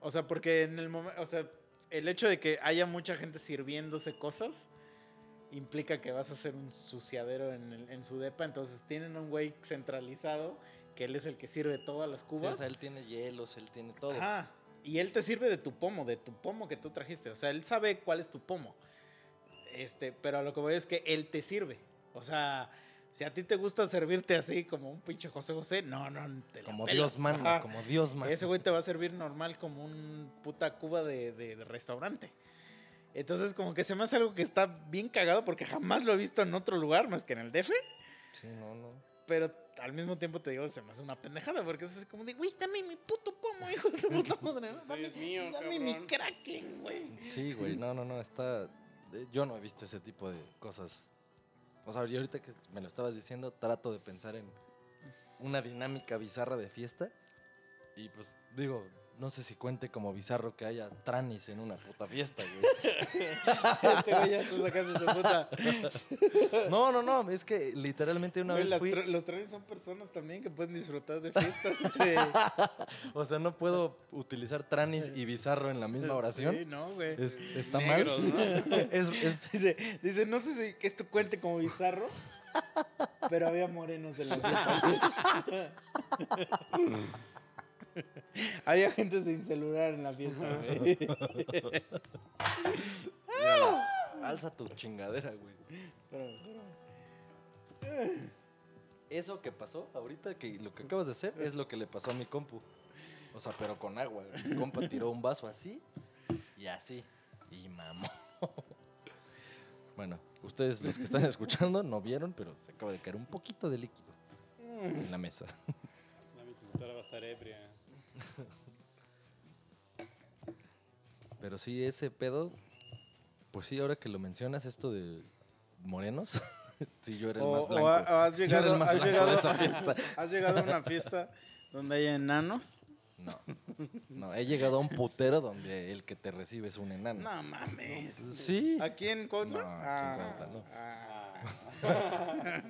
Speaker 3: O sea, porque en el momento, o sea, el hecho de que haya mucha gente sirviéndose cosas implica que vas a ser un suciadero en, el- en su depa. Entonces tienen un güey centralizado que él es el que sirve todas las
Speaker 1: Sí,
Speaker 3: cubas.
Speaker 1: o sea, él tiene hielos, él tiene todo.
Speaker 3: Ajá. Y él te sirve de tu pomo, de tu pomo que tú trajiste. O sea, él sabe cuál es tu pomo. Este, pero a lo que voy es que él te sirve. O sea, si a ti te gusta servirte así como un pinche José José, no, no, te la
Speaker 1: Como
Speaker 3: pelas.
Speaker 1: Dios manda,
Speaker 3: Ajá.
Speaker 1: como Dios manda.
Speaker 3: Ese güey te va a servir normal como un puta cuba de, de- de restaurante. Entonces, como que se me hace algo que está bien cagado porque jamás lo he visto en otro lugar más que en el DF.
Speaker 1: Sí, no, no.
Speaker 3: Pero al mismo tiempo te digo, se me hace una pendejada porque es así como de, güey, dame mi puto pomo, hijo de tu puta madre. ¿no?
Speaker 5: Sí,
Speaker 3: Dame,
Speaker 5: es mío,
Speaker 3: dame mi kraken, güey.
Speaker 1: Sí, güey, no, no, no, está... eh, Yo no he visto ese tipo de cosas. O ahorita que me lo estabas diciendo, trato de pensar en una dinámica bizarra de fiesta. Y pues, digo, no sé si cuente como bizarro que haya tranis en una puta fiesta, güey. [laughs]
Speaker 3: Este güey ya está sacando su puta. [laughs]
Speaker 1: No, no, no, es que literalmente una
Speaker 3: Güey,
Speaker 1: vez
Speaker 3: las
Speaker 1: fui...
Speaker 3: tra- los trajes son personas también que pueden disfrutar de fiestas. de- [laughs]
Speaker 1: O sea, no puedo utilizar tranis y bizarro en la misma oración.
Speaker 3: Sí, no, güey.
Speaker 1: Es- está
Speaker 5: Negros,
Speaker 1: mal.
Speaker 5: ¿no?
Speaker 1: es, es-
Speaker 3: Dice, dice, no sé si que esto cuente como bizarro, pero había morenos en la fiesta. [laughs] había gente sin celular en la fiesta, güey.
Speaker 1: alza tu chingadera, güey.
Speaker 3: Pero- pero-
Speaker 1: Eso que pasó ahorita, que lo que acabas de hacer, es lo que le pasó a mi compu. O sea, pero con agua. Mi compa tiró un vaso así y así. Y mamó. Bueno, ustedes los que están escuchando no vieron, pero se acaba de caer un poquito de líquido en la mesa.
Speaker 5: La. Ahora va a estar ebria.
Speaker 1: Pero sí, ese pedo, pues sí, ahora que lo mencionas, esto de morenos, [laughs] sí, yo era el
Speaker 3: O,
Speaker 1: más blanco.
Speaker 3: o has [laughs] llegado,
Speaker 1: más
Speaker 3: has,
Speaker 1: blanco
Speaker 3: llegado,
Speaker 1: de esa fiesta. [laughs]
Speaker 3: has llegado a una fiesta donde hay enanos.
Speaker 1: No, no, he llegado a un putero donde el que te recibe es un enano.
Speaker 3: No mames.
Speaker 1: Sí.
Speaker 3: ¿Aquí en Cuautla?
Speaker 1: No, aquí en Cuautla no.
Speaker 3: ah.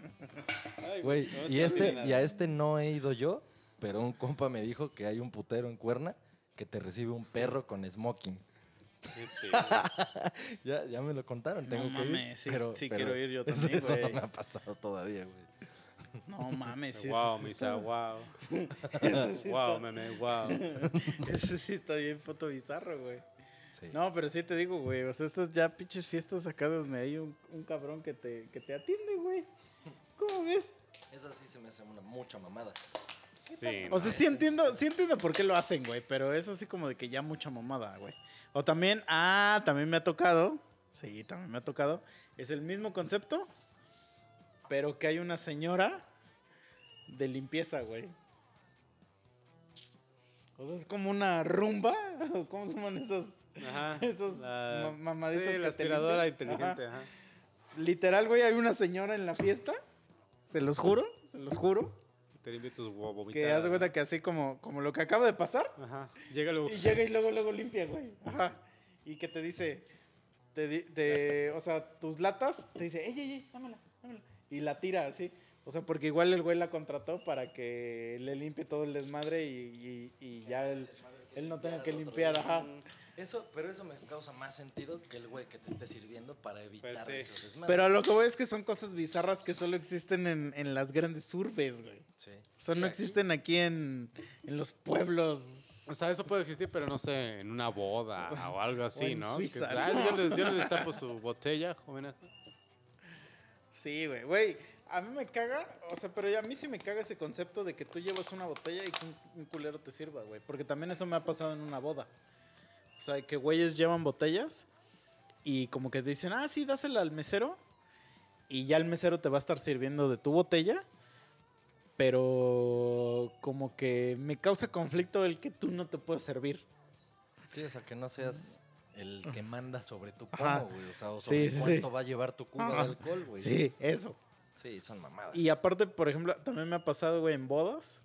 Speaker 5: Ay,
Speaker 1: Güey, y este, y a este no he ido yo, pero un compa me dijo que hay un putero en Cuerna que te recibe un perro con smoking. [laughs] Ya, ya me lo contaron,
Speaker 3: No
Speaker 1: tengo que ir.
Speaker 3: mames, sí,
Speaker 1: pero,
Speaker 3: sí
Speaker 1: pero
Speaker 3: quiero ir yo
Speaker 1: eso-
Speaker 3: también,
Speaker 1: Eso no
Speaker 3: güey.
Speaker 1: me ha pasado todavía, güey.
Speaker 3: No mames, sí,
Speaker 5: wow, [laughs]
Speaker 3: eso sí está-
Speaker 5: wow.
Speaker 3: eso sí
Speaker 5: wow,
Speaker 3: está-
Speaker 5: meme, wow. [laughs]
Speaker 3: Eso sí está bien puto bizarro, güey.
Speaker 1: Sí.
Speaker 3: No, pero sí te digo, güey. O sea, estas ya pinches fiestas acá donde hay un, un cabrón que te, que te atiende, güey. ¿Cómo ves?
Speaker 1: Esa sí se me hace una mucha mamada.
Speaker 5: Sí,
Speaker 3: O sea, sí entiendo, sí entiendo por qué lo hacen, güey. Pero es así como de que ya mucha mamada, güey. O también, ah, también me ha tocado. Sí, también me ha tocado. Es el mismo concepto, pero que hay una señora de limpieza, güey. O sea, es como una rumba. [laughs] ¿o ¿Cómo se llaman esos?
Speaker 5: Ajá. [laughs]
Speaker 3: Esos
Speaker 5: la-
Speaker 3: ma- mamaditos
Speaker 5: Sí,
Speaker 3: que
Speaker 5: la aspiradora inteligente, ajá.
Speaker 3: Literal, güey, hay una señora en la fiesta. Se los juro, se los juro.
Speaker 5: Te limpia tus huevos.
Speaker 3: Que haz de cuenta que así como, como lo que acaba de pasar.
Speaker 5: Ajá. Llega luego.
Speaker 3: Y llega y luego, luego limpia, güey. Ajá. Y que te dice, te, te- o sea, tus latas, te dice, ey, ey, ey, dámela, dámela. Y la tira así. O sea, porque igual el güey la contrató para que le limpie todo el desmadre y, y- y ya él, él no tenga que limpiar, ajá.
Speaker 1: Eso, pero eso me causa más sentido que el güey que te esté sirviendo para evitar
Speaker 5: Pues sí.
Speaker 1: esos desmadres.
Speaker 3: Pero lo que voy es que son cosas bizarras que solo existen en, en las grandes urbes, güey.
Speaker 1: Sí.
Speaker 3: O sea, no
Speaker 1: aquí-
Speaker 3: existen aquí en, en los pueblos.
Speaker 5: O sea, eso puede existir, pero no sé, en una boda o algo así, [laughs]
Speaker 3: en
Speaker 5: ¿no?
Speaker 3: Suiza,
Speaker 5: Que, ah,
Speaker 3: ¿no?
Speaker 5: yo, les, yo les destapo su botella, jóvenes.
Speaker 3: Sí, güey, güey. A mí me caga, o sea, pero a mí sí me caga ese concepto de que tú llevas una botella y que un, un culero te sirva, güey. Porque también eso me ha pasado en una boda. O sea, que güeyes llevan botellas y como que te dicen, ah, sí, dásela al mesero. Y ya el mesero te va a estar sirviendo de tu botella. Pero como que me causa conflicto el que tú no te puedes servir.
Speaker 1: Sí, o sea, que no seas el que manda sobre tu pomo, güey. O sea, o sobre
Speaker 3: sí, sí.
Speaker 1: cuánto va a llevar tu cuba
Speaker 3: Ajá.
Speaker 1: de alcohol, güey.
Speaker 3: Sí, eso.
Speaker 1: Sí, son mamadas.
Speaker 3: Y aparte, por ejemplo, también me ha pasado, güey, en bodas,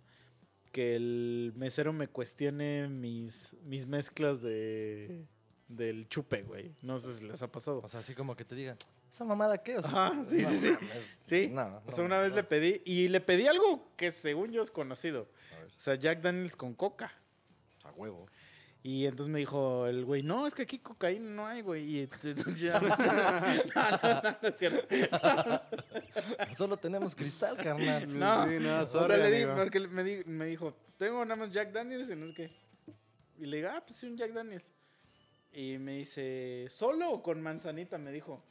Speaker 3: que el mesero me cuestione mis, mis mezclas de del chupe, güey. No sé si les ha pasado.
Speaker 1: O sea, así como que te digan, ¿esa mamada qué? O sea,
Speaker 3: Ajá, sí,
Speaker 1: no
Speaker 3: sí, sí. Sí.
Speaker 1: No,
Speaker 3: o sea,
Speaker 1: no,
Speaker 3: una vez
Speaker 1: no.
Speaker 3: le pedí, y le pedí algo que según yo es conocido. O sea, Jack Daniels con coca.
Speaker 1: a huevo.
Speaker 3: Y entonces me dijo el güey, no, es que aquí cocaína no hay, güey. Y entonces ya... no, no, no, no es cierto.
Speaker 1: Solo tenemos cristal, carnal.
Speaker 3: No,
Speaker 5: Sí, no,
Speaker 3: o sea,
Speaker 5: sorry,
Speaker 3: le di, porque me, di- me dijo, tengo nada más Jack Daniels y no sé qué. Y le digo, ah, pues sí, un Jack Daniels. Y me dice, ¿solo o con manzanita? Me dijo.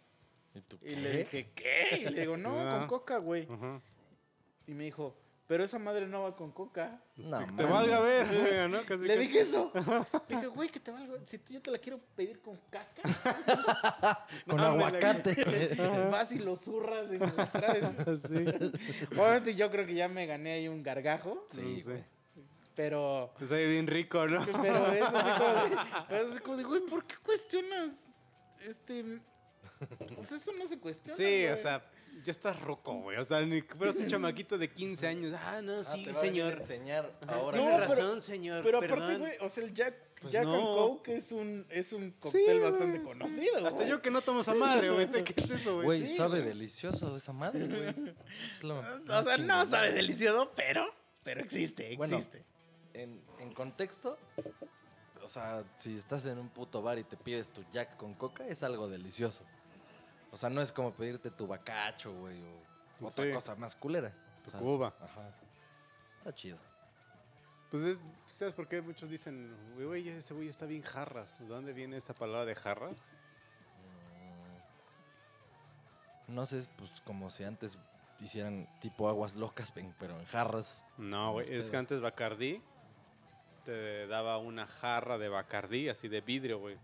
Speaker 1: ¿Y tú
Speaker 3: Y
Speaker 1: qué?
Speaker 3: le dije, ¿qué? Y le digo, no,
Speaker 5: Ah.
Speaker 3: con coca, güey. Y me dijo, pero esa madre no va con coca.
Speaker 1: No,
Speaker 5: Te valga ver, ¿no? Casi
Speaker 3: Le
Speaker 5: que-
Speaker 3: dije eso. Le [laughs] dije, güey, que te valga. Si tú- yo te la quiero pedir con caca, [laughs]
Speaker 1: Con
Speaker 3: No, la-
Speaker 1: aguacate. [laughs]
Speaker 3: vas y lo zurras y me lo traes. Obviamente yo creo que ya me gané ahí un gargajo.
Speaker 1: sí, güey.
Speaker 3: Pero...
Speaker 5: Te sabe bien rico, ¿no?
Speaker 3: Pero es así como de, pero es así como de, güey, ¿por qué cuestionas este? O sea, eso no se cuestiona.
Speaker 5: Sí,
Speaker 3: güey.
Speaker 5: o sea, ya estás roco, güey. O sea, ni que fueras un [laughs] chamaquito de 15 años. Ah, no,
Speaker 1: Ah,
Speaker 5: sí,
Speaker 1: te a
Speaker 5: señor.
Speaker 1: enseñar ahora.
Speaker 3: No,
Speaker 5: Tiene
Speaker 3: pero-
Speaker 5: razón, señor.
Speaker 3: Pero aparte,
Speaker 5: perdón.
Speaker 3: güey, o sea, el Jack,
Speaker 5: Pues
Speaker 3: Jack
Speaker 5: no.
Speaker 3: and Coke es un, es un cóctel
Speaker 5: Sí,
Speaker 3: bastante conocido.
Speaker 5: Hasta yo que no tomo esa madre, güey. ¿Qué es eso, güey?
Speaker 1: Güey,
Speaker 3: sí,
Speaker 1: sabe delicioso esa madre, güey. [laughs] Es lo
Speaker 3: O sea, no sabe delicioso, pero, pero existe,
Speaker 1: Bueno,
Speaker 3: existe.
Speaker 1: En, en contexto, o sea, si estás en un puto bar y te pides tu jack con coca, es algo delicioso. O sea, no es como pedirte tu bacacho, güey, o otra
Speaker 5: Sí.
Speaker 1: cosa más culera.
Speaker 5: Tu
Speaker 1: O sea,
Speaker 5: cuba.
Speaker 1: Ajá. Está chido.
Speaker 5: Pues, es- ¿sabes por qué muchos dicen, güey, ese güey está bien jarras? ¿De dónde viene esa palabra de jarras?
Speaker 1: Mm, No sé, pues como si antes hicieran tipo aguas locas, pero en jarras.
Speaker 5: No, güey, es que antes Bacardí te daba una jarra de Bacardí, así de vidrio, güey.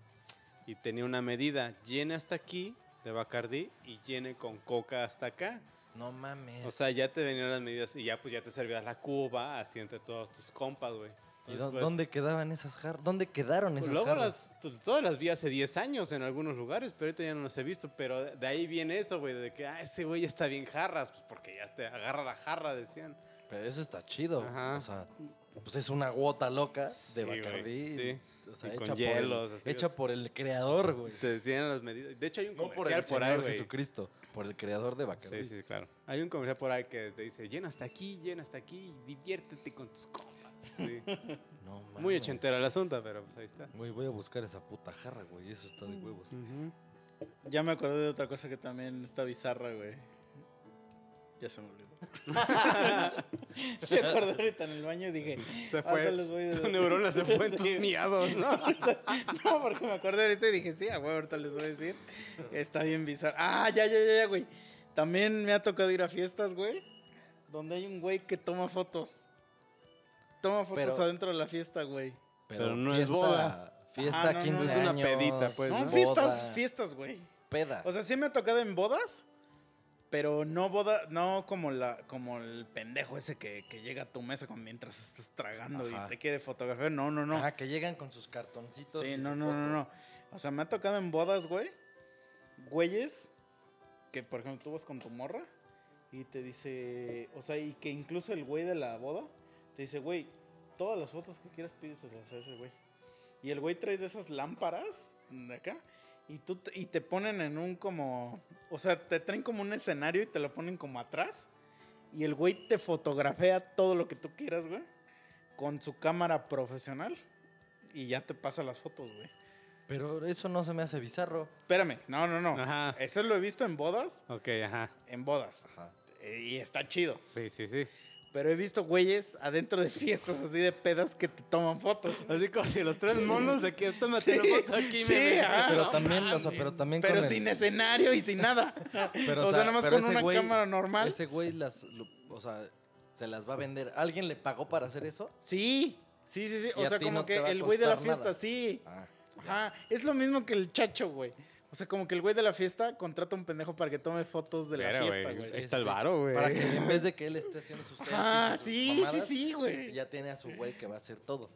Speaker 5: Y tenía una medida, llena hasta aquí de Bacardí y llene con coca hasta acá.
Speaker 1: No mames.
Speaker 5: O sea, ya te venían las medidas y ya pues ya te servías la cuba así entre todos tus compas, güey.
Speaker 1: ¿Y
Speaker 5: pues,
Speaker 1: dónde quedaban esas jarras? ¿Dónde quedaron
Speaker 5: pues,
Speaker 1: esas
Speaker 5: luego
Speaker 1: jarras?
Speaker 5: las, pues, todas las vi hace 10 años en algunos lugares, pero ahorita ya no las he visto. Pero de ahí viene eso, güey, de que, ah, ese güey ya está bien jarras, pues porque ya te agarra la jarra, decían.
Speaker 1: Pero eso está chido.
Speaker 5: Ajá.
Speaker 1: O sea, pues es una gota loca de
Speaker 5: Sí,
Speaker 1: Bacardí.
Speaker 5: sí.
Speaker 1: O sea,
Speaker 5: con
Speaker 1: hecha,
Speaker 5: hielos,
Speaker 1: por,
Speaker 5: así
Speaker 1: el, hecha por el creador, güey.
Speaker 5: Te decían las medidas. De hecho, hay un
Speaker 1: No por
Speaker 5: comercial
Speaker 1: el
Speaker 5: por, ahí,
Speaker 1: Señor
Speaker 5: güey.
Speaker 1: Jesucristo, por el creador de Bacardí.
Speaker 5: Sí, sí, claro. Hay un comercial por ahí que te dice, llena hasta aquí, llena hasta aquí, diviértete con tus compas. Sí. [laughs]
Speaker 1: No.
Speaker 5: Muy ochentero el asunto, pero pues ahí está.
Speaker 1: Güey, voy a buscar esa puta jarra, güey. Eso está de huevos.
Speaker 3: Ya me acordé de otra cosa que también está bizarra, güey. Ya se me olvidó. [laughs] me acordé ahorita en el baño y dije.
Speaker 5: Se
Speaker 3: "Ahorita
Speaker 5: fue.
Speaker 3: les voy a
Speaker 5: Tu neurona se fue en [laughs] tus miados, ¿no? [laughs]
Speaker 3: No, porque me acordé ahorita y dije, sí, a huevo, ahorita les voy a decir. Está bien bizarro. Ah, ya, ya, ya, ya, güey. También me ha tocado ir a fiestas, güey. Donde hay un güey que toma fotos. Toma fotos
Speaker 1: Pero-
Speaker 3: adentro de la fiesta, güey.
Speaker 5: Pero no es boda.
Speaker 1: Fiesta,
Speaker 3: no, no,
Speaker 1: 15
Speaker 3: es
Speaker 5: una pedita, pues,
Speaker 3: ¿no? fiestas, fiestas, güey.
Speaker 1: Peda.
Speaker 3: O sea, sí me ha tocado en bodas, pero no boda, no como la, como el pendejo ese que, que llega a tu mesa con, mientras estás tragando
Speaker 1: Ajá.
Speaker 3: y te quiere fotografiar. No, no, no.
Speaker 1: Ajá, que llegan con sus cartoncitos.
Speaker 3: Sí,
Speaker 1: y
Speaker 3: no,
Speaker 1: su
Speaker 3: no, no,
Speaker 1: foto.
Speaker 3: no. O sea, me ha tocado en bodas, güey. Güeyes que, por ejemplo, tú vas con tu morra y te dice, o sea, y que incluso el güey de la boda te dice, güey, todas las fotos que quieras pídeselas a ese güey. Y el güey trae de esas lámparas de acá y, tú te- y te ponen en un como, o sea, te traen como un escenario y te lo ponen como atrás. Y el güey te fotografea todo lo que tú quieras, güey. Con su cámara profesional. Y ya te pasa las fotos, güey.
Speaker 1: Pero eso no se me hace bizarro.
Speaker 3: Espérame, no, no, no.
Speaker 5: Ajá.
Speaker 3: Eso lo he visto en bodas.
Speaker 5: Ok, ajá.
Speaker 3: En bodas.
Speaker 1: Ajá.
Speaker 3: Eh, Y está chido.
Speaker 5: Sí, sí, sí.
Speaker 3: Pero he visto güeyes adentro de fiestas así de pedas que te toman fotos.
Speaker 5: Así como si los tres monos de que tómate
Speaker 3: Sí,
Speaker 5: una foto aquí,
Speaker 3: sí, ajá.
Speaker 1: pero
Speaker 3: no
Speaker 1: también, o sea, pero también
Speaker 3: Pero
Speaker 1: con el-
Speaker 3: sin escenario y sin nada. [laughs]
Speaker 1: Pero,
Speaker 3: o sea, nada más con una
Speaker 1: güey-
Speaker 3: cámara normal.
Speaker 1: Ese güey las, lo- o sea, se las va a vender. ¿Alguien le pagó para hacer eso?
Speaker 3: Sí, sí, sí, sí. O sea, como
Speaker 1: no
Speaker 3: que el güey de la fiesta,
Speaker 1: nada.
Speaker 3: sí.
Speaker 1: Ah.
Speaker 3: Ajá. Es lo mismo que el chacho, güey. O sea, como que el güey de la fiesta contrata a un pendejo para que tome fotos de la fiesta,
Speaker 5: güey. Ahí está el varo, güey.
Speaker 1: Para que en vez de que él esté haciendo sus selfies
Speaker 3: Ah,
Speaker 1: y sus
Speaker 3: sí,
Speaker 1: mamadas,
Speaker 3: sí, sí, güey.
Speaker 1: Ya tiene a su güey que va a hacer todo.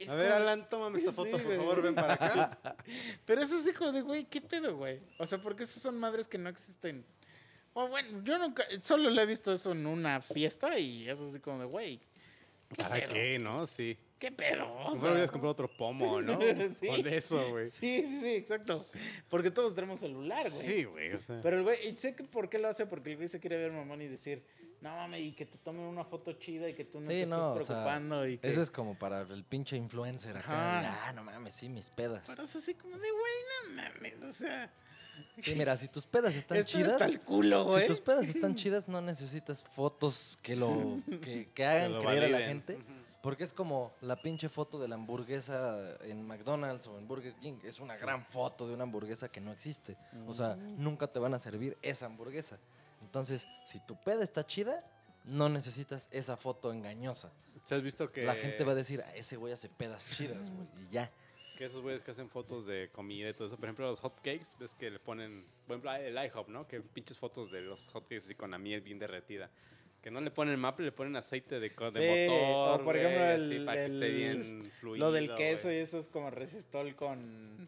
Speaker 3: Es
Speaker 5: A ver,
Speaker 3: como-
Speaker 5: Alan, tómame esta
Speaker 3: Sí,
Speaker 5: foto, por
Speaker 3: güey.
Speaker 5: favor, ven para acá. [laughs]
Speaker 3: Pero eso es hijo de, güey, ¿qué pedo, güey? O sea, porque esas son madres que no existen. O bueno, yo nunca, solo le he visto eso en una fiesta y es así como de, güey, ¿qué
Speaker 5: ¿Para
Speaker 3: pedo?
Speaker 5: qué, no? Sí.
Speaker 3: ¿Qué pedo? O
Speaker 5: Mejor
Speaker 3: sea,
Speaker 5: hubieras comprado otro pomo, ¿no? [laughs]
Speaker 3: Sí.
Speaker 5: Con eso, güey.
Speaker 3: Sí, sí, sí, exacto. Porque todos tenemos celular, güey.
Speaker 5: Sí, güey, o sea.
Speaker 3: Pero el güey, y sé que por qué lo hace, porque el güey se quiere ver mamón y decir, no mames, y que te tomen una foto chida y que tú no
Speaker 1: Sí,
Speaker 3: te
Speaker 1: no,
Speaker 3: estés
Speaker 1: o sea,
Speaker 3: preocupando. y que...
Speaker 1: Eso es como para el pinche influencer acá.
Speaker 3: Ajá.
Speaker 1: ah, no mames, sí, mis pedas.
Speaker 3: Pero es así como de, güey, no mames, o sea...
Speaker 1: Sí, mira, si tus pedas están
Speaker 3: Esto
Speaker 1: chidas,
Speaker 3: está el culo, güey.
Speaker 1: si tus pedas están chidas, no necesitas fotos que lo [laughs] que, que hagan
Speaker 5: lo
Speaker 1: creer a la gente.
Speaker 5: Ujú.
Speaker 1: Porque es como la pinche foto de la hamburguesa en McDonald's o en Burger King. Es una gran foto de una hamburguesa que no existe. O sea,
Speaker 3: Mm.
Speaker 1: nunca te van a servir esa hamburguesa. Entonces, si tu peda está chida, no necesitas esa foto engañosa.
Speaker 5: ¿Se has visto que
Speaker 1: La gente va a decir, "Ah, ese güey hace pedas chidas, [laughs] güey. Y ya.
Speaker 5: que esos güeyes que hacen fotos de comida y todo eso, por ejemplo, los hotcakes, ves que le ponen, por ejemplo, el IHOP, ¿no? Que pinches fotos de los hotcakes así con la miel bien derretida. Que no le ponen maple, le ponen aceite de, co- de
Speaker 3: Sí,
Speaker 5: motor,
Speaker 3: o por
Speaker 5: güey,
Speaker 3: ejemplo,
Speaker 5: así
Speaker 3: el-
Speaker 5: para que esté
Speaker 3: el-
Speaker 5: bien fluido.
Speaker 3: Lo del queso y eso es como resistol con,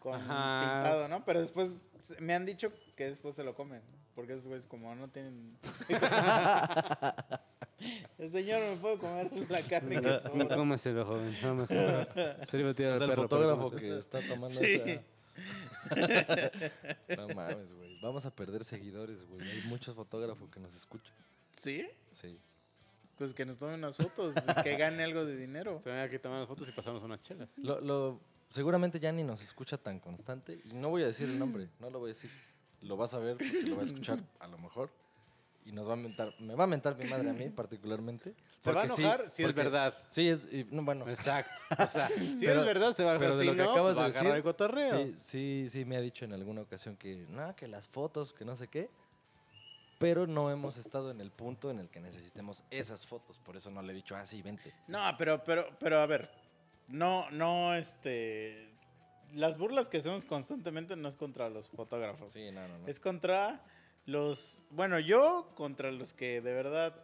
Speaker 3: con
Speaker 5: Ajá.
Speaker 3: pintado, ¿no? Pero después se- me han dicho que después se lo comen. Porque esos güeyes como no tienen... [laughs] el señor me puede comer la carne que sobra.
Speaker 5: Cómaselo, joven, cómaselo. Se le iba a tirar
Speaker 1: O
Speaker 5: al
Speaker 1: el
Speaker 5: perro, pero
Speaker 1: fotógrafo
Speaker 5: cómaselo.
Speaker 1: que está tomando
Speaker 3: Sí.
Speaker 1: esa... [laughs] no mames, güey. Vamos a perder seguidores, güey. Hay muchos fotógrafos que nos escuchan.
Speaker 3: ¿Sí?
Speaker 1: Sí.
Speaker 3: Pues que nos tomen las fotos y que gane algo de dinero.
Speaker 5: Se van a que tomar las fotos y pasamos unas chelas.
Speaker 1: Lo, lo- seguramente ya ni nos escucha tan constante. Y no voy a decir el nombre, no lo voy a decir. Lo vas a ver porque lo va a escuchar a lo mejor. Y nos va a mentar, me va a mentar mi madre a mí particularmente.
Speaker 5: Se va a
Speaker 1: porque sí,
Speaker 5: enojar si es
Speaker 1: porque-
Speaker 5: verdad.
Speaker 1: Sí, es, y, no, bueno.
Speaker 5: Exacto. O sea, [laughs] si
Speaker 1: Pero-
Speaker 5: es verdad, se va a enojar.
Speaker 1: pero de
Speaker 5: si
Speaker 1: lo que
Speaker 5: no,
Speaker 1: acabas
Speaker 5: va
Speaker 1: de
Speaker 5: a agarrar
Speaker 1: decir,
Speaker 5: el cotorreo.
Speaker 1: Sí, sí, sí me ha dicho en alguna ocasión que no, que las fotos, que no sé qué. Pero no hemos estado en el punto en el que necesitemos esas fotos. Por eso no le he dicho, ah, sí, vente.
Speaker 3: No, pero, pero, pero a ver. No, no, este... Las burlas que hacemos constantemente no es contra los fotógrafos.
Speaker 1: Sí, no, no, no.
Speaker 3: Es contra Los, bueno, yo contra los que de verdad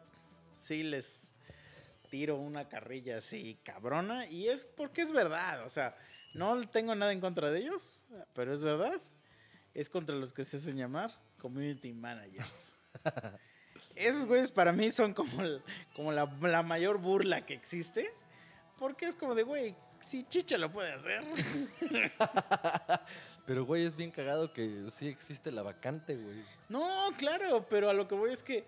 Speaker 3: sí les tiro una carrilla así cabrona y es porque es verdad, o sea, no tengo nada en contra de ellos, pero es verdad. Es contra los que se hacen llamar community managers. [laughs] Esos güeyes para mí son como, como la, la mayor burla que existe. Porque es como de, güey, si Chicha lo puede hacer. [laughs]
Speaker 1: Pero, güey, es bien cagado que sí existe la vacante, güey.
Speaker 3: No, claro, pero a lo que voy es que.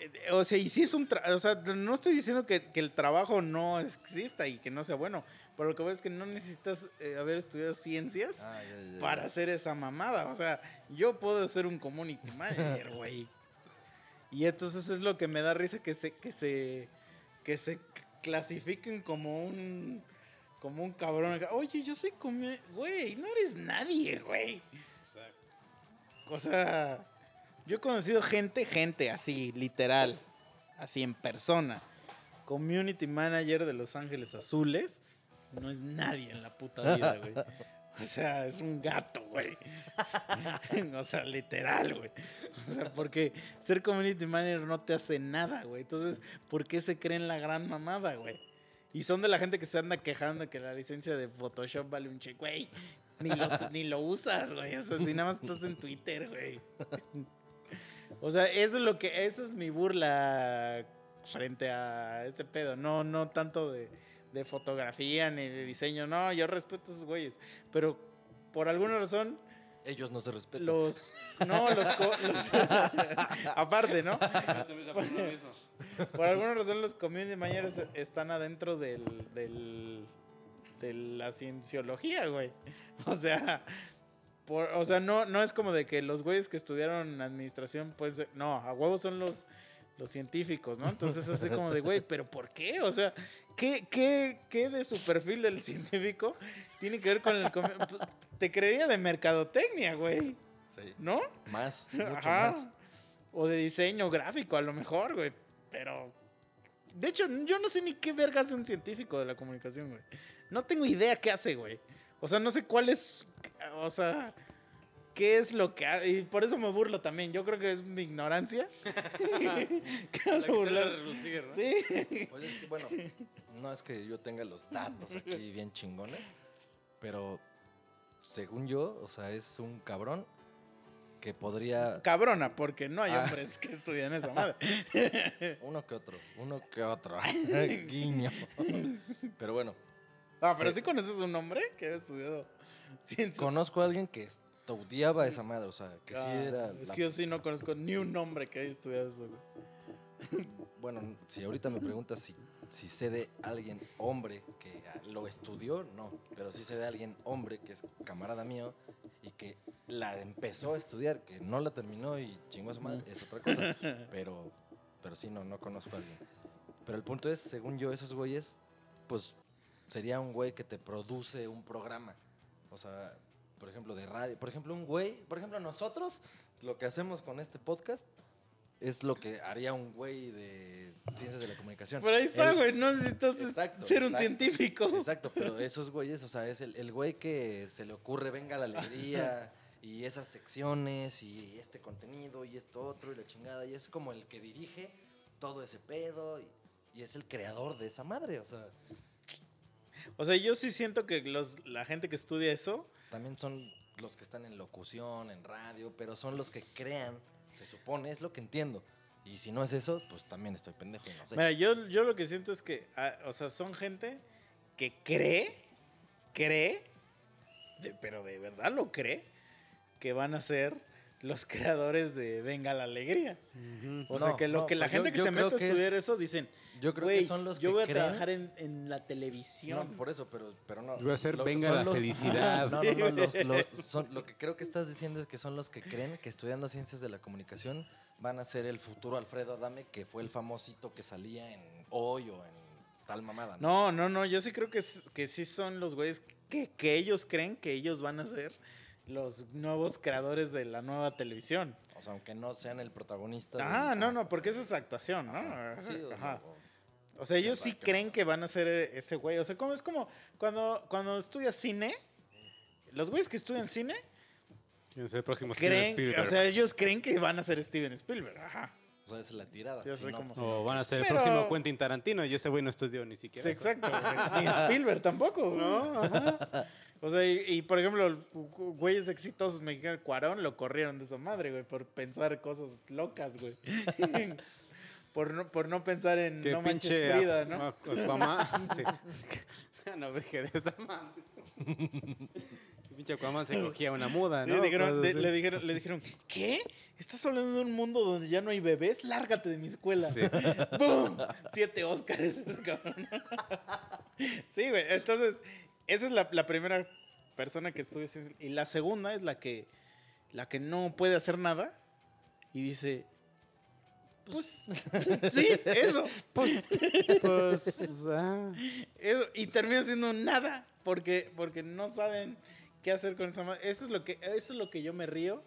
Speaker 3: Eh, O sea, y si es un. O sea, no estoy diciendo que, que el trabajo no exista y que no sea bueno. Pero lo que voy es que no necesitas eh, haber estudiado ciencias
Speaker 1: Ah, ya, ya, ya.
Speaker 3: para hacer esa mamada. O sea, yo puedo ser un community [laughs] manager, güey. Y entonces es lo que me da risa que se, que se, que se clasifiquen como un, como un cabrón. Oye, yo soy como, güey, no eres nadie, güey. O sea, yo he conocido gente, gente así, literal, así en persona. Community manager de Los Ángeles Azules. No es nadie en la puta vida, güey. O sea, es un gato, güey. [laughs] o sea, literal, güey. O sea, porque ser community manager no te hace nada, güey. Entonces, ¿por qué se creen la gran mamada, güey? Y son de la gente que se anda quejando que la licencia de Photoshop vale un cheque, güey. Ni, ni lo usas, güey. O sea, si nada más estás en Twitter, güey. O sea, eso es lo que, esa es mi burla frente a este pedo. No, no tanto de, de fotografía ni de diseño. No, yo respeto a esos güeyes. Pero por alguna razón,
Speaker 1: Ellos no se respetan.
Speaker 3: los. No, los. los- [laughs] aparte, ¿no? Por alguna razón, los community managers están adentro del. del de la cienciología, güey. O sea. Por, o sea, no, no es como de que los güeyes que estudiaron administración, pues, no, a huevos son los, los científicos, ¿no? Entonces es así como de, güey, ¿pero por qué? O sea, ¿qué, qué, qué de su perfil del científico tiene que ver con el... Te creería de mercadotecnia, güey,
Speaker 1: Sí.
Speaker 3: ¿no?
Speaker 1: Más, mucho
Speaker 3: Ajá.
Speaker 1: más.
Speaker 3: O de diseño gráfico, a lo mejor, güey. Pero. De hecho, yo no sé ni qué verga hace un científico de la comunicación, güey. No tengo idea qué hace, güey. O sea, no sé cuál es. O sea. ¿Qué es lo que hace? Y por eso me burlo también. Yo creo que es mi ignorancia. [laughs] [laughs] ¿Qué vas a burlar? Sí.
Speaker 1: Oye, es que, bueno, no es que yo tenga los datos aquí bien chingones, pero según yo, o sea, es un cabrón que podría...
Speaker 3: Cabrona, porque no hay
Speaker 1: Ah.
Speaker 3: hombres que estudian esa madre. [laughs]
Speaker 1: Uno que otro, uno que otro. Guiño. Pero bueno,
Speaker 3: Ah, pero
Speaker 1: Sí.
Speaker 3: sí conoces un hombre que ha estudiado [laughs] ciencia.
Speaker 1: conozco a alguien que estudiaba esa madre, o sea, que sí
Speaker 3: Ah,
Speaker 1: era...
Speaker 3: Es
Speaker 1: la-
Speaker 3: que yo sí no conozco ni un hombre que haya estudiado eso, güey.
Speaker 1: Bueno, si ahorita me preguntas si, si sé de alguien hombre que lo estudió, no, pero sí sé de alguien hombre que es camarada mío y que la empezó a estudiar, que no la terminó y chingó a su madre, es otra cosa. [laughs] Pero, pero sí, no, no conozco a alguien. Pero el punto es, según yo, esos güeyes, pues sería un güey que te produce un programa. O sea, por ejemplo, de radio. Por ejemplo, un güey, por ejemplo, nosotros, lo que hacemos con este podcast es lo que haría un güey de ciencias de la comunicación.
Speaker 3: Pero ahí está, güey. No necesitas
Speaker 1: Exacto,
Speaker 3: ser un
Speaker 1: exacto.
Speaker 3: científico.
Speaker 1: Exacto, pero esos güeyes, o sea, es el, el güey que se le ocurre, venga la alegría, [laughs] y esas secciones, y este contenido, y esto otro, y la chingada, y es como el que dirige todo ese pedo, y, y es el creador de esa madre, o sea,
Speaker 3: O sea, yo sí siento que los, la gente que estudia eso.
Speaker 1: también son los que están en locución, en radio, pero son los que crean, se supone, es lo que entiendo. Y si no es eso, pues también estoy pendejo y no sé.
Speaker 3: Mira, yo, yo lo que siento es que, ah, o sea, son gente que cree, cree, de- pero de verdad lo cree, que van a ser los [laughs] creadores de Venga la Alegría. O sea,
Speaker 1: No,
Speaker 3: que lo
Speaker 1: no,
Speaker 3: que la
Speaker 1: pues yo-
Speaker 3: gente que
Speaker 1: yo
Speaker 3: se mete a
Speaker 1: es-
Speaker 3: estudiar eso dicen,
Speaker 1: Yo creo que son los
Speaker 3: yo
Speaker 1: que
Speaker 3: voy a
Speaker 1: creen-
Speaker 3: trabajar en, en la televisión.
Speaker 1: No, por eso, pero, pero no.
Speaker 5: Yo voy a hacer
Speaker 1: Lo-
Speaker 5: venga la
Speaker 1: los-
Speaker 5: felicidad. [laughs]
Speaker 1: No, no, no. los- los- son- lo que creo que estás diciendo es que son los que creen que estudiando ciencias de la comunicación van a ser el futuro Alfredo Adame, que fue el famosito que salía en Hoy o en tal mamada.
Speaker 3: No, no, no, yo sí creo que, que sí son los güeyes que, que ellos creen que ellos van a ser los nuevos creadores de la nueva televisión.
Speaker 1: O sea, aunque no sean el protagonista.
Speaker 3: Ah,
Speaker 1: del-
Speaker 3: no, no, porque eso es actuación, ¿no?
Speaker 1: Ajá, sí, o-
Speaker 3: Ajá.
Speaker 1: o-
Speaker 3: O sea, ellos sí creen que van a ser eh, ese güey. O sea, como, es como cuando, cuando estudias cine, los güeyes que estudian cine
Speaker 2: ¿Quién es el próximo Steven
Speaker 3: creen,
Speaker 2: Spielberg?
Speaker 3: o sea, ellos creen que van a ser Steven Spielberg. Ajá.
Speaker 1: O sea, es la tirada.
Speaker 3: Ya
Speaker 1: Si
Speaker 3: sé
Speaker 1: no,
Speaker 3: cómo
Speaker 1: pues,
Speaker 2: o van a ser el próximo Quentin Tarantino y ese güey no estudió ni siquiera.
Speaker 3: Sí,
Speaker 2: eso.
Speaker 3: exacto. Ni Spielberg tampoco.
Speaker 2: No, ajá.
Speaker 3: O sea, y, y, por ejemplo, güeyes exitosos mexicanos, Cuarón lo corrieron de esa madre, güey, por pensar cosas locas, güey. [laughs] por, no, por no pensar en
Speaker 2: Qué
Speaker 3: No Manches
Speaker 2: pinche
Speaker 3: Frida, ¿no?
Speaker 2: Aqu- Aquaman. [laughs] sí. [laughs] no dejé de esta madre. Pinche Aquaman se cogía una muda,
Speaker 3: Sí,
Speaker 2: ¿no?
Speaker 3: dijeron- de-
Speaker 2: así.
Speaker 3: le, dijeron, le dijeron, ¿qué? ¿Estás hablando de un mundo donde ya no hay bebés? Lárgate de mi escuela.
Speaker 2: Sí.
Speaker 3: ¡Bum! Siete Óscares. cabrón. sí, güey. Entonces, esa es la, la primera persona que estuve. Y la segunda es la que, la que no puede hacer nada y dice, pues, [laughs] sí, eso.
Speaker 2: Pues, pues, ah.
Speaker 3: Eso, y termina siendo nada porque, porque no saben qué hacer con esa madre. Eso es lo que eso es lo que yo me río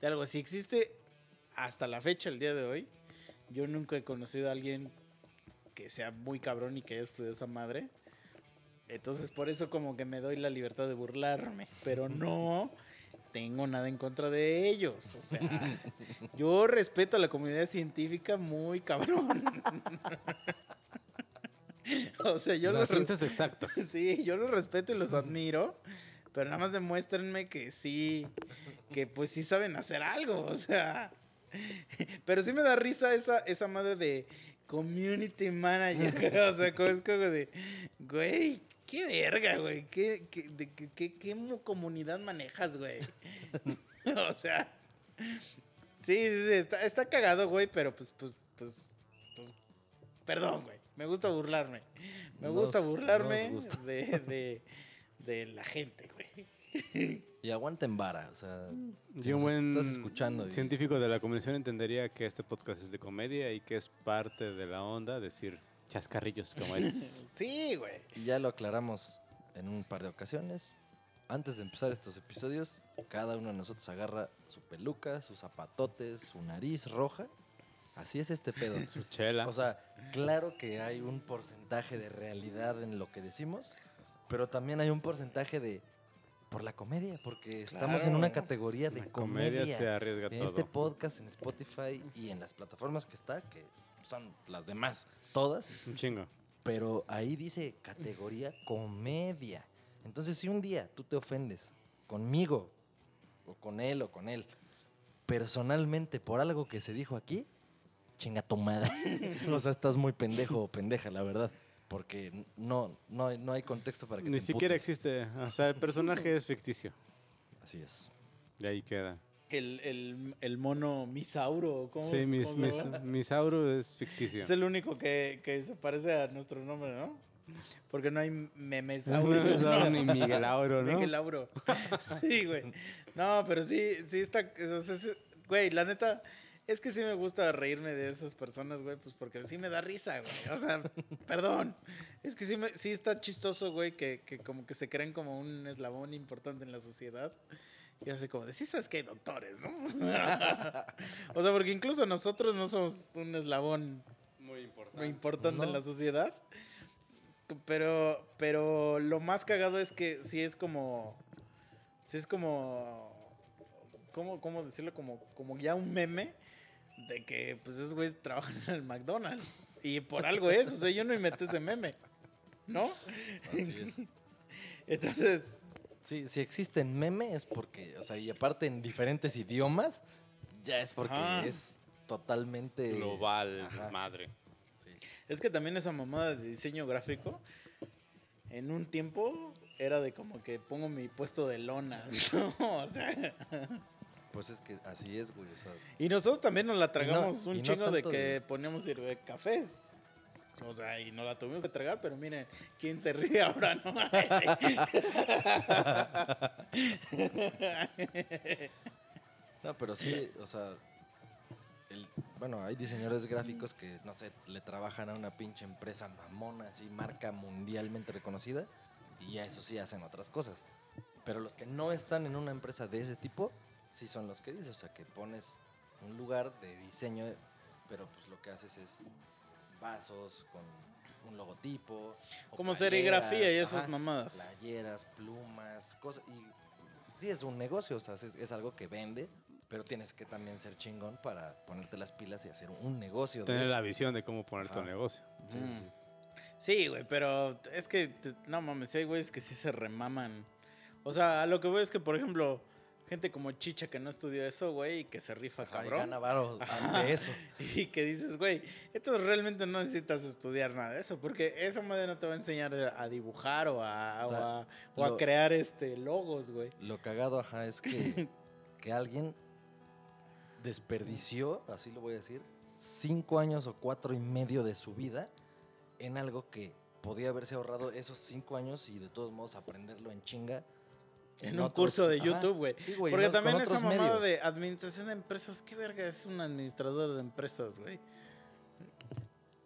Speaker 3: de algo. Si existe hasta la fecha, el día de hoy, yo nunca he conocido a alguien que sea muy cabrón y que haya estudiado esa madre. Entonces por eso como que me doy la libertad de burlarme, pero no tengo nada en contra de ellos. O sea, [laughs] yo respeto a la comunidad científica muy cabrón. [laughs] o sea, yo
Speaker 2: Las
Speaker 3: los
Speaker 2: ciencias exactas. [laughs]
Speaker 3: Sí, yo los respeto y los admiro, pero nada más demuéstrenme que sí, que pues sí saben hacer algo, o sea. Pero sí me da risa esa, esa madre de community manager, o sea, como es como de, güey, qué verga, güey, qué, qué, de qué- qué- comunidad manejas, güey. [laughs] o sea, sí, sí, sí, está, está cagado, güey, pero pues, pues, pues, pues, perdón, güey, me gusta burlarme. Me
Speaker 1: Nos-
Speaker 3: gusta burlarme
Speaker 1: gusta.
Speaker 3: De, de, de la gente, güey. [laughs]
Speaker 1: Y aguanten vara, o sea, si nos
Speaker 2: buen
Speaker 1: estás escuchando y-
Speaker 2: científico de la comunicación entendería que este podcast es de comedia y que es parte de la onda decir chascarrillos como [laughs] estos.
Speaker 3: Sí, güey.
Speaker 1: Y ya lo aclaramos en un par de ocasiones. Antes de empezar estos episodios, cada uno de nosotros agarra su peluca, sus zapatotes, su nariz roja. Así es este pedo. [laughs]
Speaker 2: Su chela.
Speaker 1: O sea, claro que hay un porcentaje de realidad en lo que decimos, pero también hay un porcentaje de por la comedia, porque estamos en una categoría de
Speaker 2: la comedia
Speaker 1: comedia.
Speaker 2: se arriesga
Speaker 1: en
Speaker 2: todo.
Speaker 1: este podcast, en Spotify y en las plataformas que está, que son las demás, todas,
Speaker 2: Un chingo.
Speaker 1: pero ahí dice categoría comedia. Entonces, si un día tú te ofendes conmigo, o con él, o con él, personalmente por algo que se dijo aquí, chinga tu madre. [laughs] o sea, estás muy pendejo o pendeja, la verdad. Porque no, no, hay- no hay contexto para que
Speaker 2: Ni
Speaker 1: te
Speaker 2: siquiera existe. O sea, el personaje es ficticio.
Speaker 1: Así es.
Speaker 2: De ahí queda.
Speaker 3: El, el, el mono Misauro, ¿cómo,
Speaker 2: Sí, mis,
Speaker 3: cómo se
Speaker 2: mis? Misauro es ficticio.
Speaker 3: Es el único que, que se parece a nuestro nombre, ¿no? Porque no hay [laughs]
Speaker 2: No
Speaker 3: Memesauro.
Speaker 2: es Sauro ni Miguel Auro, ¿no? [laughs]
Speaker 3: Sí, güey. No, pero sí, sí está. o sea, Güey, la neta, es que sí me gusta reírme de esas personas, güey, pues porque sí me da risa, güey. O sea, [laughs] perdón. Es que sí, me, sí está chistoso, güey, que, que como que se creen como un eslabón importante en la sociedad. Y así como de, sí sabes que hay doctores, ¿no? [laughs] o sea, porque incluso nosotros no somos un eslabón
Speaker 2: Muy importante.
Speaker 3: muy importante en
Speaker 1: No.
Speaker 3: la sociedad. Pero, pero lo más cagado es que sí es como. Sí es como. ¿Cómo, cómo decirlo? Como, como ya un meme de que pues esos güeyes trabajan en el McDonald's. Y por algo es. O sea, yo no inventé ese meme. ¿No?
Speaker 1: Así es. [laughs]
Speaker 3: Entonces.
Speaker 1: Sí, si existen memes es porque, o sea, y aparte en diferentes idiomas, ya es porque
Speaker 3: Ajá.
Speaker 1: es totalmente
Speaker 2: Global,
Speaker 1: Ajá.
Speaker 2: madre.
Speaker 1: Sí.
Speaker 3: Es que también esa mamada de diseño gráfico. En un tiempo era de como que pongo mi puesto de lonas, [laughs] ¿no? O sea.
Speaker 1: Pues es que así es, güey. O sea,
Speaker 3: Y nosotros también nos la tragamos un
Speaker 1: no
Speaker 3: chingo de que
Speaker 1: de-
Speaker 3: poníamos sirve cafés. O sea, y nos la tuvimos que tragar, pero miren, ¿quién se ríe ahora, no? [laughs]
Speaker 1: no, pero sí, o sea, bueno, hay diseñadores gráficos que, no sé, le trabajan a una pinche empresa mamona, así, marca mundialmente reconocida, y ya eso sí hacen otras cosas. Pero los que no están en una empresa de ese tipo, sí son los que dices, o sea, que pones un lugar de diseño, pero pues lo que haces es vasos con un logotipo.
Speaker 3: Como serigrafía y esas
Speaker 1: ajá,
Speaker 3: mamadas.
Speaker 1: Playeras, plumas, cosas. Y sí es un negocio, o sea, es, es algo que vende, pero tienes que también ser chingón para ponerte las pilas y hacer un negocio. de
Speaker 5: Tener la visión de cómo poner tu negocio.
Speaker 1: Sí,
Speaker 3: Mm.
Speaker 1: sí.
Speaker 3: Sí, güey, pero es que, no mames, hay güeyes que sí se remaman. O sea, a lo que voy es que, por ejemplo, gente como Chicha que no estudió eso, güey, y que se rifa
Speaker 1: Ajá, y
Speaker 3: cabrón.
Speaker 1: gana varo de eso. [laughs]
Speaker 3: Y que dices, güey, esto realmente no necesitas estudiar nada de eso, porque esa madre no te va a enseñar a dibujar o a,
Speaker 1: O
Speaker 3: a, o a crear este logos, güey.
Speaker 1: Lo cagado, ajá, es que, [laughs] que alguien desperdició, así lo voy a decir, cinco años o cuatro y medio de su vida en algo que podía haberse ahorrado esos cinco años y de todos modos aprenderlo en chinga.
Speaker 3: En un
Speaker 1: otros-
Speaker 3: curso de YouTube, güey.
Speaker 1: sí, güey,
Speaker 3: Porque
Speaker 1: no-
Speaker 3: también esa mamada
Speaker 1: medios.
Speaker 3: de administración de empresas, ¿qué verga es un administrador de empresas, güey?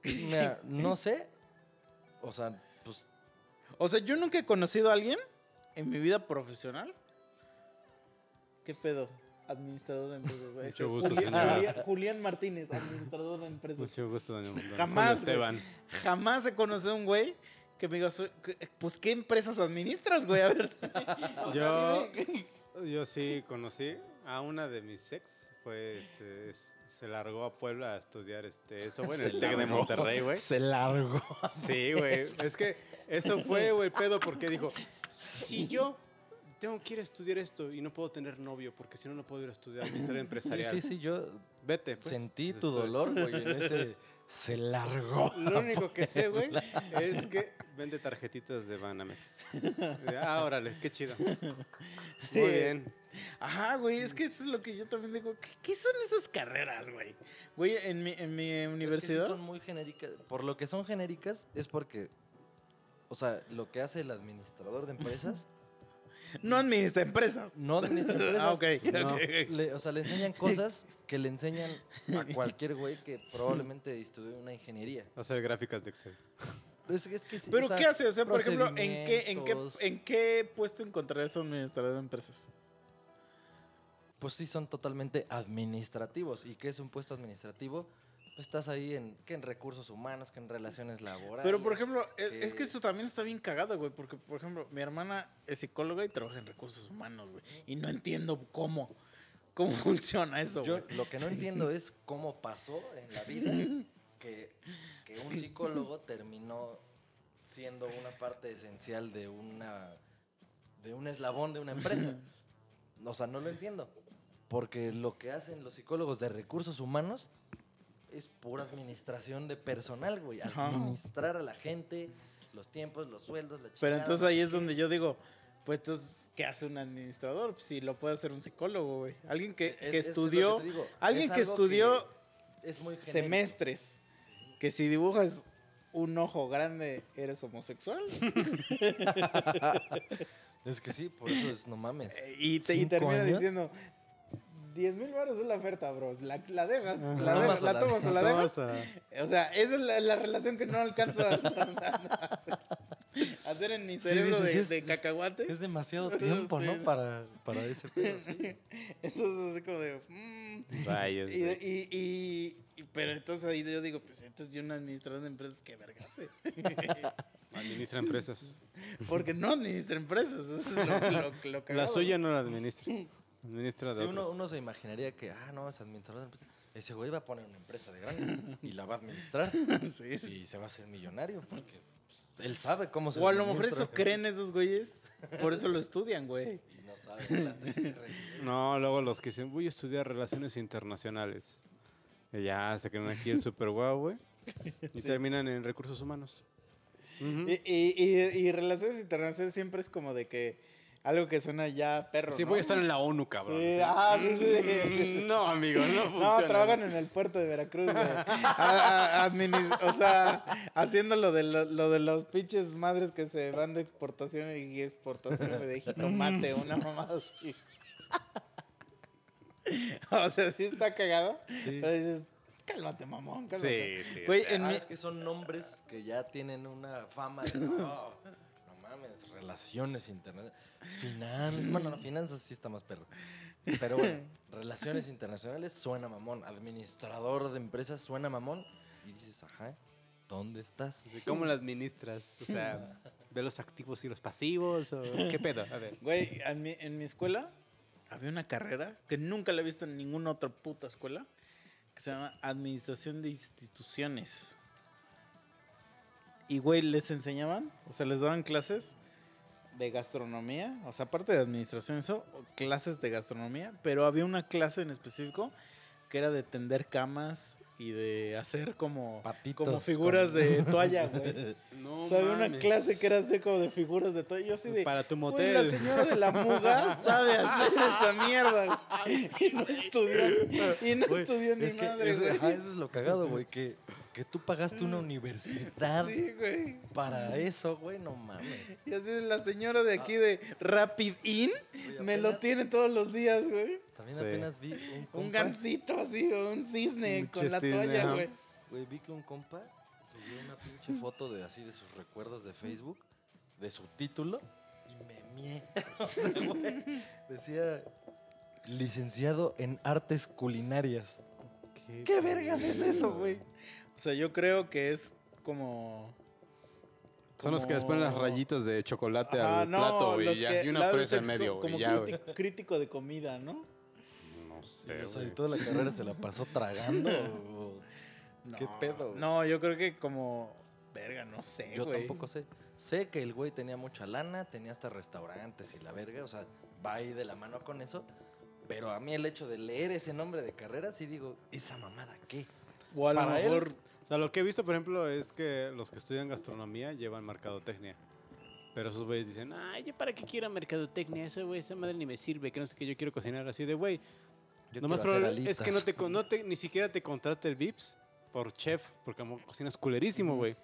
Speaker 1: Mira, [laughs] no sé, o sea, pues
Speaker 3: O sea, yo nunca he conocido a alguien en mi vida profesional. ¿Qué pedo? Administrador de empresas. güey.
Speaker 5: Mucho gusto,
Speaker 3: Julián,
Speaker 5: señora.
Speaker 3: Julián- Julián Martínez, administrador de empresas.
Speaker 5: Mucho gusto, doña
Speaker 3: Jamás,
Speaker 5: Julio Esteban.
Speaker 3: Jamás he conocido a un güey que me diga, "Soy- que- pues, ¿qué empresas administras, güey? A ver. [laughs]
Speaker 5: Yo, yo sí conocí a una de mis ex. Fue, este, es- se largó a Puebla a estudiar este, eso, güey, en el TEC de. Monterrey, güey.
Speaker 1: se largó.
Speaker 5: Sí, güey. Es que eso fue, güey, pedo, porque dijo, si yo tengo que ir a estudiar esto y no puedo tener novio, porque si no, no puedo ir a estudiar administración empresarial.
Speaker 1: Sí, sí, sí, yo
Speaker 5: Vete, pues.
Speaker 1: sentí tu
Speaker 5: Estoy-
Speaker 1: dolor, güey, en ese se largó.
Speaker 5: Lo único que sé, güey, [laughs] es que [laughs] vende tarjetitas de Banamex. Ah, órale, qué chido. Muy bien.
Speaker 3: Ajá, güey, es que eso es lo que yo también digo. ¿Qué, qué son esas carreras, güey? Güey, en mi, en mi
Speaker 1: Es que sí
Speaker 3: universidad.
Speaker 1: son muy genéricas. Por lo que son genéricas es porque, o sea, lo que hace el administrador de empresas,
Speaker 3: No administra empresas.
Speaker 1: no administra [laughs] empresas.
Speaker 3: Ah, ok.
Speaker 5: No. [laughs]
Speaker 3: ok, ok.
Speaker 1: le- o sea, le enseñan cosas que le enseñan a cualquier güey que probablemente estudió una ingeniería.
Speaker 5: Hacer gráficas de Excel.
Speaker 1: Es, es que sí,
Speaker 3: Pero
Speaker 1: o sea,
Speaker 3: ¿qué hace? O sea, por ejemplo, ¿en qué, en qué,
Speaker 1: procedimientos.
Speaker 3: en qué puesto encontrarías un administrador de empresas?
Speaker 1: Pues sí, son totalmente administrativos. ¿Y qué es un puesto administrativo? Pues estás ahí en, que en recursos humanos, que en relaciones laborales.
Speaker 3: Pero, por ejemplo, es,
Speaker 1: que-
Speaker 3: es que eso también está bien cagado, güey. Porque, por ejemplo, mi hermana es psicóloga y trabaja en recursos humanos, güey. Y no entiendo cómo. ¿Cómo [laughs] funciona eso,
Speaker 1: Yo
Speaker 3: güey?
Speaker 1: lo que no entiendo es cómo pasó en la vida que, que un psicólogo terminó siendo una parte esencial de una de un eslabón de una empresa. O sea, no lo entiendo. Porque lo que hacen los psicólogos de recursos humanos es pura administración de personal, güey. Administrar a la gente, los tiempos, los sueldos, la
Speaker 3: Pero
Speaker 1: chingada,
Speaker 3: entonces
Speaker 1: no
Speaker 3: ahí es donde yo digo, pues entonces, ¿qué hace un administrador? Pues si lo puede hacer un psicólogo, güey. Alguien que,
Speaker 1: Es-
Speaker 3: que
Speaker 1: es
Speaker 3: estudió,
Speaker 1: digo,
Speaker 3: alguien
Speaker 1: es
Speaker 3: que estudió
Speaker 1: es muy genérico.
Speaker 3: semestres. Que si dibujas un ojo grande, eres homosexual. [laughs]
Speaker 1: Es que sí, por eso es, no mames. [laughs]
Speaker 3: Y, te, y
Speaker 1: ¿Cinco
Speaker 3: termina
Speaker 1: años?
Speaker 3: diciendo, 10 mil baros es la oferta, bros. La, la dejas, la,
Speaker 1: ¿La
Speaker 3: dejas,
Speaker 1: tomas o
Speaker 3: la
Speaker 1: la
Speaker 3: tomas o la dejas. O sea, esa es la, la relación que no alcanzo a, [laughs] a hacer, a hacer en mi
Speaker 1: Sí,
Speaker 3: cerebro
Speaker 1: dices,
Speaker 3: de,
Speaker 1: es-
Speaker 3: cacahuate.
Speaker 1: Es demasiado [laughs] tiempo,
Speaker 3: Sí,
Speaker 1: ¿no? Para, para ese pedo, sí. [laughs]
Speaker 3: Entonces, así como de... mm.
Speaker 5: Rayos,
Speaker 3: Y, y, y- y- pero entonces ahí yo digo, pues entonces yo un administrador de empresas, ¿qué verga hace?
Speaker 5: Administra empresas.
Speaker 3: Porque no administra empresas, eso es lo, lo, lo
Speaker 5: La suya no la administra. Administra de
Speaker 1: Sí, uno, uno se imaginaría que, ah, no, es administrador de empresa. Ese güey va a poner una empresa de grande y la va a administrar [laughs]
Speaker 3: Sí,
Speaker 1: y se va a hacer millonario porque pues, él sabe cómo se
Speaker 3: O a lo mejor eso creen esos güeyes, por eso lo estudian, güey. [laughs]
Speaker 1: Y no sabe la triste [laughs] realidad.
Speaker 5: No, luego los que dicen, voy a estudiar relaciones internacionales. Y ya se creen aquí el super guau, güey. Y terminan en recursos humanos.
Speaker 3: Y, y- y relaciones internacionales siempre es como de que algo que suena ya perro,
Speaker 5: Sí,
Speaker 3: ¿no?
Speaker 5: voy a estar en la ONU, cabrón.
Speaker 3: Sí,
Speaker 5: Sí.
Speaker 3: ajá, sí, sí, sí.
Speaker 5: Mm, No, amigo, no [laughs]
Speaker 3: No,
Speaker 5: funciona.
Speaker 3: trabajan en el puerto de Veracruz, güey. A- a- adminis- o sea, haciendo lo de, lo, lo de los pinches madres que se van de exportación y exportación de jitomate, [laughs] una mamada así. [laughs] O sea, sí está cagado,
Speaker 1: Sí.
Speaker 3: pero dices, cálmate, mamón, cálmate.
Speaker 5: Sí, sí.
Speaker 3: Güey,
Speaker 5: o sea,
Speaker 3: en
Speaker 1: Ah,
Speaker 3: mi-
Speaker 1: es que son nombres que ya tienen una fama de, no, no mames, relaciones internacionales. Finan [laughs] bueno, no, finanzas sí está más perro. Pero bueno, [laughs] relaciones internacionales suena mamón. Administrador de empresas suena mamón. Y dices, ajá, ¿dónde estás?
Speaker 5: ¿Cómo la administras? O sea, [laughs] ¿Ve los activos y los pasivos? O... ¿Qué pedo? A ver.
Speaker 3: Güey, en mi, en mi escuela había una carrera que nunca la he visto en ninguna otra puta escuela que se llama Administración de Instituciones. Y, güey, les enseñaban, o sea, les daban clases de gastronomía, o sea, aparte de administración, eso, clases de gastronomía, pero había una clase en específico que era de tender camas y de hacer como,
Speaker 1: Patitos
Speaker 3: como figuras
Speaker 1: con-
Speaker 3: de [laughs] toalla, güey.
Speaker 5: No
Speaker 3: o sea, había una clase que era hacer como de figuras de toalla. Yo así de,
Speaker 5: Para tu
Speaker 3: Güey,
Speaker 5: motel.
Speaker 3: la señora de la muga sabe hacer esa mierda, güey. [laughs] Y no estudió, y no
Speaker 1: Güey,
Speaker 3: estudió ni
Speaker 1: es que
Speaker 3: madre,
Speaker 1: eso,
Speaker 3: güey.
Speaker 1: ajá, eso es lo cagado, güey, que, que tú pagaste una universidad
Speaker 3: Sí, güey.
Speaker 1: para eso, güey, no mames.
Speaker 3: Y así la señora de aquí de Rapid In me lo tiene todos los días, güey.
Speaker 1: También
Speaker 5: Sí.
Speaker 1: apenas vi un compa,
Speaker 3: Un gancito así, un cisne
Speaker 5: Un
Speaker 3: con la
Speaker 5: cisne,
Speaker 3: toalla, güey.
Speaker 1: güey, vi que un compa subió una pinche foto de así de sus recuerdos de Facebook, de su título, y me mié. [laughs] O sea, güey, decía licenciado en artes culinarias. ¿Qué vergas es eso, güey?
Speaker 3: O sea, yo creo que es como...
Speaker 5: Son los que les ponen las rayitas de chocolate al
Speaker 3: no,
Speaker 5: plato, güey,
Speaker 3: los
Speaker 5: ya,
Speaker 3: que-
Speaker 5: y una fresa en medio,
Speaker 3: Como
Speaker 5: ya,
Speaker 3: crítico, crítico de comida, ¿no?
Speaker 5: No sé,
Speaker 1: o sea, y toda la carrera se la pasó tragando. [laughs] o- ¿Qué
Speaker 3: No,
Speaker 1: pedo, güey?
Speaker 3: No, yo creo que como... Verga, no sé,
Speaker 1: Yo
Speaker 3: güey.
Speaker 1: tampoco sé. Sé que el güey tenía mucha lana, tenía hasta restaurantes y la verga, o sea, va ahí de la mano con eso. Pero a mí el hecho de leer ese nombre de carrera, sí digo, ¿esa mamada qué?
Speaker 3: O a lo
Speaker 1: Para él,
Speaker 3: mejor...
Speaker 5: O sea, lo que he visto, por ejemplo, es que los que estudian gastronomía llevan mercadotecnia. Pero esos güeyes dicen, ay, ¿yo para qué quiero mercadotecnia? Eso, güey, esa madre ni me sirve, que no sé qué, yo quiero cocinar así de, güey.
Speaker 1: Yo
Speaker 5: Lo más probable es que no te, [laughs] no te- ni siquiera te contrate el VIPS por chef, porque mejor cocinas culerísimo, güey.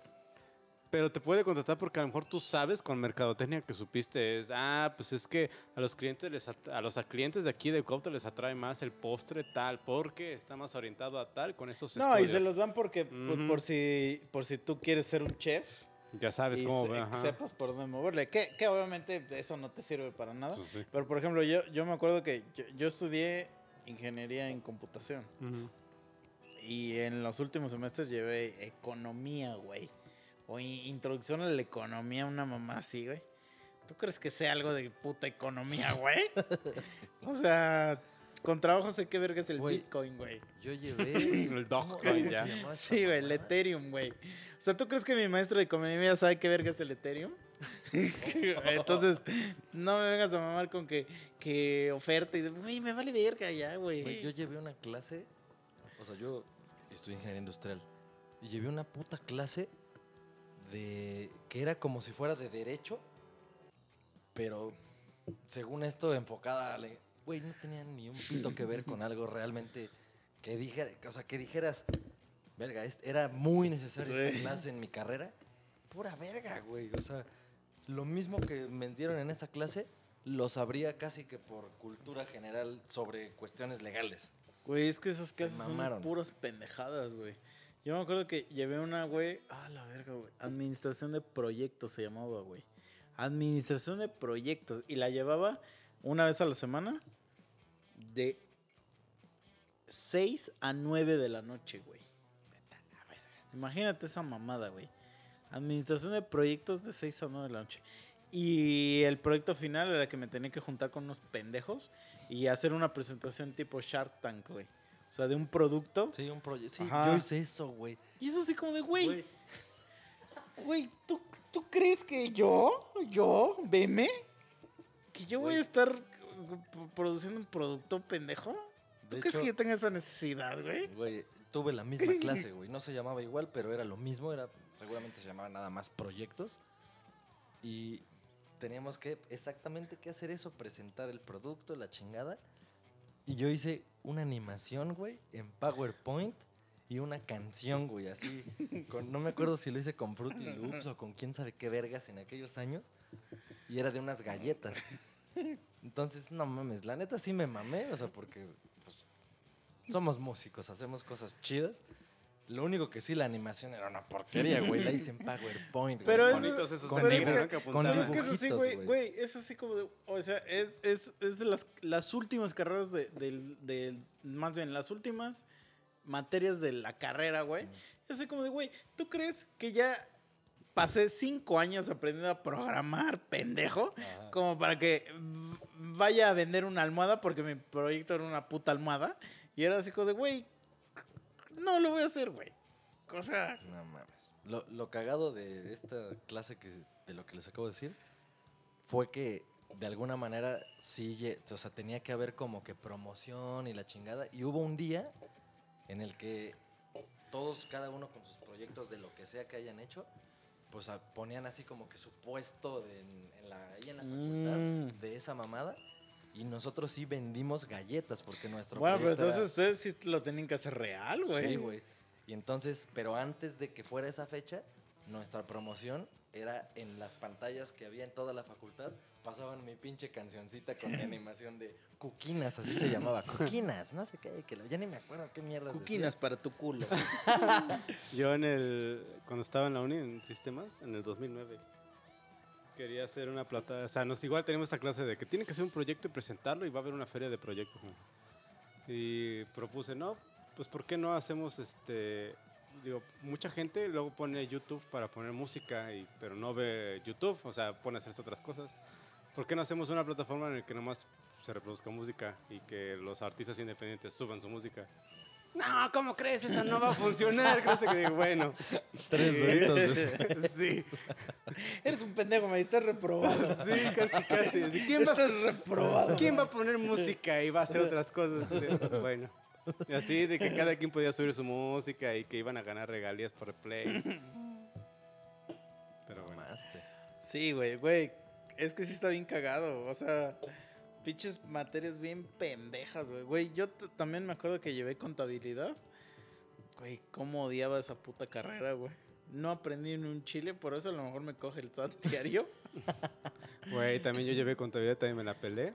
Speaker 5: Pero te puede contratar porque a lo mejor tú sabes con mercadotecnia que supiste es, ah, pues es que a los clientes les a los clientes de aquí de Copta les atrae más el postre tal, porque está más orientado a tal con esos
Speaker 3: No, y
Speaker 5: estudios.
Speaker 3: se los dan porque por, por si por si tú quieres ser un chef
Speaker 5: Ya sabes
Speaker 3: y
Speaker 5: cómo,
Speaker 3: se-
Speaker 5: ajá.
Speaker 3: sepas por dónde moverle. Que, que obviamente eso no te sirve para nada.
Speaker 5: Sí.
Speaker 3: Pero por ejemplo, yo, yo me acuerdo que yo, yo estudié ingeniería en computación. Y en los últimos semestres llevé economía, güey. O in- introducción a la economía, una mamá así, güey. ¿Tú crees que sea algo de puta economía, [laughs] güey? o sea, con trabajo sé qué verga es el. Bitcoin, güey.
Speaker 1: Yo llevé... [laughs]
Speaker 5: El
Speaker 1: ¿cómo-
Speaker 5: Dogecoin, ya.
Speaker 3: Sí, güey, el? Ethereum, güey. O sea, ¿tú crees que mi maestro de economía sabe qué verga es el Ethereum? [laughs] Entonces, no me vengas a mamar con que, que oferta y de, güey, me vale verga ya,
Speaker 1: Güey, yo llevé una clase, o sea, yo estudié ingeniería industrial, y llevé una puta clase de que era como si fuera de derecho, pero según esto enfocada a... Güey, no tenía ni un pito que ver con algo realmente que dijera, o sea, que dijeras, verga, era muy necesaria esta clase en mi carrera. Pura verga, güey. O sea, lo mismo que me dieron en esa clase, lo sabría casi que por cultura general sobre cuestiones legales.
Speaker 3: Güey, es que esas
Speaker 1: Se
Speaker 3: clases son puras pendejadas, güey. Yo me acuerdo que llevé una, güey, ah, la verga, güey. Administración de proyectos se llamaba, güey. Administración de proyectos. Y la llevaba una vez a la semana de 6 a 9 de la noche, güey. Imagínate esa mamada, güey. Administración de proyectos de 6 a 9 de la noche. Y el proyecto final era que me tenía que juntar con unos pendejos y hacer una presentación tipo Shark Tank, güey. O sea, de un producto.
Speaker 1: Sí, un proyecto. Sí,
Speaker 3: Ajá.
Speaker 1: yo hice eso, güey.
Speaker 3: Y eso así como de, güey,
Speaker 1: Güey,
Speaker 3: ¿tú, ¿tú crees que yo, yo, veme, que yo voy a estar produciendo un producto pendejo? ¿Tú
Speaker 1: de
Speaker 3: crees
Speaker 1: hecho,
Speaker 3: que yo tenga esa necesidad, güey?
Speaker 1: Güey, tuve la misma [laughs] clase, güey. No se llamaba igual, pero era lo mismo. Era, seguramente se llamaba nada más proyectos. Y teníamos que exactamente que hacer eso, presentar el producto, la chingada. Y yo hice una animación, güey, en PowerPoint y una canción, güey, así. con- no me acuerdo si lo hice con Fruity [laughs] Loops o con quién sabe qué vergas en aquellos años. Y era de unas galletas. Entonces, no mames, la neta sí me mamé, o sea, porque somos músicos, hacemos cosas chidas. Lo único que sí, la animación era una porquería, güey. La hice en PowerPoint. güey,
Speaker 3: Pero eso-
Speaker 5: Bonitos esos
Speaker 1: con
Speaker 3: pero es que-
Speaker 5: ¿no? que
Speaker 1: con
Speaker 3: es que eso sí, güey,
Speaker 1: güey.
Speaker 3: güey, es así como de, o sea, es, es, es de las, las últimas carreras de, del- del- más bien, las últimas materias de la carrera, güey. Es así como de, güey, ¿tú crees que ya pasé cinco años aprendiendo a programar, pendejo, como para que vaya a vender una almohada porque mi proyecto era una puta almohada. Y era así como de, güey, no lo voy a hacer, güey. Cosa...
Speaker 1: No mames. Lo, lo cagado de esta clase que de lo que les acabo de decir fue que de alguna manera sí, o sea, tenía que haber como que promoción y la chingada. Y hubo un día en el que todos, cada uno con sus proyectos de lo que sea que hayan hecho, pues ponían así como que su puesto de- en, en la, ahí en la facultad
Speaker 3: Mm.
Speaker 1: de esa mamada. Y nosotros sí vendimos galletas porque nuestro
Speaker 3: Bueno, pero
Speaker 1: era-
Speaker 3: entonces ustedes sí lo tienen que hacer real, güey.
Speaker 1: Sí, güey. Y entonces, pero antes de que fuera esa fecha, nuestra promoción era en las pantallas que había en toda la facultad, pasaban mi pinche cancioncita con mi [laughs] animación de Cuquinas, así se llamaba, [laughs] Cuquinas, no sé qué, que lo- ya ni me acuerdo qué mierda.
Speaker 3: Cuquinas para tu culo. [laughs]
Speaker 5: Yo en el. Cuando estaba en la uni en sistemas, en el 2009, quería hacer una plata. O sea, nos igual tenemos esa clase de que tiene que hacer un proyecto y presentarlo y va a haber una feria de proyectos. ¿no? Y propuse, no, pues ¿por qué no hacemos este. Digo, mucha gente luego pone YouTube para poner música, y, pero no ve YouTube, o sea, pone a hacer otras cosas. ¿Por qué no hacemos una plataforma en la que nomás se reproduzca música y que los artistas independientes suban su música? No, ¿cómo crees? Eso no va a funcionar. Creo que digo, bueno.
Speaker 1: Tres doritos después. [laughs]
Speaker 5: Sí,
Speaker 3: Eres un pendejo, me estás reprobado.
Speaker 5: sí, casi, casi. ¿Quién, va,
Speaker 3: Estás reprobado.
Speaker 5: ¿Quién va a poner música y va a hacer otras cosas? Bueno. Y así de que cada quien podía subir su música y que iban a ganar regalías por play. Pero bueno.
Speaker 3: Sí, güey, güey. Es que sí está bien cagado. O sea, pinches materias bien pendejas, güey. Güey, yo también me acuerdo que llevé contabilidad. Güey, cómo odiaba esa puta carrera, güey. No aprendí ni un chile, por eso a lo mejor me coge el SAT diario. [laughs]
Speaker 5: Güey, también yo llevé contabilidad, también me la pelé.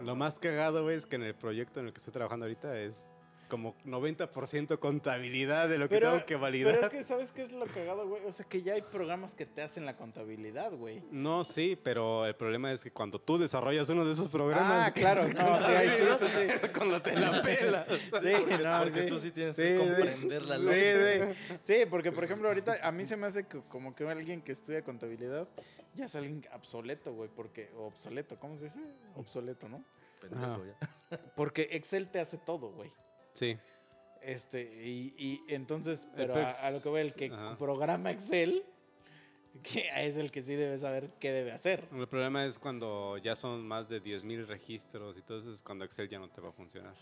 Speaker 5: Lo más cagado, güey, es que en el proyecto en el que estoy trabajando ahorita es como 90% contabilidad de lo que tengo que validar.
Speaker 3: Pero es que, ¿sabes qué es lo cagado, güey? O sea, que ya hay programas que te hacen la contabilidad, güey.
Speaker 5: No, sí, pero el problema es que cuando tú desarrollas uno de esos programas...
Speaker 3: Ah, claro, [laughs] no, sí, sí, eso sí. [laughs]
Speaker 5: Cuando te la pela. [laughs]
Speaker 3: Sí,
Speaker 1: Porque,
Speaker 3: no,
Speaker 1: porque
Speaker 3: sí.
Speaker 1: tú sí tienes
Speaker 3: Sí,
Speaker 1: que
Speaker 3: sí.
Speaker 1: comprender la
Speaker 3: Sí,
Speaker 1: lógica.
Speaker 3: sí. Sí, porque por ejemplo ahorita a mí se me hace que- como que alguien que estudia contabilidad ya es alguien obsoleto, güey, porque o obsoleto, ¿cómo se dice? Obsoleto, ¿no?
Speaker 1: Pendejo, ya.
Speaker 3: Porque Excel te hace todo, güey.
Speaker 5: Sí.
Speaker 3: Este, y, y entonces, pero a, lo que voy, el que
Speaker 5: ajá.
Speaker 3: programa Excel, que es el que sí debe saber qué debe hacer.
Speaker 5: El problema es cuando ya son más de 10.000 registros y todo eso es cuando Excel ya no te va a funcionar.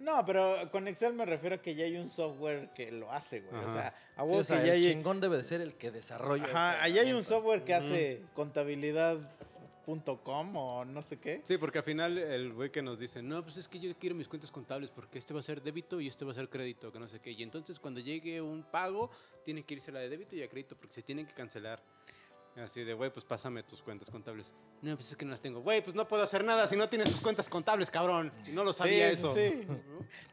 Speaker 3: No, pero con Excel me refiero a que ya hay un software que lo hace, güey. O sea, a
Speaker 1: Sí,
Speaker 3: huevo
Speaker 1: o sea,
Speaker 3: que ya
Speaker 1: el
Speaker 3: hay...
Speaker 1: chingón debe de ser el que desarrolla.
Speaker 3: Ajá, allá hay un software que hace contabilidad.com o no sé qué.
Speaker 5: Sí, porque al final el güey que nos dice, no, pues es que yo quiero mis cuentas contables porque este va a ser débito y este va a ser crédito, que no sé qué. Y entonces cuando llegue un pago, tiene que irse la de débito y a crédito porque se tienen que cancelar. Así de, güey, pues pásame tus cuentas contables. No, pues es que no las tengo. Güey, pues no puedo hacer nada si no tienes tus cuentas contables, cabrón. No lo sabía
Speaker 3: Sí,
Speaker 5: eso.
Speaker 3: sí.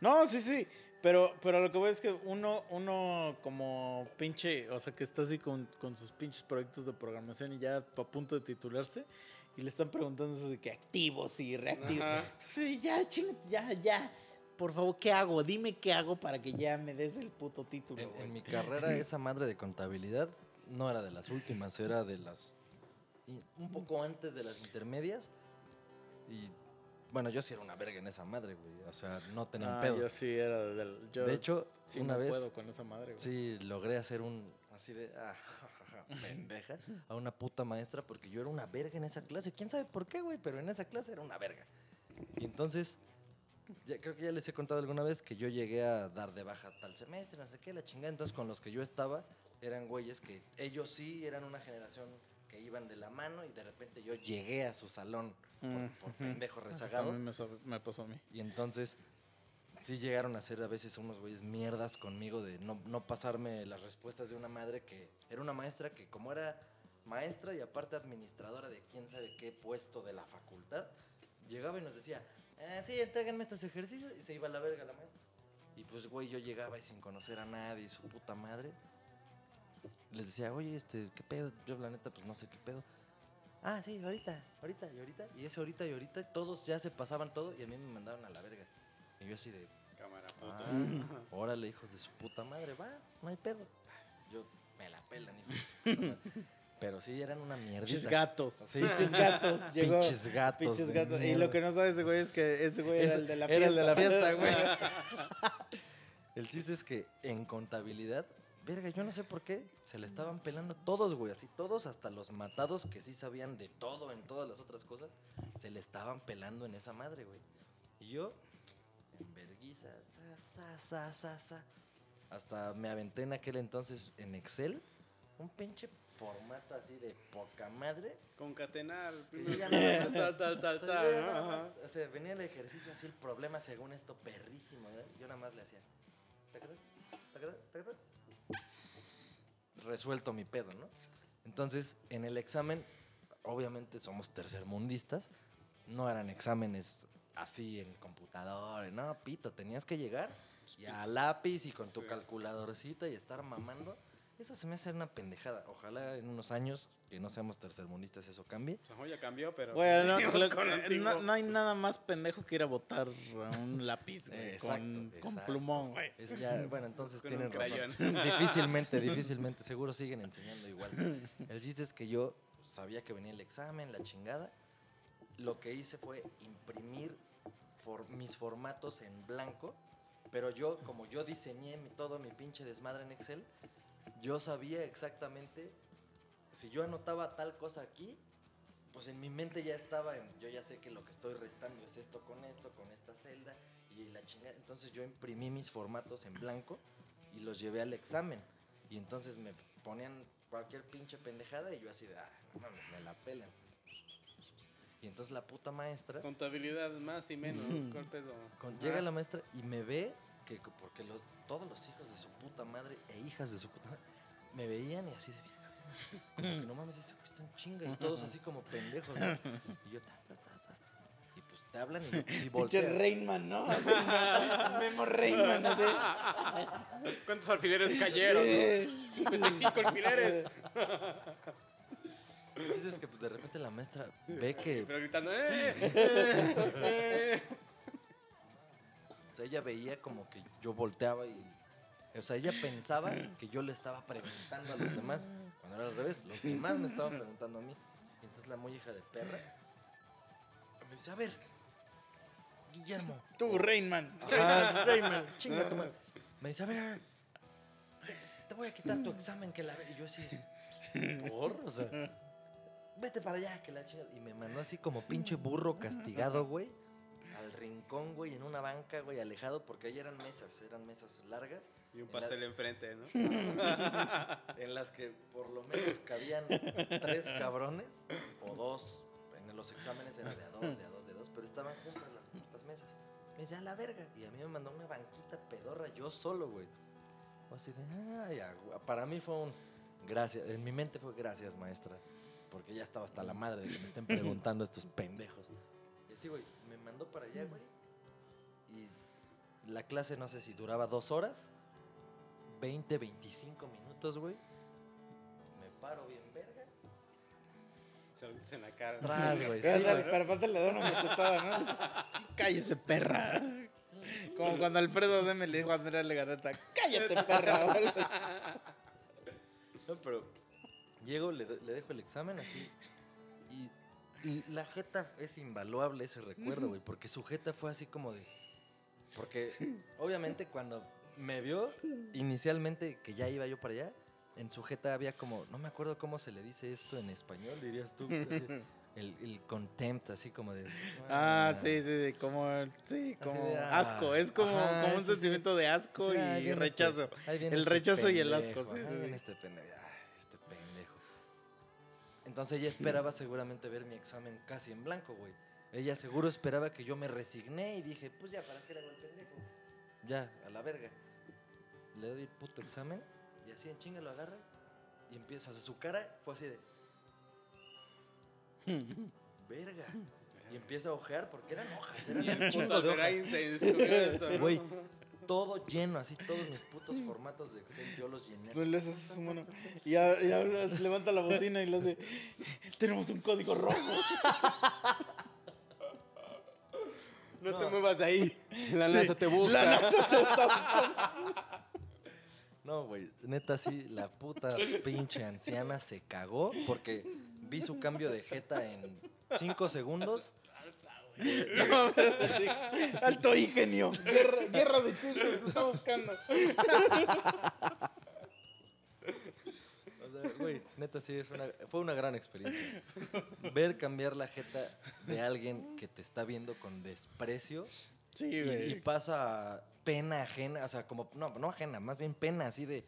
Speaker 3: No, sí, sí. Pero, pero lo que voy es que uno, uno como pinche, o sea, que está así con, con sus pinches proyectos de programación y ya a punto de titularse y le están preguntando eso de que activos y reactivos.
Speaker 5: Ajá.
Speaker 3: Entonces, ya, chinga, ya, ya. Por favor, ¿qué hago? Dime qué hago para que ya me des el puto título.
Speaker 1: En,
Speaker 3: güey.
Speaker 1: en mi carrera, esa madre de contabilidad no era de las últimas, era de las. un poco antes de las intermedias. Y bueno, yo sí era una verga en esa madre, güey. O sea, no tenía un
Speaker 3: Ah,
Speaker 1: pedo.
Speaker 3: Yo sí era del. Yo
Speaker 1: de hecho,
Speaker 3: sí
Speaker 1: una
Speaker 3: no
Speaker 1: vez.
Speaker 3: puedo con esa madre, güey.
Speaker 1: Sí, logré hacer un. Así de. Ah, pendeja. A una puta maestra porque yo era una verga en esa clase. ¿Quién sabe por qué, güey? Pero en esa clase era una verga. Y entonces. Ya, creo que ya les he contado alguna vez que yo llegué a dar de baja tal semestre, no sé qué, la chingada. Entonces, con los que yo estaba, eran güeyes que ellos sí eran una generación que iban de la mano y de repente yo llegué a su salón por,
Speaker 3: Mm,
Speaker 1: por pendejo
Speaker 3: Eso
Speaker 1: rezagado.
Speaker 3: también me, me pasó a mí.
Speaker 1: Y entonces sí llegaron a ser a veces unos güeyes mierdas conmigo de no, no pasarme las respuestas de una madre que era una maestra que como era maestra y aparte administradora de quién sabe qué puesto de la facultad, llegaba y nos decía, ah, sí, entréguenme estos ejercicios y se iba a la verga la maestra. Y pues, güey, yo llegaba y sin conocer a nadie, su puta madre. Les decía, oye, este, ¿qué pedo? Yo, la neta, pues no sé qué pedo. Ah, sí, ahorita, ahorita y ahorita. Y ese ahorita y ahorita, todos ya se pasaban todo y a mí me mandaban a la verga. Y yo así de,
Speaker 5: Cámara,
Speaker 1: ah, [laughs] órale, hijos de su puta madre, va, no hay pedo. Yo me la pelan, hijo de su puta madre. [laughs] Pero sí, eran una mierda.
Speaker 3: Pinches gatos.
Speaker 1: Sí,
Speaker 3: Pinches gatos. Llegó.
Speaker 1: Pinches gatos.
Speaker 3: Pinches gatos. Y lo que no sabe ese güey es que ese güey era el de la
Speaker 1: Era el de la
Speaker 3: fiesta.
Speaker 1: fiesta, güey. [laughs] El chiste es que en contabilidad, verga, yo no sé por qué, se le estaban pelando todos, güey. Así todos, hasta los matados que sí sabían de todo en todas las otras cosas, se le estaban pelando en esa madre, güey. Y yo, en verguiza, sa, sa, sa, sa, sa. Hasta me aventé en aquel entonces en Excel, un pinche formato así de poca madre.
Speaker 5: Concatenar. Primero, tal, tal, tal,
Speaker 1: o sea, venía el ejercicio así, el problema según esto perrísimo, ¿eh? Yo nada más le hacía. Resuelto mi pedo, ¿no? Entonces, en el examen, obviamente somos tercermundistas, no eran exámenes así en computadora, no, pito, tenías que llegar y a lápiz y con tu
Speaker 5: Sí.
Speaker 1: calculadorcita y estar mamando. Eso se me hace una pendejada. Ojalá en unos años que no seamos tercermundistas eso cambie.
Speaker 5: Pues, ya cambió, pero.
Speaker 3: Güey, no, [laughs]
Speaker 5: con lo
Speaker 3: no- no hay nada más pendejo que ir a botar a un [laughs] lápiz, güey,
Speaker 1: Exacto,
Speaker 3: con, con
Speaker 1: exacto.
Speaker 3: plumón, güey.
Speaker 1: Es ya, bueno, entonces [laughs]
Speaker 5: Con
Speaker 1: tienen razón. Difícilmente, difícilmente, seguro siguen enseñando igual. El chiste es que yo sabía que venía el examen, la chingada. Lo que hice fue imprimir mis formatos en blanco, pero yo, como yo diseñé todo mi pinche desmadre en Excel, yo sabía exactamente si yo anotaba tal cosa aquí, pues en mi mente ya estaba, yo ya sé que lo que estoy restando es esto con esto, con esta celda y la chingada. Entonces yo imprimí mis formatos en blanco y los llevé al examen. Y entonces me ponían cualquier pinche pendejada y yo así de, ah, mames, me la pelan. Y entonces la puta maestra,
Speaker 5: Contabilidad más y menos. ¿Cuál pedo?
Speaker 1: con- llega la maestra y me ve, que porque lo- todos los hijos de su puta madre e hijas de su puta madre me veían y así de verga. Como que no mames, ese güey está en chinga y todos así como pendejos, ¿no? Y yo, ta, ta, ta, ta. Y pues te hablan y si
Speaker 3: Pinche
Speaker 1: volteas.
Speaker 3: Rainman, ¿no? Memo Rainman, así.
Speaker 5: ¿Cuántos alfileres cayeron? no? 55 alfileres. [laughs]
Speaker 1: El chiste es que pues de repente la maestra ve que
Speaker 5: Pero gritando, ¡eh! ¡eh! ¡eh!
Speaker 1: O sea, ella veía como que yo volteaba y. O sea, ella pensaba que yo le estaba preguntando a los demás. Cuando era al revés, los demás me estaban preguntando a mí. Y entonces la muy hija de perra me dice: A ver, Guillermo.
Speaker 3: Tú, Rainman.
Speaker 1: Ajá, Rayman, [laughs] chinga tu madre. Me dice: A ver, a ver, te, te voy a quitar tu examen que la. ve-". Y yo así, ¿por? O sea, vete para allá, que la chinga. Y me mandó así como pinche burro castigado, güey. Al rincón, güey, en una banca, güey, alejado, porque ahí eran mesas, eran mesas largas,
Speaker 5: Y un pastel enfrente, ¿no? [laughs]
Speaker 1: en las que por lo menos cabían tres cabrones o dos. En los exámenes era de a dos, de a dos, de a dos, pero estaban juntas las putas mesas. Me dice, a la verga. Y a mí me mandó una banquita pedorra yo solo, güey. O así de, ay, a hue-". para mí fue un gracias. En mi mente fue gracias, maestra. Porque ya estaba hasta la madre de que me estén preguntando estos pendejos. Y así, güey, me mandó para allá, güey. Y la clase, no sé si duraba dos horas, 20, 25 minutos, güey. Me paro bien verga.
Speaker 5: Se lo en la cara.
Speaker 1: Atrás, güey. Sí,
Speaker 3: Pero,
Speaker 1: güey.
Speaker 3: pero aparte le da una machetada, ¿no? Cállese, perra. Como cuando Alfredo Deme le dijo a Andrea Legarreta, cállate, perra. así.
Speaker 1: No, pero llego, le, le dejo el examen así. Y, la jeta es invaluable ese recuerdo, güey. Porque su jeta fue así como de. Porque obviamente cuando me vio inicialmente que ya iba yo para allá, en su jeta había como. No me acuerdo cómo se le dice esto en español, dirías tú. así, [laughs] el, el contempt, así como de.
Speaker 3: Ah, sí, sí, sí, como, sí, como
Speaker 1: de, ah,
Speaker 3: asco. Es como,
Speaker 1: ajá,
Speaker 3: como un
Speaker 1: sí, sí.
Speaker 3: sentimiento de asco
Speaker 1: Sí, ahí
Speaker 3: y
Speaker 1: viene
Speaker 3: rechazo.
Speaker 1: este-
Speaker 3: El
Speaker 1: este
Speaker 3: rechazo y el asco,
Speaker 1: pendejo,
Speaker 3: sí, sí, sí.
Speaker 1: este pendejo. Entonces ella esperaba seguramente ver mi examen casi en blanco, güey. Ella seguro esperaba que yo me resigné y dije, pues ya, ¿para qué le hago el pendejo? Ya, a la verga. Le doy el puto examen y así en chinga lo agarra y empieza. O sea, su cara fue así de, [laughs] verga. Y empieza a ojear porque eran hojas, [laughs] eran
Speaker 5: Y
Speaker 1: un
Speaker 5: el
Speaker 1: chingo
Speaker 5: puto
Speaker 1: de hojas. Güey, todo lleno, así todos mis putos formatos de Excel yo los llené.
Speaker 3: Pues haces. Y, a- y habla- levanta la bocina y le hace, tenemos un código rojo. [laughs]
Speaker 5: No te muevas de ahí. La NASA te busca.
Speaker 3: La NASA te está buscando. [laughs]
Speaker 1: No, güey, neta sí, la puta pinche anciana se cagó porque vi su cambio de jeta en cinco segundos.
Speaker 3: No, [laughs] [laughs] pero sí. Alto ingenio. Guerra, guerra de chistes, te está buscando.
Speaker 1: O sea, güey, neta sí, es una, fue una gran experiencia. Ver cambiar la jeta de alguien que te está viendo con desprecio
Speaker 3: Sí,
Speaker 1: y, pasa pena ajena, o sea, como, no, no ajena, más bien pena así de,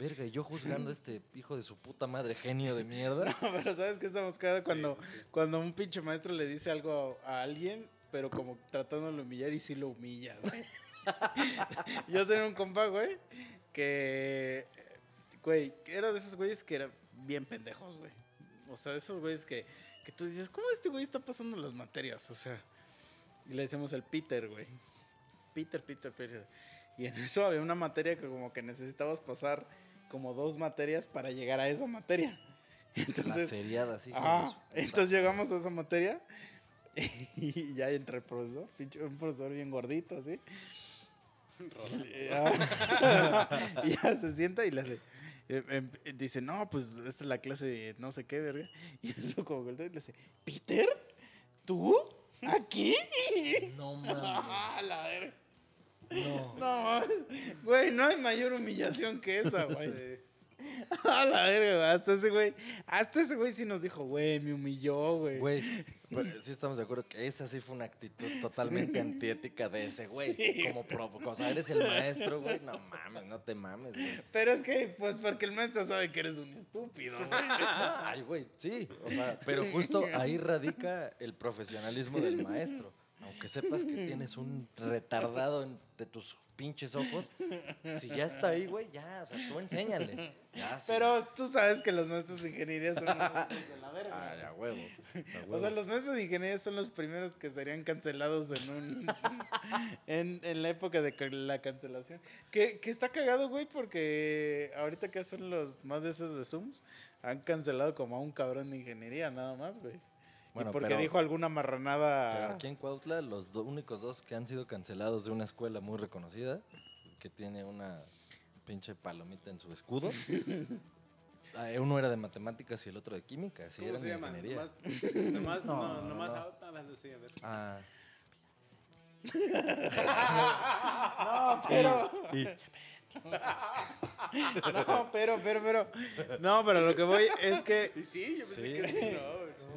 Speaker 1: verga, y yo juzgando a este hijo de su puta madre, genio de mierda. [laughs]
Speaker 3: No, pero ¿sabes qué estamos cagados? Cuando, cuando un pinche maestro le dice algo a alguien, pero como tratándolo de humillar y sí lo humilla, güey. [laughs] Yo tenía un compa, güey, que, güey, era de esos güeyes que eran bien pendejos, güey. O sea, de esos güeyes que, que tú dices, ¿cómo este güey está pasando las materias? O sea, y le decíamos el Peter, güey. Peter, Peter, Peter. Y en eso había una materia que como que necesitabas pasar como dos materias para llegar a esa materia. [laughs]
Speaker 1: la
Speaker 3: Entonces,
Speaker 1: seriada así.
Speaker 3: Ah, entonces llegamos a esa materia [laughs] y ya entra el profesor, un profesor bien gordito, así. [laughs] Y ya, se sienta y le hace. eh, em, dice, no, pues esta es la clase de no sé qué, verga. Y eso como y le dice, ¿Peter? ¿Tú? ¿Aquí?
Speaker 1: No
Speaker 3: Ah,
Speaker 1: mames.
Speaker 3: la verga.
Speaker 1: No.
Speaker 3: No, güey, no hay mayor humillación que esa, güey. [laughs] A la verga. Hasta ese güey, hasta ese güey sí nos dijo, güey, me humilló, güey.
Speaker 1: Güey, pero sí estamos de acuerdo que esa sí fue una actitud totalmente [laughs] antiética de ese güey.
Speaker 3: Sí.
Speaker 1: Como provo- o sea, eres el maestro, güey. No mames, no te mames, güey.
Speaker 3: Pero es que, pues, porque el maestro sabe que eres un estúpido, güey. [laughs]
Speaker 1: Ay, güey, sí. O sea, pero justo ahí radica el profesionalismo del maestro. Aunque sepas que [laughs] tienes un retardado entre tus pinches ojos, si ya está ahí, güey, ya, o sea, tú enséñale. Ya, sí.
Speaker 3: Pero tú sabes que los maestros de ingeniería son los [laughs] de la verga.
Speaker 1: Ay, a huevo.
Speaker 3: O sea, los maestros de ingeniería son los primeros que serían cancelados en un [laughs] en, en la época de la cancelación. Que, que está cagado, güey, porque ahorita que son los más de esos de Zooms, han cancelado como a un cabrón de ingeniería, nada más, güey.
Speaker 1: Bueno,
Speaker 3: y porque
Speaker 1: pero-
Speaker 3: dijo alguna
Speaker 1: Pero
Speaker 3: marranada.
Speaker 1: aquí en Cuautla, los do- únicos dos que han sido cancelados de una escuela muy reconocida, que tiene una pinche palomita en su escudo. [laughs] ah, Uno era de matemáticas y el otro de química, sí,
Speaker 5: ¿Cómo
Speaker 1: eran
Speaker 5: se
Speaker 1: de
Speaker 5: llama?
Speaker 1: ingeniería.
Speaker 5: Nomás, nomás,
Speaker 1: No,
Speaker 5: no,
Speaker 1: no,
Speaker 5: nomás,
Speaker 1: no.
Speaker 5: sí, a ver.
Speaker 1: Ah, [laughs] [laughs]
Speaker 3: No, pero.
Speaker 1: y [laughs]
Speaker 3: No, pero, pero, pero. No, pero lo que voy es que.
Speaker 5: Y sí, yo pensé
Speaker 1: Sí.
Speaker 5: que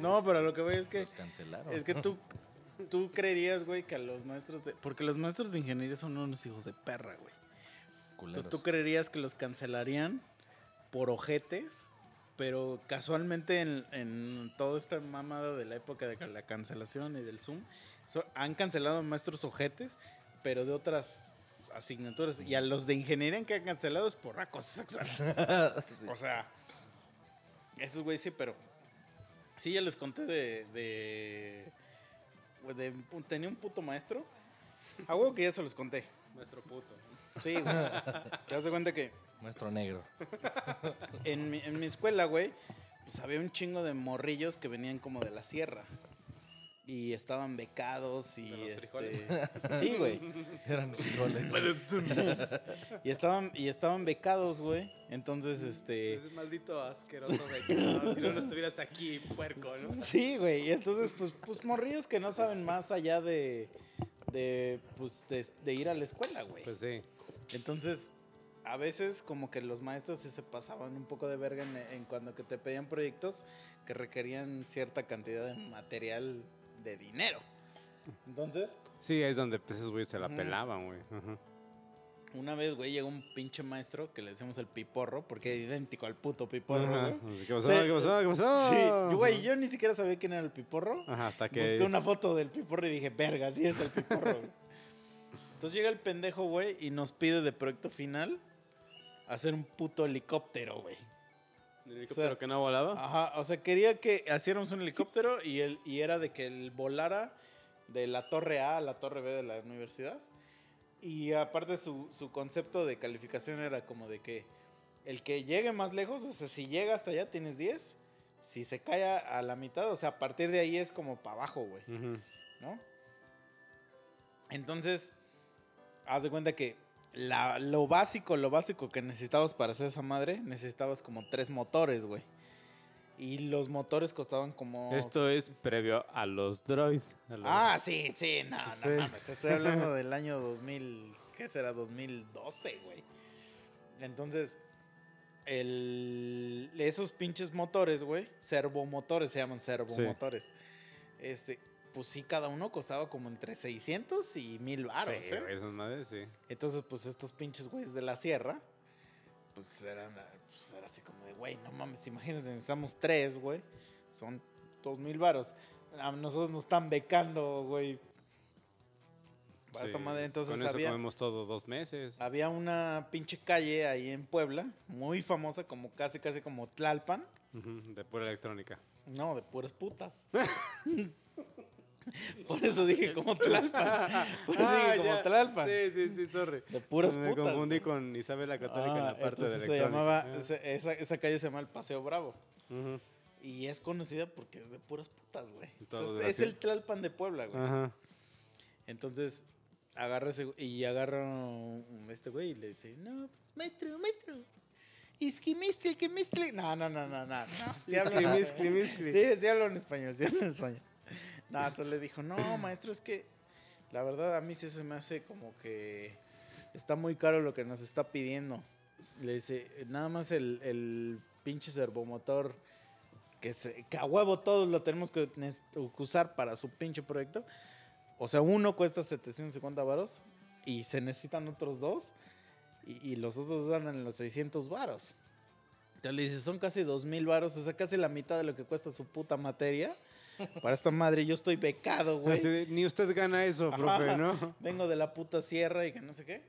Speaker 5: no.
Speaker 3: No, pero lo que voy es que.
Speaker 1: los cancelaron.
Speaker 3: Es que tú. Tú creerías, güey, que a los maestros de. Porque los maestros de ingeniería son unos hijos de perra, güey.
Speaker 1: Culeros.
Speaker 3: Entonces tú creerías que los cancelarían por ojetes, pero casualmente en, en toda esta mamada de la época de la cancelación y del Zoom, so- han cancelado maestros ojetes, pero de otras asignaturas. Y a los de ingeniería en que han cancelado es por acoso sexual. [laughs]
Speaker 1: Sí.
Speaker 3: O sea, esos güey sí, pero. Sí, ya les conté de. de, de- tenía un puto maestro. A huevo que ya se los conté.
Speaker 5: Maestro puto.
Speaker 3: Sí, güey. [laughs] Te das de cuenta que
Speaker 1: Maestro negro.
Speaker 3: en mi, en mi escuela, güey, pues había un chingo de morrillos que venían como de la sierra. Y estaban becados y.
Speaker 5: De los
Speaker 3: este,
Speaker 5: frijoles. [laughs]
Speaker 3: Sí, güey. [laughs]
Speaker 1: Eran frijoles. [laughs]
Speaker 3: Y estaban, y estaban becados, güey. Entonces, este.
Speaker 5: Ese maldito asqueroso becado. si no, no estuvieras aquí, puerco, ¿no?
Speaker 3: Sí, güey. Y entonces, pues, pues morrillos que no saben más allá de. de. pues, de, de ir a la escuela, güey.
Speaker 5: Pues sí.
Speaker 3: Entonces, a veces como que los maestros sí se pasaban un poco de verga en, en cuando que te pedían proyectos que requerían cierta cantidad de material de dinero. Entonces,
Speaker 5: Sí, es donde pues, esos güeyes se la pelaban, güey. Ajá.
Speaker 3: una vez, güey, llegó un pinche maestro que le decíamos el piporro, porque es idéntico al puto piporro,
Speaker 5: Ajá.
Speaker 3: güey.
Speaker 5: ¿Qué pasó?
Speaker 3: Sí.
Speaker 5: ¿Qué pasó? ¿Qué pasó?
Speaker 3: Sí, güey, yo ni siquiera sabía quién era el piporro.
Speaker 5: Ajá, hasta que...
Speaker 3: Busqué una foto del piporro y dije, verga, sí es el piporro. güey". [laughs] Entonces llega el pendejo, güey, y nos pide de proyecto final hacer un puto helicóptero, güey.
Speaker 5: ¿El helicóptero que no volaba?
Speaker 3: Ajá, o sea, quería que hiciéramos un helicóptero y, él, y era de que él volara de la torre A a la torre B de la universidad. Y aparte su, su concepto de calificación era como de que el que llegue más lejos, o sea, si llega hasta allá tienes 10, si se cae a, a la mitad, o sea, a partir de ahí es como para abajo, güey. ¿no? Entonces, haz de cuenta que la- lo básico, lo básico que necesitabas para hacer esa madre, necesitabas como tres motores, güey. Y los motores costaban como...
Speaker 5: Esto es previo a los droid. a los-
Speaker 3: Ah, sí, sí, no, no
Speaker 5: Sí.
Speaker 3: mames, te estoy hablando del año 2000, ¿qué será? 2012, güey. Entonces, el, esos pinches motores, güey, servomotores, se llaman servomotores. Este, pues sí, cada uno costaba como entre 600 y 1000 baros,
Speaker 5: sí,
Speaker 3: ¿eh?
Speaker 5: esas madres, sí.
Speaker 3: Entonces, pues estos pinches güeyes de la sierra, pues eran, pues, era así como de, güey, no mames, imagínate, necesitamos tres, güey. Son dos mil varos. A nosotros nos están becando, güey. Para esta
Speaker 5: Sí,
Speaker 3: madre, entonces
Speaker 5: Con eso
Speaker 3: había,
Speaker 5: comemos todo dos meses.
Speaker 3: había una pinche calle ahí en Puebla, muy famosa, como casi, casi como Tlalpan.
Speaker 5: De pura electrónica.
Speaker 3: No, de puras putas. [laughs] [laughs] Por eso dije como [laughs] Tlalpan. Por eso dije como
Speaker 5: ya.
Speaker 3: Tlalpan.
Speaker 5: Sí, sí, sí, sorry.
Speaker 3: De puras
Speaker 5: Me
Speaker 3: putas.
Speaker 5: confundí
Speaker 3: güey.
Speaker 5: con Isabel la Católica en
Speaker 3: Ah,
Speaker 5: la parte de
Speaker 3: se llamaba,
Speaker 5: Ah.
Speaker 3: esa, esa calle se llama el Paseo Bravo. Y es conocida porque es de puras putas, güey. O sea,
Speaker 5: Todo
Speaker 3: es, el Tlalpan de Puebla, güey.
Speaker 5: Ajá.
Speaker 3: Entonces, agarra ese, y agarra este güey y le dice, no, pues, maestro, maestro. Es que maestro, que. No, no, no, no, no. no. Sí hablo en español, sí hablo en español. No, le dijo, no, maestro, es que la verdad a mí sí se me hace como que está muy caro lo que nos está pidiendo. Le dice, nada más el, el pinche servomotor que, se, que a huevo todos lo tenemos que, usar para su pinche proyecto. O sea, uno cuesta 750 varos y se necesitan otros dos y, los otros dan en los 600 varos. Entonces le dice, son casi 2000 varos, o sea, casi la mitad de lo que cuesta su puta materia. Para esta madre yo estoy becado, güey.
Speaker 5: Así de, Ni usted gana eso, profe. ¿no?
Speaker 3: Vengo de la puta sierra y que no sé qué.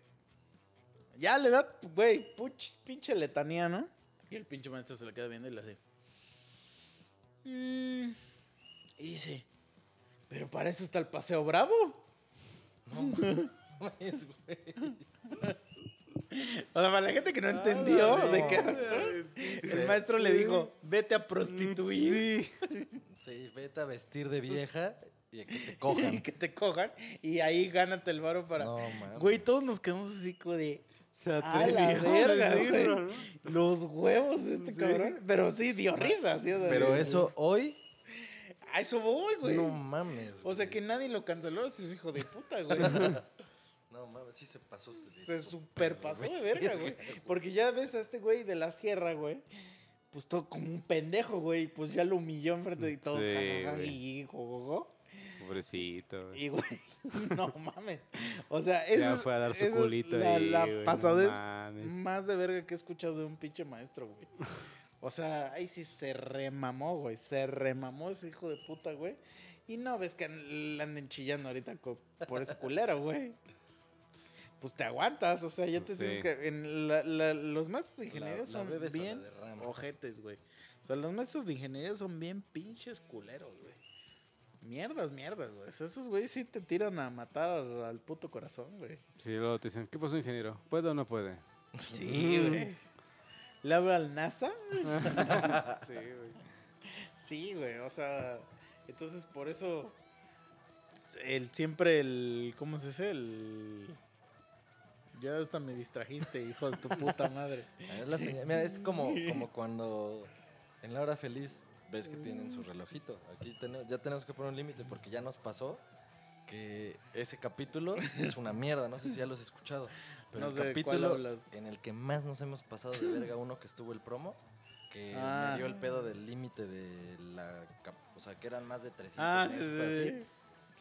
Speaker 3: Ya le da, güey, puch- pinche letanía, ¿no? Y el pinche maestro se le queda viendo y le hace. "Mm", y dice, pero para eso está el Paseo Bravo. [laughs]
Speaker 1: Mames, güey. [laughs]
Speaker 3: O sea, para la gente que no entendió
Speaker 5: Ah,
Speaker 3: de qué el maestro le dijo, vete a prostituir
Speaker 5: Sí.
Speaker 1: Sí, vete a vestir de vieja y a que te [laughs]
Speaker 3: y
Speaker 1: cojan.
Speaker 3: que te cojan y ahí gánate el varo para...
Speaker 1: No.
Speaker 3: Güey, todos nos quedamos así como de...
Speaker 5: Se
Speaker 3: A la
Speaker 5: atrevió a
Speaker 3: verga,
Speaker 5: decirlo,
Speaker 3: güey.
Speaker 5: ¿no?
Speaker 3: Los huevos de este
Speaker 5: Sí.
Speaker 3: cabrón. Pero sí, dio risa, sí. o sea,
Speaker 1: Pero eso hoy,
Speaker 3: A eso voy, güey.
Speaker 1: no mames.
Speaker 3: o sea,
Speaker 1: güey.
Speaker 3: que nadie lo canceló, ese es hijo de puta, güey. [laughs]
Speaker 1: No mames, sí se pasó. de
Speaker 3: Se super pasó de verga, güey. Porque ya ves a este güey de la sierra, güey. Pues todo como un pendejo, güey. Pues ya lo humilló enfrente de todos.
Speaker 5: Sí,
Speaker 3: jajaja,
Speaker 5: güey.
Speaker 3: y jojojo.
Speaker 5: Pobrecito. güey.
Speaker 3: Y, güey, [laughs] no mames. O sea, eso
Speaker 5: Ya
Speaker 3: es-
Speaker 5: fue a dar su
Speaker 3: es
Speaker 5: culito
Speaker 3: la,
Speaker 5: ahí,
Speaker 3: la
Speaker 5: güey, no
Speaker 3: pasadez más de verga que he escuchado de un pinche maestro, güey. O sea, ahí sí se remamó, güey. Se remamó ese hijo de puta, güey. Y no ves que anden chillando ahorita por ese culero, güey. Pues te aguantas, o sea, ya te
Speaker 5: Sí.
Speaker 3: tienes que... En la- la- los maestros de ingeniería
Speaker 1: la
Speaker 3: son bien ojetes, güey. O sea, los maestros de ingeniería son bien pinches culeros, güey. Mierdas, mierdas, güey. O sea, esos güeyes sí te tiran a matar al, al puto corazón, güey.
Speaker 5: Sí, luego te dicen, ¿qué pasó, ingeniero? ¿Puede o no puede?
Speaker 3: Sí, güey. ¿Le habla al NASA? [laughs]
Speaker 5: sí, güey.
Speaker 3: Sí, güey, o sea, entonces por eso el siempre el ¿cómo se dice? El ya hasta me distrajiste, hijo de tu puta madre. [laughs]
Speaker 1: Es, la señal- mira, es como, como cuando en la hora feliz ves que tienen su relojito. Aquí tenemos, ya tenemos que poner un límite porque ya nos pasó que ese capítulo es una mierda. No sé si ya lo has escuchado. Pero
Speaker 3: No
Speaker 1: el
Speaker 3: sé
Speaker 1: capítulo en el que más nos hemos pasado de verga, uno que estuvo el promo, que
Speaker 3: Ah.
Speaker 1: me dio el pedo del límite de la... O sea, que eran más de 300
Speaker 3: Ah, sí,
Speaker 1: pesos,
Speaker 3: sí,
Speaker 1: así.
Speaker 3: sí.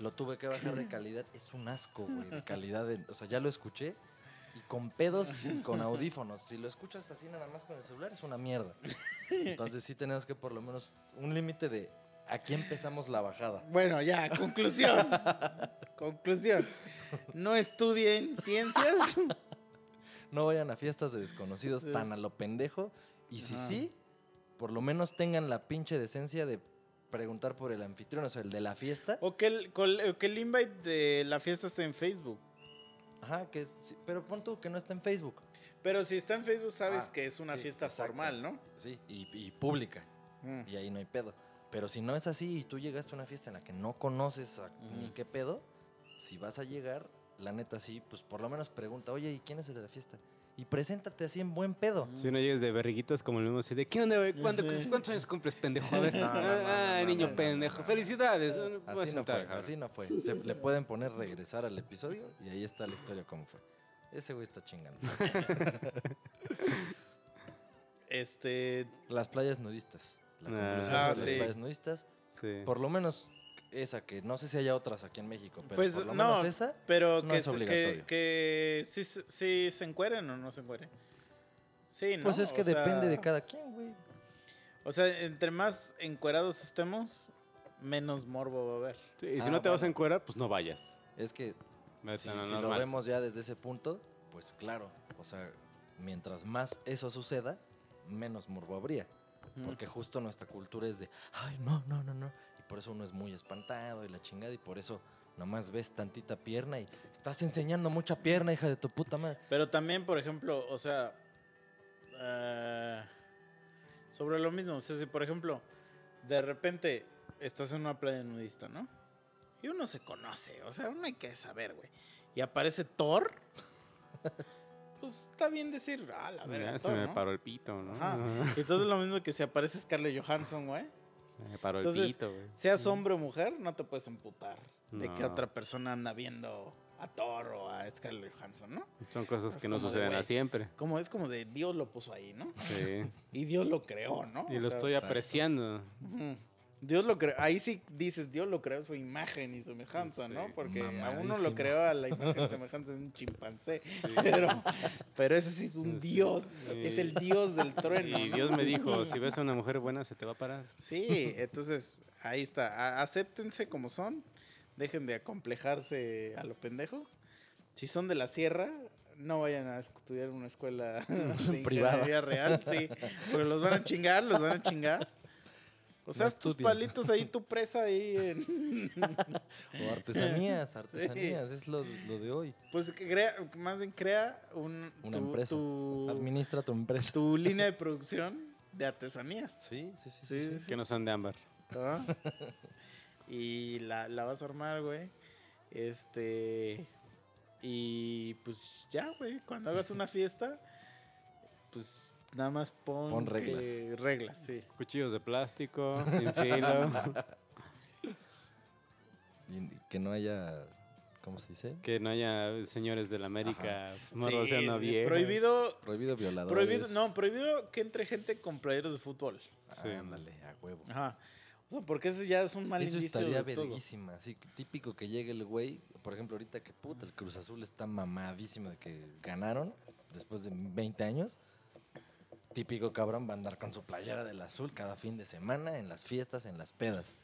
Speaker 1: Lo tuve que bajar de [clears throat] calidad. Es un asco, güey, de calidad. de- o sea, ya lo escuché. Y con pedos y con audífonos. Si lo escuchas así nada más con el celular, es una mierda. Entonces sí tenemos que por lo menos un límite de aquí empezamos la bajada.
Speaker 3: Bueno, ya, conclusión. conclusión. No estudien ciencias.
Speaker 1: No vayan a fiestas de desconocidos tan a lo pendejo. Y si
Speaker 3: Ajá.
Speaker 1: sí, por lo menos tengan la pinche decencia de preguntar por el anfitrión, o sea, el de la fiesta.
Speaker 3: o que el, o que el invite de la fiesta esté en Facebook.
Speaker 1: Ajá, que es, pero pon tú que no está en Facebook.
Speaker 3: Pero si está en Facebook sabes
Speaker 1: Ah,
Speaker 3: que es una
Speaker 1: sí,
Speaker 3: fiesta
Speaker 1: exacto.
Speaker 3: formal, ¿no?
Speaker 1: Sí, y, y pública.
Speaker 3: Mm.
Speaker 1: y ahí no hay pedo. Pero si no es así y tú llegaste a una fiesta en la que no conoces a- ni qué pedo, si vas a llegar, la neta sí, pues por lo menos pregunta, oye, ¿y quién es el de la fiesta? Y preséntate así en buen pedo.
Speaker 2: Si no llegues de berriguitas como el mismo así de ¿qué onda, güey? ¿Cuánto-
Speaker 3: Sí.
Speaker 2: ¿Cuántos años cumples, pendejo? A ver.
Speaker 1: No, no, no,
Speaker 2: ah, niño pendejo. Felicidades.
Speaker 1: Así no fue, así no fue. Se- le pueden poner regresar al episodio y ahí está la historia cómo fue. Ese güey está chingando. [laughs]
Speaker 3: Este,
Speaker 1: Las playas nudistas. La
Speaker 2: Ah,
Speaker 3: sí.
Speaker 1: las playas nudistas,
Speaker 2: Sí.
Speaker 1: por lo menos esa que no sé si haya otras aquí en México, pero
Speaker 3: Pues,
Speaker 1: por lo
Speaker 3: no,
Speaker 1: menos esa
Speaker 3: pero
Speaker 1: No
Speaker 3: que,
Speaker 1: es
Speaker 3: que,
Speaker 1: obligatorio.
Speaker 3: que sí, se- sí se encueren o no se encueren. Sí, ¿no?
Speaker 1: pues es que
Speaker 3: O sea,
Speaker 1: depende de cada quien, güey.
Speaker 3: O sea, entre más encuerados estemos, menos morbo va a haber.
Speaker 2: Sí, y si
Speaker 1: Ah,
Speaker 2: no te vas a encuerar, pues no vayas.
Speaker 1: Es que si,
Speaker 2: a lo
Speaker 1: si vemos ya desde ese punto, pues claro, o sea, mientras más eso suceda, menos morbo habría. Porque justo nuestra cultura es de, ay, no, no, no, no. Por eso uno es muy espantado y la chingada, y por eso nomás ves tantita pierna y estás enseñando mucha pierna, hija de tu puta madre.
Speaker 3: Pero también, por ejemplo, o sea, ah, sobre lo mismo, o sea, si por ejemplo, de repente estás en una playa nudista, ¿no? Y uno se conoce, o sea, uno hay que saber, güey. Y aparece Thor, [laughs] pues está bien decir, ah, la verga,
Speaker 2: Ya se me
Speaker 3: ¿no?
Speaker 2: paró el pito, ¿no?
Speaker 3: Ajá. Entonces lo mismo que si aparece Scarlett Johansson, güey.
Speaker 2: Me paró el
Speaker 3: Entonces,
Speaker 2: pito, güey.
Speaker 3: Seas hombre o mujer, no te puedes emputar de que otra persona anda viendo a Thor o a Scarlett Johansson, ¿no?
Speaker 2: Son cosas
Speaker 3: Es
Speaker 2: que no
Speaker 3: de,
Speaker 2: suceden a siempre.
Speaker 3: Como es como de Dios lo puso ahí, ¿no?
Speaker 2: Sí. [laughs]
Speaker 3: Y Dios lo creó, ¿no?
Speaker 2: Y
Speaker 3: O
Speaker 2: lo
Speaker 3: sea,
Speaker 2: estoy
Speaker 1: exacto.
Speaker 2: apreciando.
Speaker 3: Dios lo creó. Ahí sí dices, Dios lo creó a su imagen y semejanza, ¿no? Porque a uno lo creó a la imagen y semejanza de un chimpancé. Pero, pero ese sí es un
Speaker 2: Sí.
Speaker 3: Dios. Es el Dios del trueno.
Speaker 2: Y
Speaker 3: ¿no?
Speaker 2: Dios me dijo, si ves a una mujer buena, se te va a parar.
Speaker 3: Sí, entonces ahí está. Acéptense como son. Dejen de acomplejarse a lo pendejo. Si son de la sierra, no vayan a estudiar en una escuela [laughs] [laughs]
Speaker 1: Privada.
Speaker 3: real, sí. Porque los van a chingar, los van a chingar. O sea,
Speaker 1: No
Speaker 3: tus palitos ahí, tu presa ahí. en- [laughs]
Speaker 1: O artesanías, [laughs] artesanías, es lo, lo de hoy.
Speaker 3: Pues crea, más bien crea un,
Speaker 1: Una
Speaker 3: tu,
Speaker 1: empresa.
Speaker 3: tu-
Speaker 1: Administra tu empresa.
Speaker 3: tu [laughs] línea de producción de artesanías.
Speaker 1: Sí, sí, sí. sí,
Speaker 3: Sí,
Speaker 1: sí.
Speaker 3: sí.
Speaker 2: Que no sean de ámbar.
Speaker 3: ¿Ah? y la, la vas a armar, güey. Este. Y pues ya, güey. Cuando hagas una fiesta, pues nada más pon,
Speaker 1: reglas.
Speaker 3: reglas, sí.
Speaker 2: Cuchillos de plástico, [laughs] sin filo.
Speaker 1: Y que no haya, ¿cómo se dice?
Speaker 2: que no haya señores de la América
Speaker 3: Sí,
Speaker 2: morroseando
Speaker 3: sí,
Speaker 2: viejas.
Speaker 3: prohibido.
Speaker 1: Prohibido violadores.
Speaker 3: Prohibido, no, prohibido que entre gente con playeros de fútbol.
Speaker 1: Ah,
Speaker 2: Sí.
Speaker 1: Ándale, a huevo.
Speaker 3: Ajá. O sea, porque ese ya es un mal
Speaker 1: Eso
Speaker 3: indicio
Speaker 1: estaría
Speaker 3: de
Speaker 1: verguísima. Así típico que llegue el güey. Por ejemplo, ahorita que puta, el Cruz Azul está mamadísimo de que ganaron después de 20 años. Típico cabrón va a andar con su playera del azul cada fin de semana en las fiestas, en las pedas.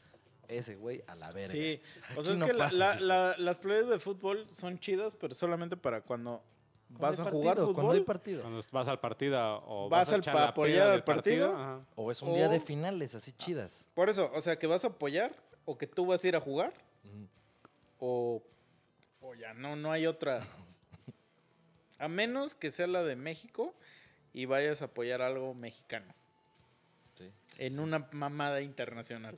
Speaker 1: Ese güey a la verga.
Speaker 3: Sí, o sea, es
Speaker 1: no
Speaker 3: que la-
Speaker 1: pasa
Speaker 3: la-
Speaker 1: así.
Speaker 3: la- las playas de fútbol son chidas, pero solamente para cuando
Speaker 1: Cuando
Speaker 3: vas a jugar
Speaker 1: partido, Cuando hay
Speaker 3: fútbol.
Speaker 1: partido.
Speaker 2: Cuando vas al partido o
Speaker 3: Vas
Speaker 2: vas, a echar
Speaker 3: pa- apoyar al
Speaker 2: partido.
Speaker 1: O es un día de finales así chidas.
Speaker 3: Por eso, o sea, que vas a apoyar o que tú vas a ir a jugar o, o ya no, no hay otra. [laughs] A menos que sea la de México y vayas a apoyar algo mexicano
Speaker 1: Sí,
Speaker 3: en
Speaker 1: sí.
Speaker 3: una mamada internacional.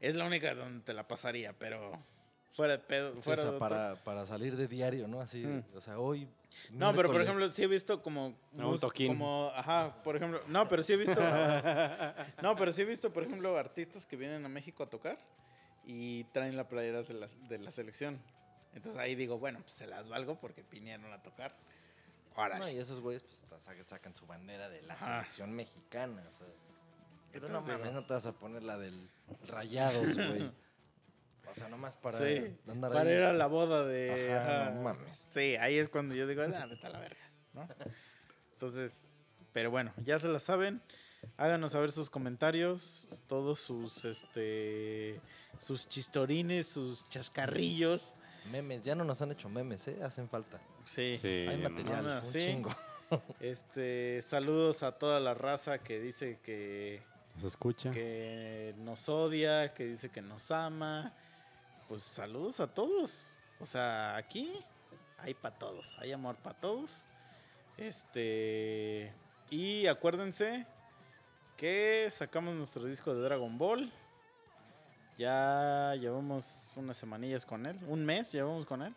Speaker 3: Es la única donde te la pasaría, pero fuera de pedo.
Speaker 1: Sí, o
Speaker 3: fuera
Speaker 1: sea,
Speaker 3: de
Speaker 1: para, para salir de diario, ¿no? Así,
Speaker 3: Mm.
Speaker 1: o sea, hoy.
Speaker 3: No, pero por ejemplo, sí he visto como...
Speaker 2: No, un toquín.
Speaker 3: Como, ajá, por ejemplo... No, pero sí he visto... [laughs] no, pero sí he visto, por ejemplo, artistas que vienen a México a tocar y traen la playera de la, de la selección. Entonces ahí digo, bueno, pues se las valgo porque vinieron a tocar. Órale.
Speaker 1: No, y esos güeyes pues sacan, su bandera de la
Speaker 3: Ajá.
Speaker 1: selección mexicana, o sea. Pero no mames, no te vas a poner la del Rayados, güey. O sea, nomás para
Speaker 3: sí,
Speaker 1: andar
Speaker 3: para
Speaker 1: ahí.
Speaker 3: ir a la boda de...
Speaker 1: Ajá,
Speaker 3: ajá.
Speaker 1: no mames.
Speaker 3: Sí, ahí es cuando yo digo, ah, a la verga, ¿no? Entonces, pero bueno, ya se la saben. Háganos saber sus comentarios, todos sus, este, sus chistorines, sus chascarrillos.
Speaker 1: Memes, ya no nos han hecho memes, ¿eh? Hacen falta.
Speaker 3: Sí.
Speaker 2: Sí,
Speaker 1: Hay
Speaker 2: no.
Speaker 1: material,
Speaker 3: no,
Speaker 1: un
Speaker 3: sí.
Speaker 1: chingo. [laughs]
Speaker 3: Este, saludos a toda la raza que dice que,
Speaker 2: ¿Se escucha?
Speaker 3: que nos odia, que dice que nos ama. Pues saludos a todos. O sea, aquí hay para todos, hay amor para todos. Este, y acuérdense que sacamos nuestro disco de Dragon Ball. Ya llevamos unas semanillas con él, un mes llevamos con él.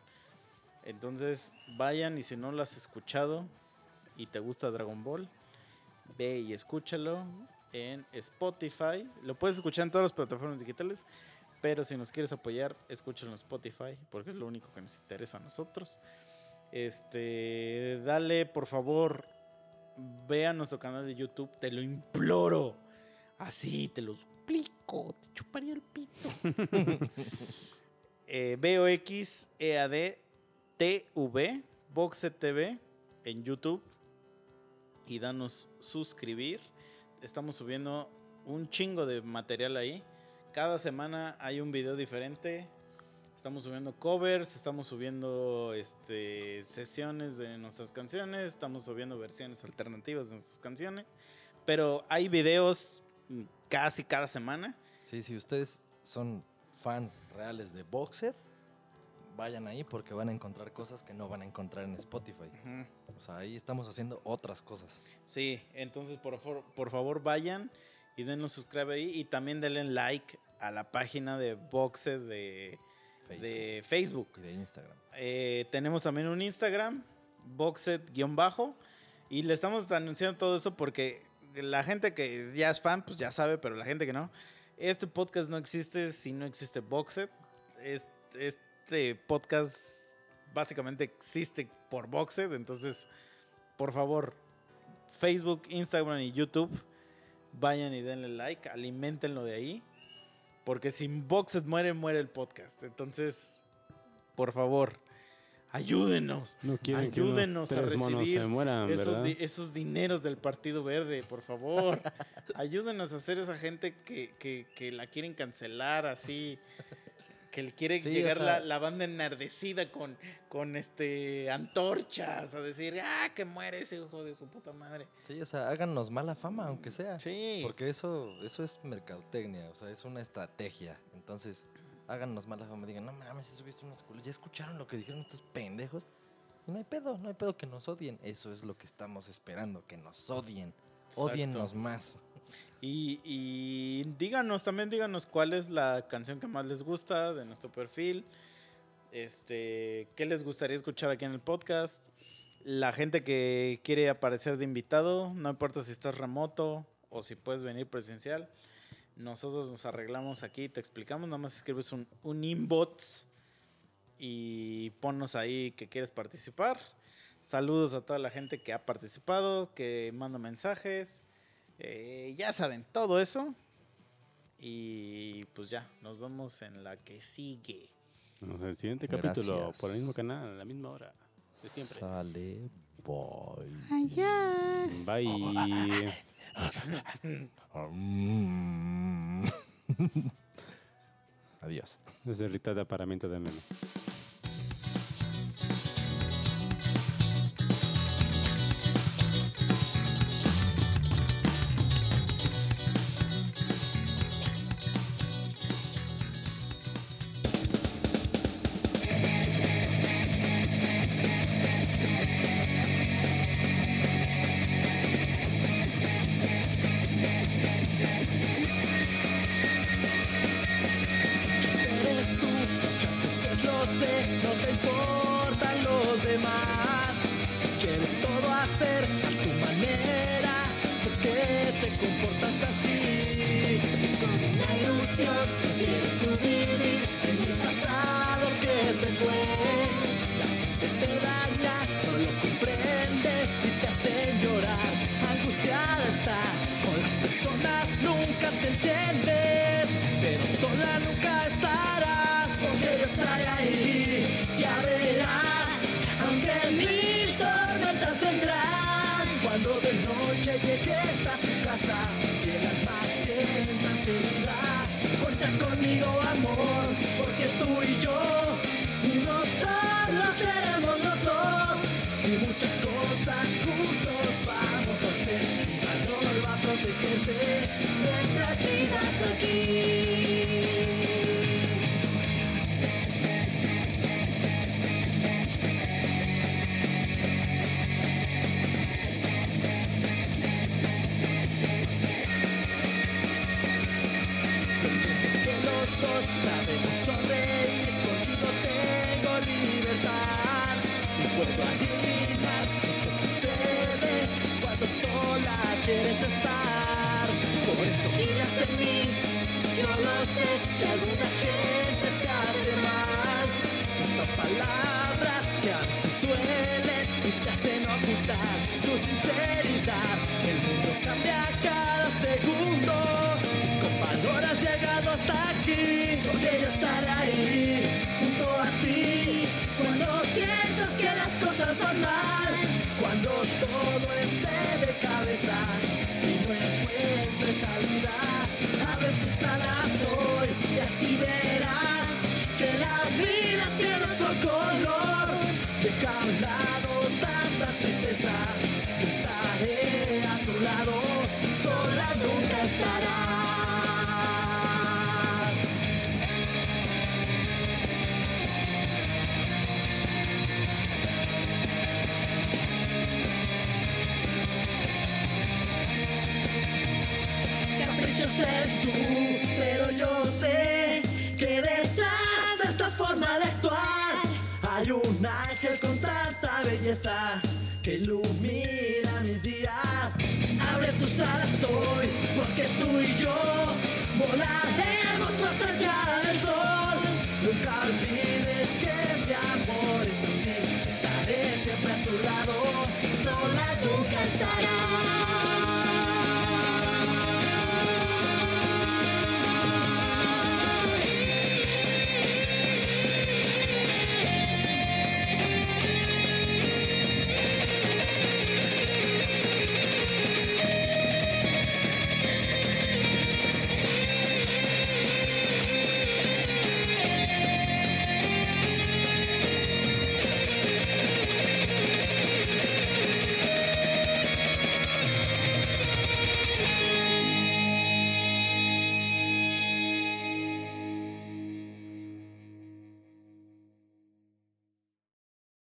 Speaker 3: Entonces, vayan y si no lo has escuchado y te gusta Dragon Ball, ve y escúchalo en Spotify. Lo puedes escuchar en todas las plataformas digitales, pero si nos quieres apoyar, escúchalo en Spotify, porque es lo único que nos interesa a nosotros. Este, dale, por favor, ve a nuestro canal de YouTube, te lo imploro. Así, te lo suplico, te chuparía el pito. [laughs] eh, BOX EAD TV, Boxe TV en YouTube y danos suscribir. Estamos subiendo un chingo de material ahí. Cada semana hay un video diferente. Estamos subiendo covers, estamos subiendo este, sesiones de nuestras canciones, estamos subiendo versiones alternativas de nuestras canciones. Pero hay videos casi cada semana.
Speaker 1: Sí, si ustedes son fans reales de Boxed, vayan ahí porque van a encontrar cosas que no van a encontrar en Spotify. O sea, ahí estamos haciendo otras cosas.
Speaker 3: Sí, entonces por, favor- por favor vayan y denos subscribe ahí y también denle like a la página de Boxe de
Speaker 1: Facebook
Speaker 3: de Facebook.
Speaker 1: y de Instagram.
Speaker 3: Eh, tenemos también un Instagram, Boxet-bajo. Y le estamos anunciando todo eso porque la gente que ya es fan, pues ya sabe, pero la gente que no. Este podcast no existe si no existe Boxet. Es- Este podcast básicamente existe por Boxet. Entonces, por favor, Facebook, Instagram y YouTube, vayan y denle like, alimentenlo de ahí. Porque sin Boxet muere, muere el podcast. Entonces, por favor, ayúdenos.
Speaker 5: No quieren
Speaker 3: Ayúdenos
Speaker 5: que
Speaker 3: a
Speaker 5: unos tres monos
Speaker 3: recibir
Speaker 5: se mueran,
Speaker 3: Esos,
Speaker 5: ¿verdad?
Speaker 3: di- esos dineros del Partido Verde, por favor. [laughs] Ayúdenos a hacer esa gente que, que- que la quieren cancelar así. Que le quiere
Speaker 1: Sí, o
Speaker 3: llegar
Speaker 1: sea-
Speaker 3: la, la banda enardecida con, con este antorchas a decir, ah, que muere ese hijo de su puta madre.
Speaker 1: Sí, o sea, háganos mala fama, aunque sea.
Speaker 3: Sí.
Speaker 1: Porque eso, eso es mercadotecnia, o sea, es una estrategia. Entonces, háganos mala fama, digan, no mames, eso viste unos culos. ¿Ya escucharon lo que dijeron estos pendejos? Y no hay pedo, no hay pedo que nos odien. Eso es lo que estamos esperando, que nos odien. Odienos más.
Speaker 3: Y, y díganos, también díganos cuál es la canción que más les gusta de nuestro perfil. Este, qué les gustaría escuchar aquí en el podcast. La gente que quiere aparecer de invitado, no importa si estás remoto o si puedes venir presencial. Nosotros nos arreglamos aquí, te explicamos, nada más escribes un, un inbox y ponnos ahí que quieres participar. Saludos a toda la gente que ha participado, que manda mensajes. Eh, ya saben, todo eso. Y pues ya, nos vemos en la que sigue.
Speaker 5: Nos vemos en el siguiente capítulo,
Speaker 1: Gracias.
Speaker 5: por el mismo canal, a la misma hora. De siempre.
Speaker 1: Sale, boy.
Speaker 5: Bye. [laughs]
Speaker 1: Mm. [laughs] Adiós.
Speaker 5: Es el ritual de aparamiento de meme.